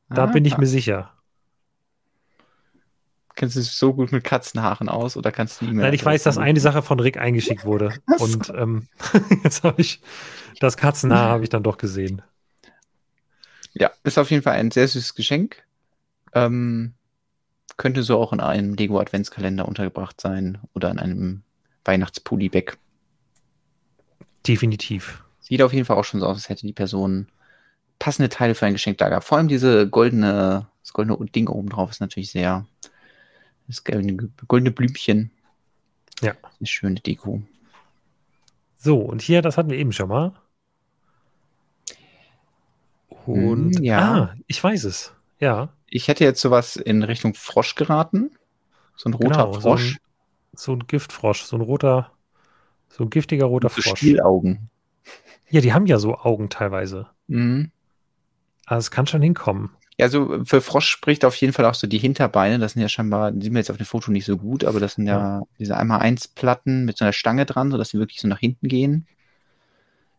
Da bin ich Ah, mir sicher. Kennst du dich so gut mit Katzenhaaren aus oder kannst du die E-Mail? Nein, ich weiß, dass eine Sache von Rick eingeschickt wurde. Und ähm, jetzt habe ich das Katzenhaar habe ich dann doch gesehen. Ja, ist auf jeden Fall ein sehr süßes Geschenk. Ähm, könnte so auch in einem Lego Adventskalender untergebracht sein oder in einem Weihnachtspulli-Bag. Definitiv. Sieht auf jeden Fall auch schon so aus, als hätte die Person passende Teile für ein Geschenk da gehabt. Vor allem diese goldene, das goldene Ding oben drauf ist natürlich sehr, das goldene, goldene Blümchen. Ja. Eine schöne Deko. So, und hier, das hatten wir eben schon mal. Und Hm, ja. ah, ich weiß es. Ja, Ich hätte jetzt sowas in Richtung Frosch geraten. So ein roter genau. So Frosch. ein, so ein Giftfrosch, so ein roter, so ein giftiger roter so Frosch. Stielaugen. Ja, die haben ja so Augen teilweise. Mhm. Also es kann schon hinkommen. Ja, also für Frosch spricht auf jeden Fall auch so die Hinterbeine. Das sind ja scheinbar, die sehen wir jetzt auf dem Foto nicht so gut, aber das sind ja, Ja. diese einmal eins Platten mit so einer Stange dran, sodass sie wirklich so nach hinten gehen.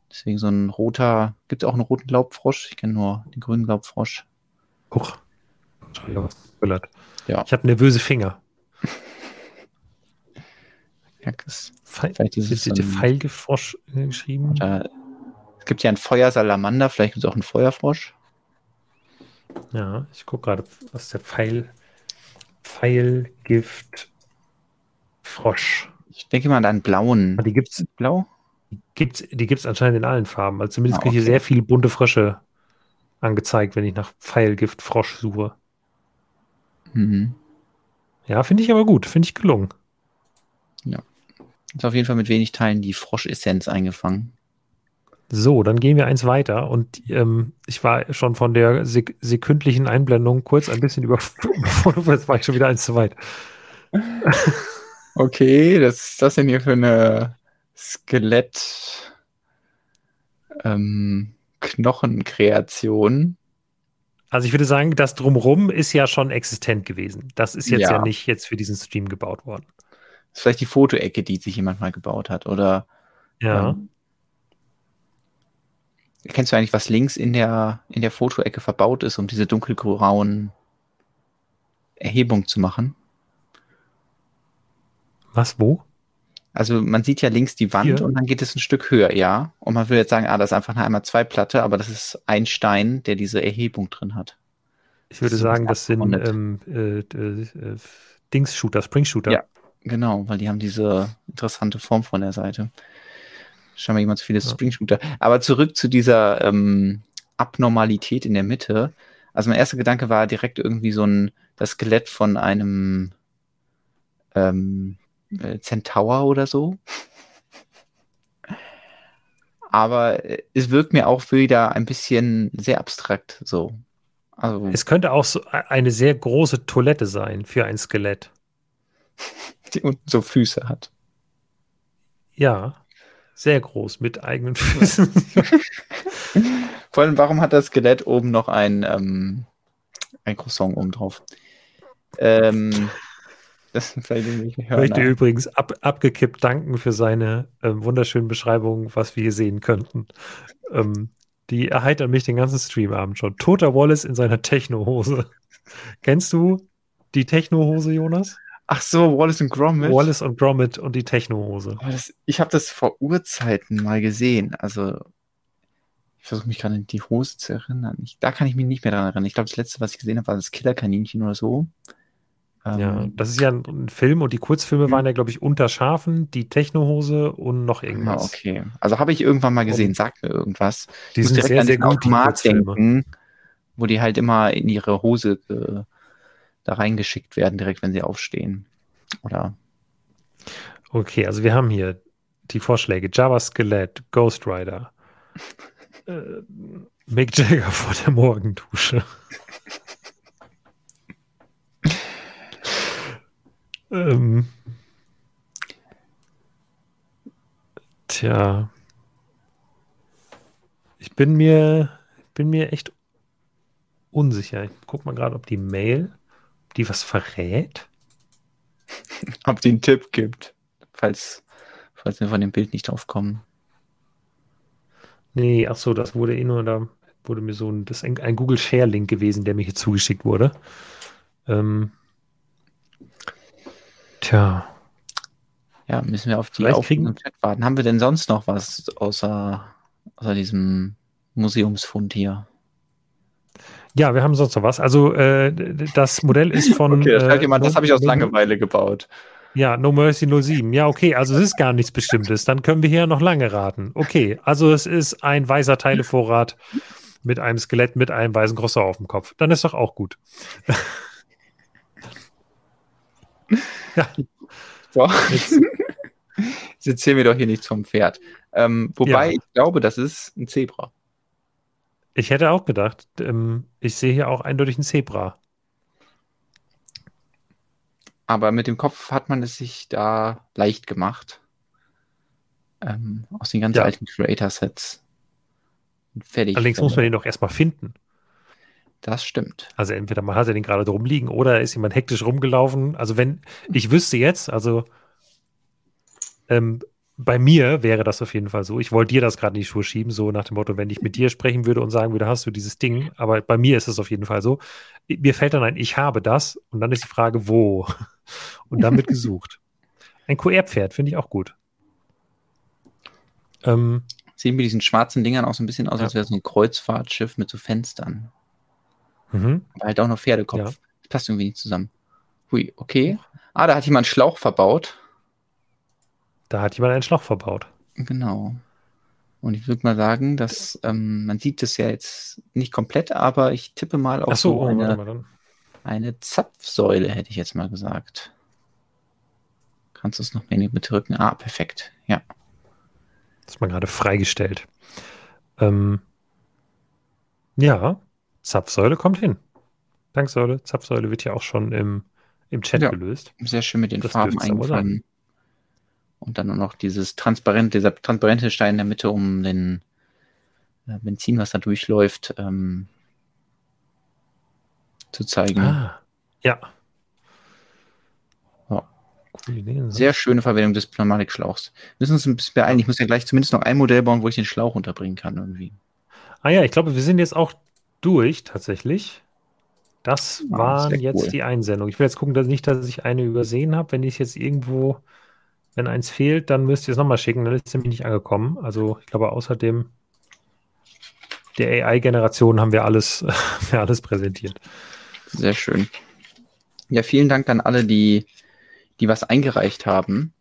Deswegen so ein roter, gibt es auch einen roten Glaubfrosch? Ich kenne nur den grünen Glaubfrosch. Huch. Ja. Ich habe nervöse Finger. Ja, das, vielleicht ist es ein, Pfeilgefrosch äh, geschrieben? oder, es gibt ja einen Feuersalamander, vielleicht gibt es auch einen Feuerfrosch. Ja, ich gucke gerade, was der Pfeil. Pfeilgift Frosch. Ich denke mal an einen blauen. Ah, Die gibt's, Blau? gibt's, die gibt's anscheinend in allen Farben. Also zumindest Ah, kriege ich okay. sehr viele bunte Frösche angezeigt, wenn ich nach Pfeilgift Frosch suche. Mhm. Ja, finde ich aber gut. Finde ich gelungen. Ist auf jeden Fall mit wenig Teilen die Froschessenz eingefangen. So, dann gehen wir eins weiter und ähm, ich war schon von der sek sekündlichen Einblendung kurz ein bisschen überfordert, jetzt war ich schon wieder eins zu weit. Okay, was ist das denn hier für eine Skelett ähm, Knochenkreation? Also ich würde sagen, das Drumrum ist ja schon existent gewesen. Das ist jetzt ja, Ja. nicht jetzt für diesen Stream gebaut worden. Das ist vielleicht die Fotoecke, die sich jemand mal gebaut hat. Oder Ja. ähm, kennst du eigentlich, was links in der, in der Fotoecke verbaut ist, um diese dunkelgrauen Erhebung zu machen? Was, wo? Also man sieht ja links die Wand Hier? und dann geht es ein Stück höher, ja. Und man würde jetzt sagen, ah, das ist einfach eine einmal zwei Platte, aber das ist ein Stein, der diese Erhebung drin hat. Ich würde Das sagen, das sind ähm, äh, äh, Dings-Shooter, Spring-Shooter. Ja. Genau, weil die haben diese interessante Form von der Seite. Scheinbar jemand zu viele Ja. Spring-Shooter. Aber zurück zu dieser ähm, Abnormalität in der Mitte. Also mein erster Gedanke war direkt irgendwie so ein, das Skelett von einem ähm, äh, Centaur oder so. Aber äh, es wirkt mir auch wieder ein bisschen sehr abstrakt so. Also Es könnte auch so e- eine sehr große Toilette sein für ein Skelett. die unten so Füße hat. Ja, sehr groß mit eigenen Füßen. Vor allem, warum hat das Skelett oben noch ein, ähm, ein Croissant oben drauf? Ähm, das sind vielleicht irgendwelche Ich möchte übrigens ab, abgekippt danken für seine ähm, wunderschönen Beschreibungen, was wir hier sehen könnten. Ähm, die erheitern mich den ganzen Streamabend schon. Toter Wallace in seiner Techno-Hose. Kennst du die Techno-Hose, Jonas? Ach so, Wallace und Gromit. Wallace und Gromit und die Techno-Hose. Ich habe das vor Urzeiten mal gesehen. Also, ich versuche mich gerade an die Hose zu erinnern. Ich, da kann ich mich nicht mehr dran erinnern. Ich glaube, das letzte, was ich gesehen habe, war das Killerkaninchen oder so. Ähm, Ja, das ist ja ein, ein Film und die Kurzfilme waren ja, glaube ich, unter Schafen, die Techno-Hose und noch ah, irgendwas. okay. Also habe ich irgendwann mal gesehen. Sagt mir irgendwas. Die Ich sind direkt sehr, an sehr diesen gut, die Automat Kurzfilme. denken, wo die halt immer in ihre Hose äh, da reingeschickt werden, direkt wenn sie aufstehen. Oder Okay, also wir haben hier die Vorschläge: Java Skelett, Ghost Rider, äh, Mick Jagger vor der Morgendusche. ähm, tja, ich bin mir, bin mir echt unsicher. Ich guck mal gerade, ob die Mail, ob die was verrät. ob die einen Tipp gibt, falls, falls wir von dem Bild nicht drauf kommen. Nee, ach so, das wurde eh nur, da wurde mir so ein, das ein, ein Google Share Link gewesen, der mir hier zugeschickt wurde. Ähm, tja, Ja, müssen wir auf die Vielleicht kriegen- im Chat warten. Haben wir denn sonst noch was außer, außer diesem Museumsfund hier? ja, wir haben sonst noch was. Also, äh, das Modell ist von. Okay, das, äh, jemand, das habe ich aus Langeweile gebaut. Ja, No Mercy 07. Ja, okay, also es ist gar nichts Bestimmtes. Dann können wir hier noch lange raten. Okay, also es ist ein weißer Teilevorrat mit einem Skelett mit einem weißen Crosser auf dem Kopf. Dann ist doch auch gut. So. Jetzt, Jetzt erzählen wir doch hier nichts vom Pferd. Ähm, wobei Ja. ich glaube, das ist ein Zebra. ich hätte auch gedacht, ähm, ich sehe hier auch eindeutig ein Zebra. Aber mit dem Kopf hat man es sich da leicht gemacht. Ähm, aus den ganz Ja. alten Creator-Sets. Fertig. Allerdings muss man den doch erstmal finden. Das stimmt. Also entweder man hat er den gerade drum liegen oder ist jemand hektisch rumgelaufen. Also wenn, ich wüsste jetzt, also ähm, bei mir wäre das auf jeden Fall so. Ich wollte dir das gerade in die Schuhe schieben, so nach dem Motto, wenn ich mit dir sprechen würde und sagen würde, hast du dieses Ding, aber bei mir ist es auf jeden Fall so. Mir fällt dann ein, ich habe das und dann ist die Frage, wo? Und dann wird gesucht. Ein QR-Pferd finde ich auch gut. Ähm, Sehen wir diesen schwarzen Dingern auch so ein bisschen aus, Ja. als wäre so ein Kreuzfahrtschiff mit so Fenstern. Mhm. Aber halt auch noch Pferdekopf. Ja. Das passt irgendwie nicht zusammen. Hui, okay. Ah, da hat jemand einen Schlauch verbaut. Da hat jemand einen Schlauch verbaut. Genau. Und ich würde mal sagen, dass ähm, man sieht es ja jetzt nicht komplett, aber ich tippe mal auf so, so oh, eine, mal eine Zapfsäule, hätte ich jetzt mal gesagt. Kannst du es noch mehr mit drücken? Ah, perfekt. Ja. Das ist mal gerade freigestellt. Ähm, ja, Zapfsäule kommt hin. Danksäule, Zapfsäule wird ja auch schon im, im Chat Ja. gelöst. Sehr schön mit den Das Farben eingefangen. Und dann noch dieses transparente, dieser transparente Stein in der Mitte, um den äh, Benzin, was da durchläuft, ähm, zu zeigen. Ah, ja. Sehr schöne Verwendung des Pneumatikschlauchs. Wir müssen uns ein bisschen beeilen. Ich muss ja gleich zumindest noch ein Modell bauen, wo ich den Schlauch unterbringen kann irgendwie. Ah ja, ich glaube, wir sind jetzt auch durch tatsächlich. Das Ah, waren jetzt cool. die Einsendungen. Ich will jetzt gucken, dass nicht, dass ich eine übersehen habe. Wenn ich jetzt irgendwo, wenn eins fehlt, dann müsst ihr es nochmal schicken. Dann ist es nämlich nicht angekommen. Also ich glaube, außerdem der AI-Generation haben wir alles, haben wir alles präsentiert. Sehr schön. Ja, vielen Dank an alle, die, die was eingereicht haben.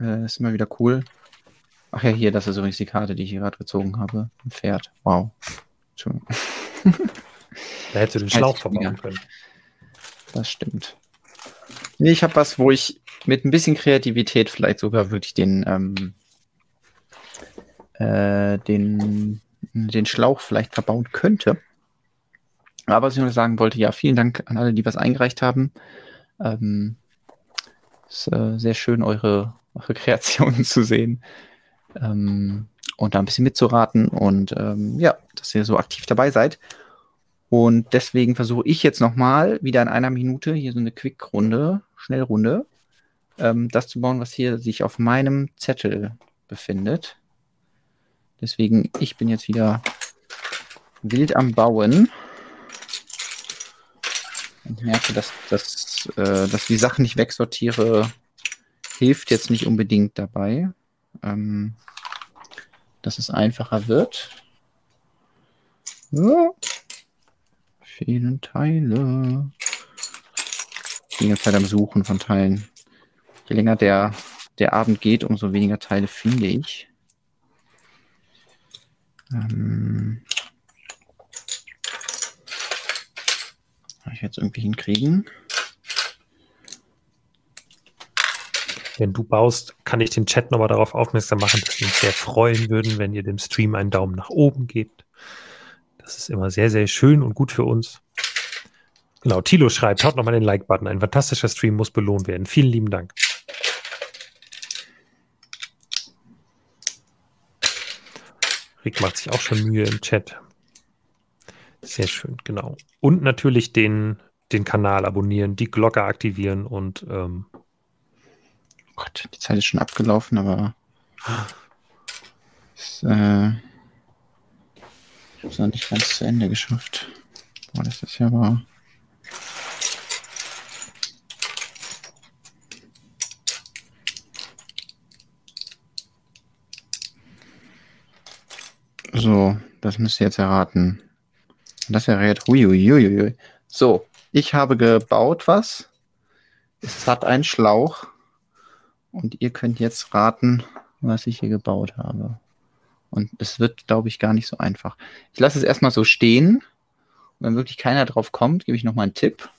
Äh, ist immer wieder cool. Ach ja, hier, das ist übrigens die Karte, die ich hier gerade gezogen habe. Ein Pferd. Wow. Entschuldigung. Da hättest du den Schlauch ich verbauen können. Das stimmt. Nee, ich habe was, wo ich mit ein bisschen Kreativität vielleicht sogar wirklich den, ähm, äh, den, den Schlauch vielleicht verbauen könnte. Aber was ich noch sagen wollte, ja, vielen Dank an alle, die was eingereicht haben. Ähm, ist äh, sehr schön, eure, eure Kreationen zu sehen ähm, und da ein bisschen mitzuraten und ähm, ja, dass ihr so aktiv dabei seid. Und deswegen versuche ich jetzt nochmal wieder in einer Minute hier so eine Quick-Runde, Schnellrunde, ähm, das zu bauen, was hier sich auf meinem Zettel befindet. Deswegen, ich bin jetzt wieder wild am Bauen. Und merke, dass, dass, äh, dass die Sachen nicht wegsortiere, hilft jetzt nicht unbedingt dabei. Ähm, dass es einfacher wird. Ja. Fehlen Teile. Ich bin ganze Zeit am Suchen von Teilen. Je länger der, der Abend geht, umso weniger Teile finde ich. Ähm, Kann ich jetzt irgendwie hinkriegen? Wenn du baust, kann ich den Chat nochmal darauf aufmerksam machen, dass wir uns sehr freuen würden, wenn ihr dem Stream einen Daumen nach oben gebt. Das ist immer sehr, sehr schön und gut für uns. Genau, Tilo schreibt, haut nochmal den Like-Button. Ein fantastischer Stream muss belohnt werden. Vielen lieben Dank. Rick macht sich auch schon Mühe im Chat. Sehr schön, genau. Und natürlich den, den Kanal abonnieren, die Glocke aktivieren und ähm, Gott, die Zeit ist schon abgelaufen, aber ist, äh, ich habe es noch nicht ganz zu Ende geschafft. Boah, das ist ja wahr. So, das müsst ihr jetzt erraten. Das errät. Huiuiuiui. So, ich habe gebaut was. Es hat einen Schlauch. Und ihr könnt jetzt raten, was ich hier gebaut habe. Und es wird, glaube ich, gar nicht so einfach. Ich lasse es erstmal so stehen. Und wenn wirklich keiner drauf kommt, gebe ich nochmal einen Tipp.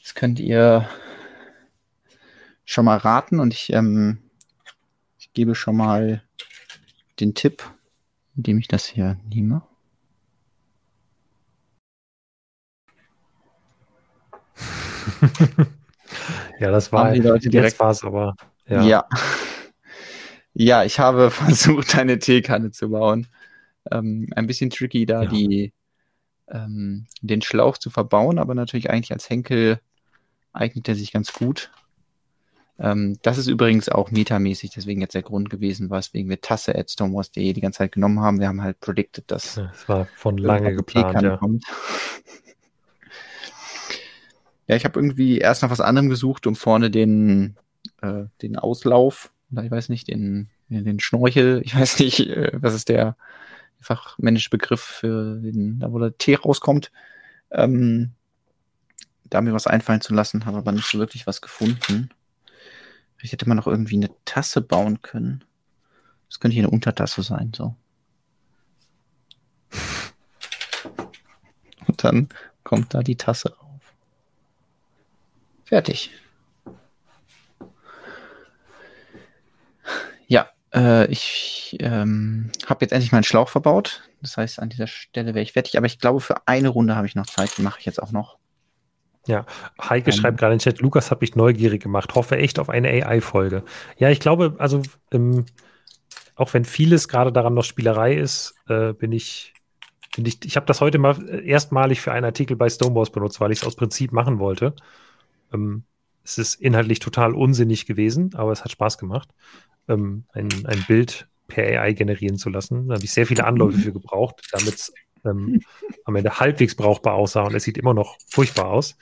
Das könnt ihr schon mal raten und ich, ähm, ich gebe schon mal den Tipp, indem ich das hier nehme. ja, das war die Leute direkt- jetzt war es aber ja. Ja. Ja, ich habe versucht, eine Teekanne zu bauen. Ähm, ein bisschen tricky, da Ja. die ähm, den Schlauch zu verbauen, aber natürlich eigentlich als Henkel eignet er sich ganz gut. Ähm, das ist übrigens auch metamäßig, deswegen jetzt der Grund gewesen, weswegen wir Tasse at stonewars.de die ganze Zeit genommen haben. Wir haben halt predicted, dass Ja, Das war von lange geplant, ja. kommt. Ja, ich habe irgendwie erst nach was anderem gesucht, um vorne den, äh, den Auslauf, oder ich weiß nicht, den, den Schnorchel, ich weiß nicht, äh, was ist der fachmännische Begriff für den, da wo der Tee rauskommt, ähm, da mir was einfallen zu lassen, habe aber nicht so wirklich was gefunden. Vielleicht hätte man noch irgendwie eine Tasse bauen können. Das könnte hier eine Untertasse sein, so. Und dann kommt da die Tasse rauf. Fertig. Ja, äh, ich ähm, habe jetzt endlich meinen Schlauch verbaut. Das heißt, an dieser Stelle wäre ich fertig. Aber ich glaube, für eine Runde habe ich noch Zeit. Die mache ich jetzt auch noch. Heike Ähm. schreibt gerade in den Chat, Lukas hat mich neugierig gemacht, hoffe echt auf eine AI-Folge. Ja, ich glaube, also ähm, auch wenn vieles gerade daran noch Spielerei ist, äh, bin ich, bin ich, ich habe das heute mal äh, erstmalig für einen Artikel bei Stonewalls benutzt, weil ich es aus Prinzip machen wollte. Ähm, es ist inhaltlich total unsinnig gewesen, aber es hat Spaß gemacht, ähm, ein, ein Bild per AI generieren zu lassen. Da habe ich sehr viele Anläufe für gebraucht, damit es ähm, am Ende halbwegs brauchbar aussah und es sieht immer noch furchtbar aus.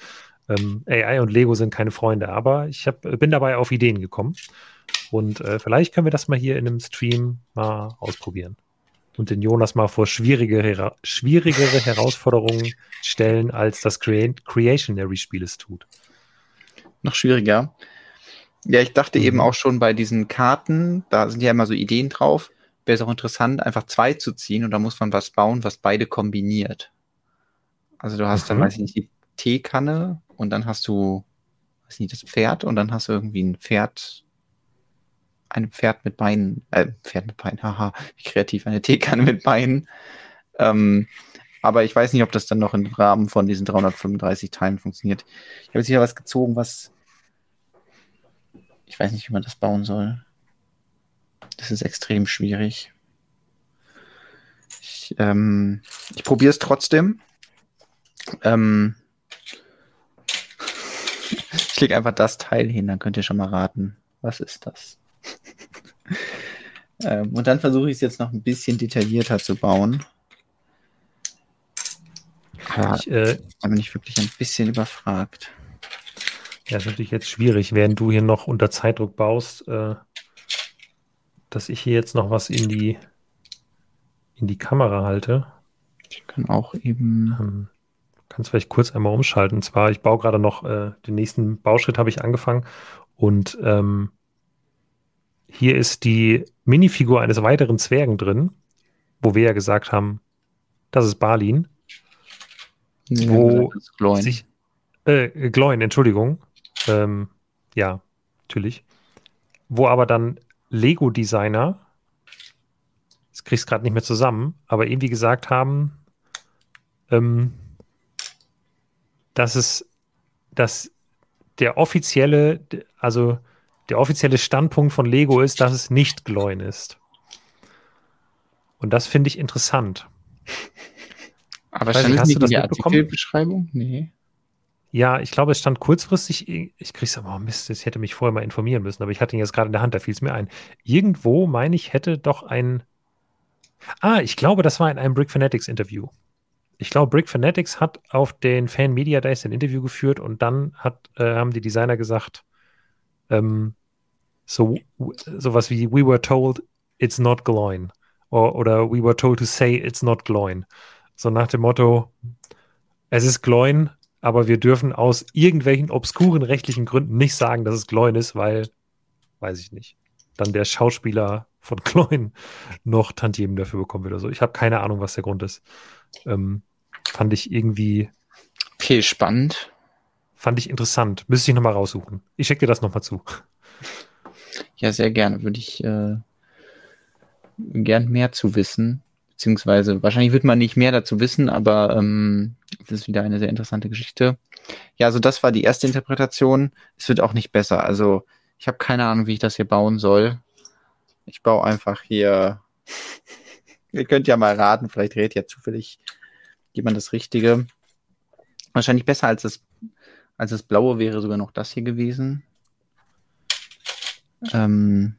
Ähm, AI und Lego sind keine Freunde, aber ich hab, bin dabei auf Ideen gekommen. Und äh, vielleicht können wir das mal hier in einem Stream mal ausprobieren. Und den Jonas mal vor schwierige, hera schwierigere Herausforderungen stellen, als das Crea Creationary-Spiel es tut. Noch schwieriger. Ja, ich dachte Mhm. eben auch schon bei diesen Karten, da sind ja immer so Ideen drauf. Wäre es auch interessant, einfach zwei zu ziehen und da muss man was bauen, was beide kombiniert. Also du hast dann, Mhm. weiß ich nicht, die Teekanne und dann hast du, weiß nicht, das Pferd und dann hast du irgendwie ein Pferd, ein Pferd mit Beinen, äh, Pferd mit Beinen, haha, wie kreativ, eine Teekanne mit Beinen. Ähm, aber ich weiß nicht, ob das dann noch im Rahmen von diesen 335 Teilen funktioniert. Ich habe jetzt hier was gezogen, was ich weiß nicht, wie man das bauen soll. Das ist extrem schwierig. Ich, ähm, ich probiere es trotzdem. Ähm, ich lege einfach das Teil hin, dann könnt ihr schon mal raten, was ist das. ähm, und dann versuche ich es jetzt noch ein bisschen detaillierter zu bauen. Ja, Ich, äh, da bin ich wirklich ein bisschen überfragt. ja, ist natürlich jetzt schwierig, während du hier noch unter Zeitdruck baust, äh, dass ich hier jetzt noch was in die, in die Kamera halte. Ich kann auch eben. Ähm, kannst vielleicht kurz einmal umschalten. Und zwar, ich baue gerade noch, äh, den nächsten Bauschritt habe ich angefangen und ähm, hier ist die Minifigur eines weiteren Zwergen drin, wo wir ja gesagt haben, das ist Balin. Wo Gloin. Sich, äh, Gloin, Entschuldigung. Ähm, ja, natürlich. Wo aber dann Lego-Designer, das kriegst gerade nicht mehr zusammen, aber irgendwie gesagt haben, ähm, dass es, dass der offizielle, also der offizielle Standpunkt von Lego ist, dass es nicht Gloin ist. Und das finde ich interessant. Aber stand hast du das mitbekommen? Artikelbeschreibung? Nee. Ja, ich glaube, es stand kurzfristig, ich krieg's aber, oh Mist, ich hätte mich vorher mal informieren müssen, aber ich hatte ihn jetzt gerade in der Hand, da fiel es mir ein. Irgendwo, meine ich, hätte doch ein, ah, ich glaube, das war in einem Brick Fanatics Interview. Ich glaube, Brick Fanatics hat auf den Fan Media Days ein Interview geführt und dann hat, äh, haben die Designer gesagt, ähm, so, sowas wie, we were told it's not Gloin. Oder we were told to say it's not Gloin. So nach dem Motto, es ist Gloin, aber wir dürfen aus irgendwelchen obskuren rechtlichen Gründen nicht sagen, dass es Gloin ist, weil, weiß ich nicht, dann der Schauspieler von Gloin noch Tantiemen dafür bekommen wird oder so. Ich habe keine Ahnung, was der Grund ist. Ähm, fand ich irgendwie, Okay, spannend. fand ich interessant. Müsste ich nochmal raussuchen. Ich schicke dir das nochmal zu. Ja, sehr gerne. Würde ich äh, gern mehr zu wissen. Beziehungsweise, wahrscheinlich wird man nicht mehr dazu wissen, aber ähm, das ist wieder eine sehr interessante Geschichte. Ja, also das war die erste Interpretation. Es wird auch nicht besser. Also ich habe keine Ahnung, wie ich das hier bauen soll. Ich baue einfach hier. Ihr könnt ja mal raten, vielleicht redet ja zufällig jemand das Richtige. Wahrscheinlich besser als das, als das Blaue wäre sogar noch das hier gewesen. Ähm,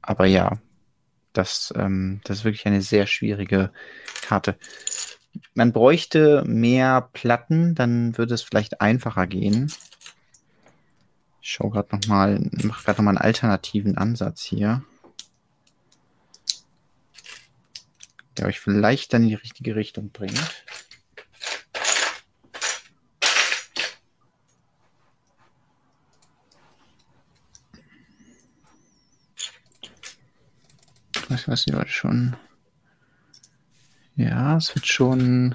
aber ja, das, ähm, das ist wirklich eine sehr schwierige Karte. Man bräuchte mehr Platten, dann würde es vielleicht einfacher gehen. Ich schaue gerade nochmal, mache gerade nochmal einen alternativen Ansatz hier. Der euch vielleicht dann in die richtige Richtung bringt. Was weiß die Leute schon. Ja, es wird schon.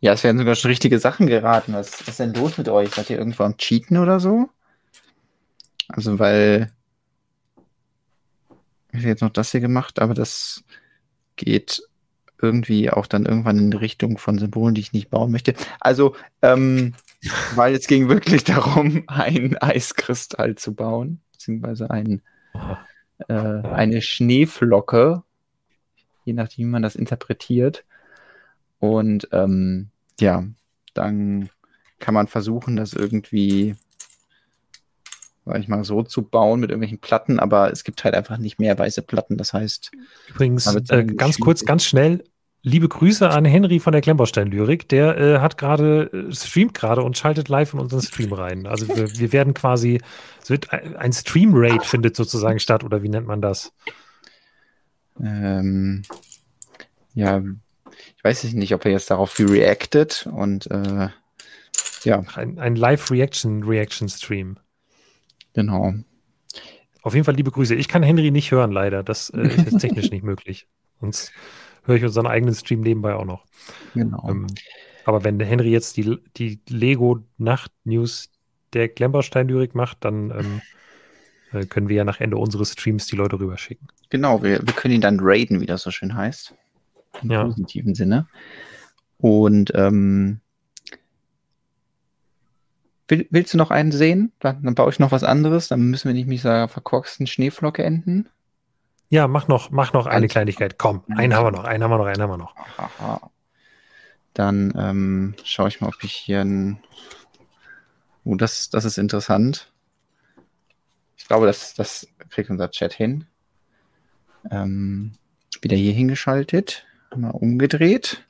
Ja, es werden sogar schon richtige Sachen geraten. Was, was ist denn los mit euch? Seid ihr irgendwo am Cheaten oder so? Also, weil. Ich habe jetzt noch das hier gemacht, aber das geht irgendwie auch dann irgendwann in die Richtung von Symbolen, die ich nicht bauen möchte. Also, ähm, weil es ging wirklich darum, einen Eiskristall zu bauen, beziehungsweise einen, äh, eine Schneeflocke, je nachdem, wie man das interpretiert. Und ähm, ja, dann kann man versuchen, das irgendwie, sag ich mal, so zu bauen mit irgendwelchen Platten, aber es gibt halt einfach nicht mehr weiße Platten. Das heißt. Übrigens, äh, ganz kurz, ganz schnell, liebe Grüße an Henry von der Klemmbaustein-Lyrik. Der äh, hat gerade, äh, streamt gerade und schaltet live in unseren Stream rein. Also wir, wir werden quasi, es wird ein Stream-Raid findet sozusagen statt, oder wie nennt man das? Ähm, ja, ich weiß nicht, ob er jetzt darauf reacted und äh, ja. Ein, ein Live-Reaction-Reaction-Stream. Genau. Auf jeden Fall liebe Grüße. Ich kann Henry nicht hören, leider. Das äh, ist technisch nicht möglich. Sonst höre ich unseren eigenen Stream nebenbei auch noch. Genau. Ähm, aber wenn Henry jetzt die, die Lego-Nacht-News der Klemmbaustein-Lyrik macht, dann ähm, äh, können wir ja nach Ende unseres Streams die Leute rüberschicken. Genau, wir, wir können ihn dann raiden, wie das so schön heißt. Im ja. positiven Sinne. Und ähm, will, willst du noch einen sehen? Dann, dann, baue ich noch was anderes. Dann müssen wir nicht mit dieser verkorksten Schneeflocke enden. Ja, mach noch, mach noch eine Kleinigkeit. Komm, einen haben wir noch, einen haben wir noch, einen haben wir noch. Aha. Dann ähm, schaue ich mal, ob ich hier ein. Oh, das, das ist interessant. Ich glaube, das, das kriegt unser Chat hin. Ähm, wieder hier hingeschaltet. Mal umgedreht.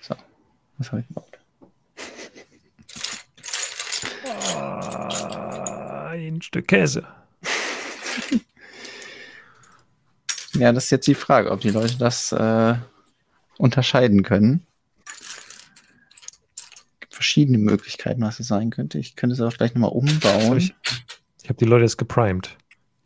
So, was habe ich gebaut? Ein Stück Käse. ja, das ist jetzt die Frage, ob die Leute das äh, unterscheiden können. Es gibt verschiedene Möglichkeiten, was es sein könnte. Ich könnte es auch gleich nochmal umbauen. Ich, ich habe die Leute jetzt geprimed.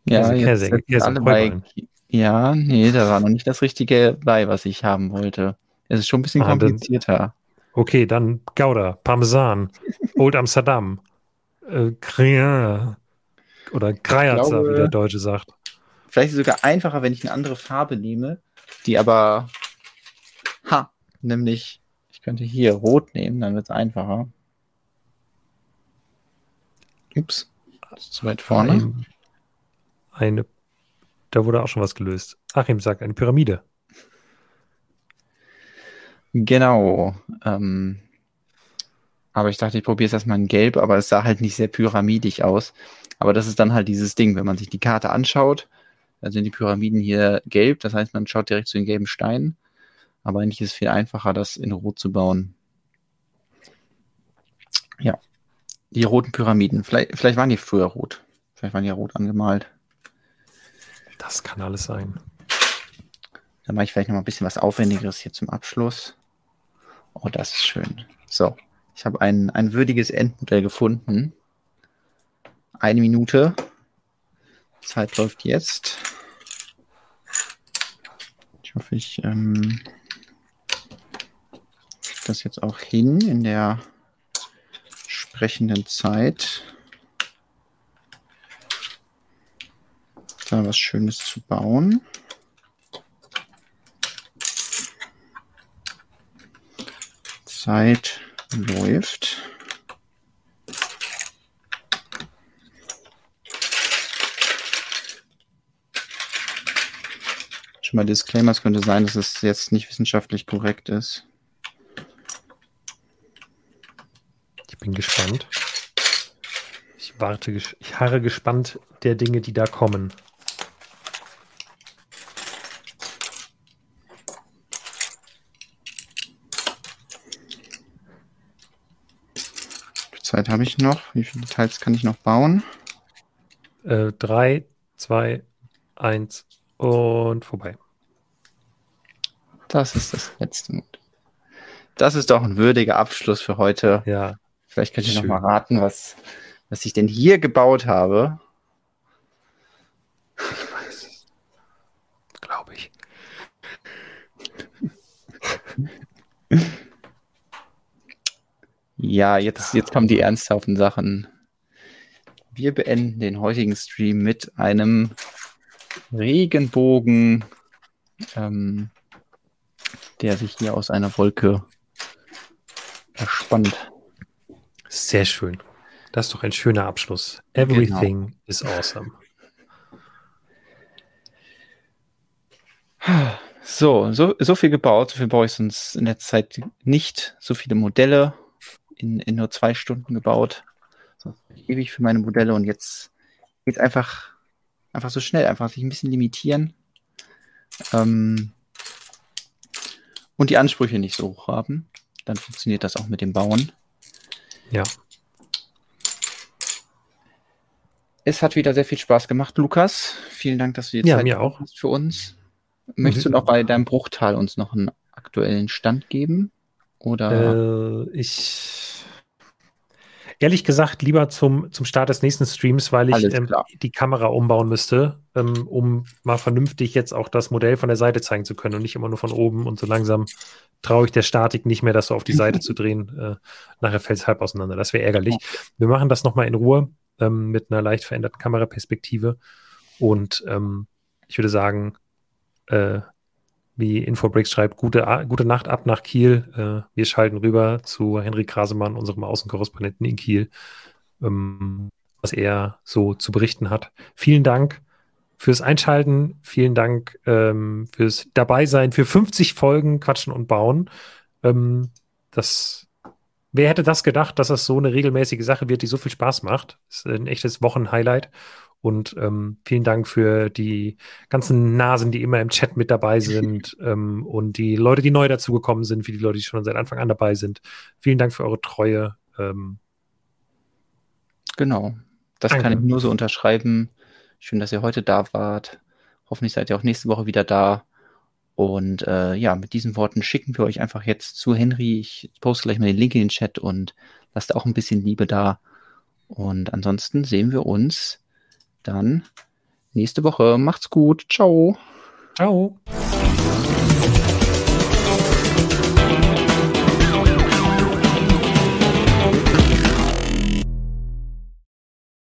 Ja, also jetzt Käse, Käse, alle bei, ja, nee, da war noch nicht das richtige bei, was ich haben wollte. Es ist schon ein bisschen ah, komplizierter. Dann, okay, dann Gouda, Parmesan, Old Amsterdam, äh, oder Kreierzer, wie der Deutsche sagt. Vielleicht ist es sogar einfacher, wenn ich eine andere Farbe nehme, die aber, ha, nämlich, ich könnte hier rot nehmen, dann wird es einfacher. Ups, zu weit vorne. Ein, eine, da wurde auch schon was gelöst. Achim sagt, eine Pyramide. Genau. Ähm, aber ich dachte, ich probiere es erstmal in Gelb, aber es sah halt nicht sehr pyramidig aus. Aber das ist dann halt dieses Ding, wenn man sich die Karte anschaut, dann sind die Pyramiden hier gelb, das heißt, man schaut direkt zu den gelben Steinen. Aber eigentlich ist es viel einfacher, das in Rot zu bauen. Ja. Die roten Pyramiden. Vielleicht, vielleicht waren die früher rot. Vielleicht waren die ja rot angemalt. Das kann alles sein. Dann mache ich vielleicht noch mal ein bisschen was Aufwendigeres hier zum Abschluss. Oh, das ist schön. So, ich habe ein, ein würdiges Endmodell gefunden. Eine Minute. Zeit läuft jetzt. Ich hoffe, ich ähm, das jetzt auch hin in der sprechenden Zeit. Da was Schönes zu bauen. Zeit läuft. Schon mal Disclaimer, es könnte sein, dass es jetzt nicht wissenschaftlich korrekt ist. Ich bin gespannt. Ich warte, ich harre gespannt der Dinge, die da kommen. Zeit habe ich noch? Wie viele Details kann ich noch bauen? Äh, drei, zwei, eins und vorbei. Das ist das letzte Mut. Das ist doch ein würdiger Abschluss für heute. Ja. Vielleicht könnt ihr noch mal raten, was, was ich denn hier gebaut habe. Ich weiß. Glaube ich. Ja, jetzt, jetzt kommen die ernsthaften Sachen. Wir beenden den heutigen Stream mit einem Regenbogen, ähm, der sich hier aus einer Wolke erspannt. Sehr schön. Das ist doch ein schöner Abschluss. Everything genau. is awesome. So, so, so viel gebaut, so viel baue ich sonst in der Zeit nicht. So viele Modelle in, in nur zwei Stunden gebaut. So, ewig für meine Modelle und jetzt geht es einfach, einfach so schnell, einfach sich ein bisschen limitieren. Ähm, und die Ansprüche nicht so hoch haben. Dann funktioniert das auch mit dem Bauen. Ja. Es hat wieder sehr viel Spaß gemacht, Lukas. Vielen Dank, dass du die ja, Zeit mir auch. hast für uns. Möchtest mhm. du noch bei deinem Bruchtal uns noch einen aktuellen Stand geben? Oder? Äh, ich ehrlich gesagt lieber zum, zum Start des nächsten Streams, weil ich ähm, die Kamera umbauen müsste, ähm, um mal vernünftig jetzt auch das Modell von der Seite zeigen zu können und nicht immer nur von oben. Und so langsam traue ich der Statik nicht mehr, das so auf die Seite zu drehen. Äh, nachher fällt es halb auseinander. Das wäre ärgerlich. Wir machen das nochmal in Ruhe ähm, mit einer leicht veränderten Kameraperspektive. Und ähm, ich würde sagen, äh, wie Infobricks schreibt, gute, gute Nacht ab nach Kiel. Äh, wir schalten rüber zu Henry Krasemann, unserem Außenkorrespondenten in Kiel, ähm, was er so zu berichten hat. Vielen Dank fürs Einschalten, vielen Dank ähm, fürs Dabeisein, für 50 Folgen Quatschen und Bauen. Ähm, das, wer hätte das gedacht, dass das so eine regelmäßige Sache wird, die so viel Spaß macht? Das ist ein echtes Wochenhighlight. Und ähm, vielen Dank für die ganzen Nasen, die immer im Chat mit dabei sind ähm, und die Leute, die neu dazugekommen sind, für die Leute, die schon seit Anfang an dabei sind. Vielen Dank für eure Treue. Ähm, genau. Das danke. kann ich nur so unterschreiben. Schön, dass ihr heute da wart. Hoffentlich seid ihr auch nächste Woche wieder da. Und äh, ja, mit diesen Worten schicken wir euch einfach jetzt zu Henry. Ich poste gleich mal den Link in den Chat und lasst auch ein bisschen Liebe da. Und ansonsten sehen wir uns dann nächste Woche. Macht's gut. Ciao. Ciao.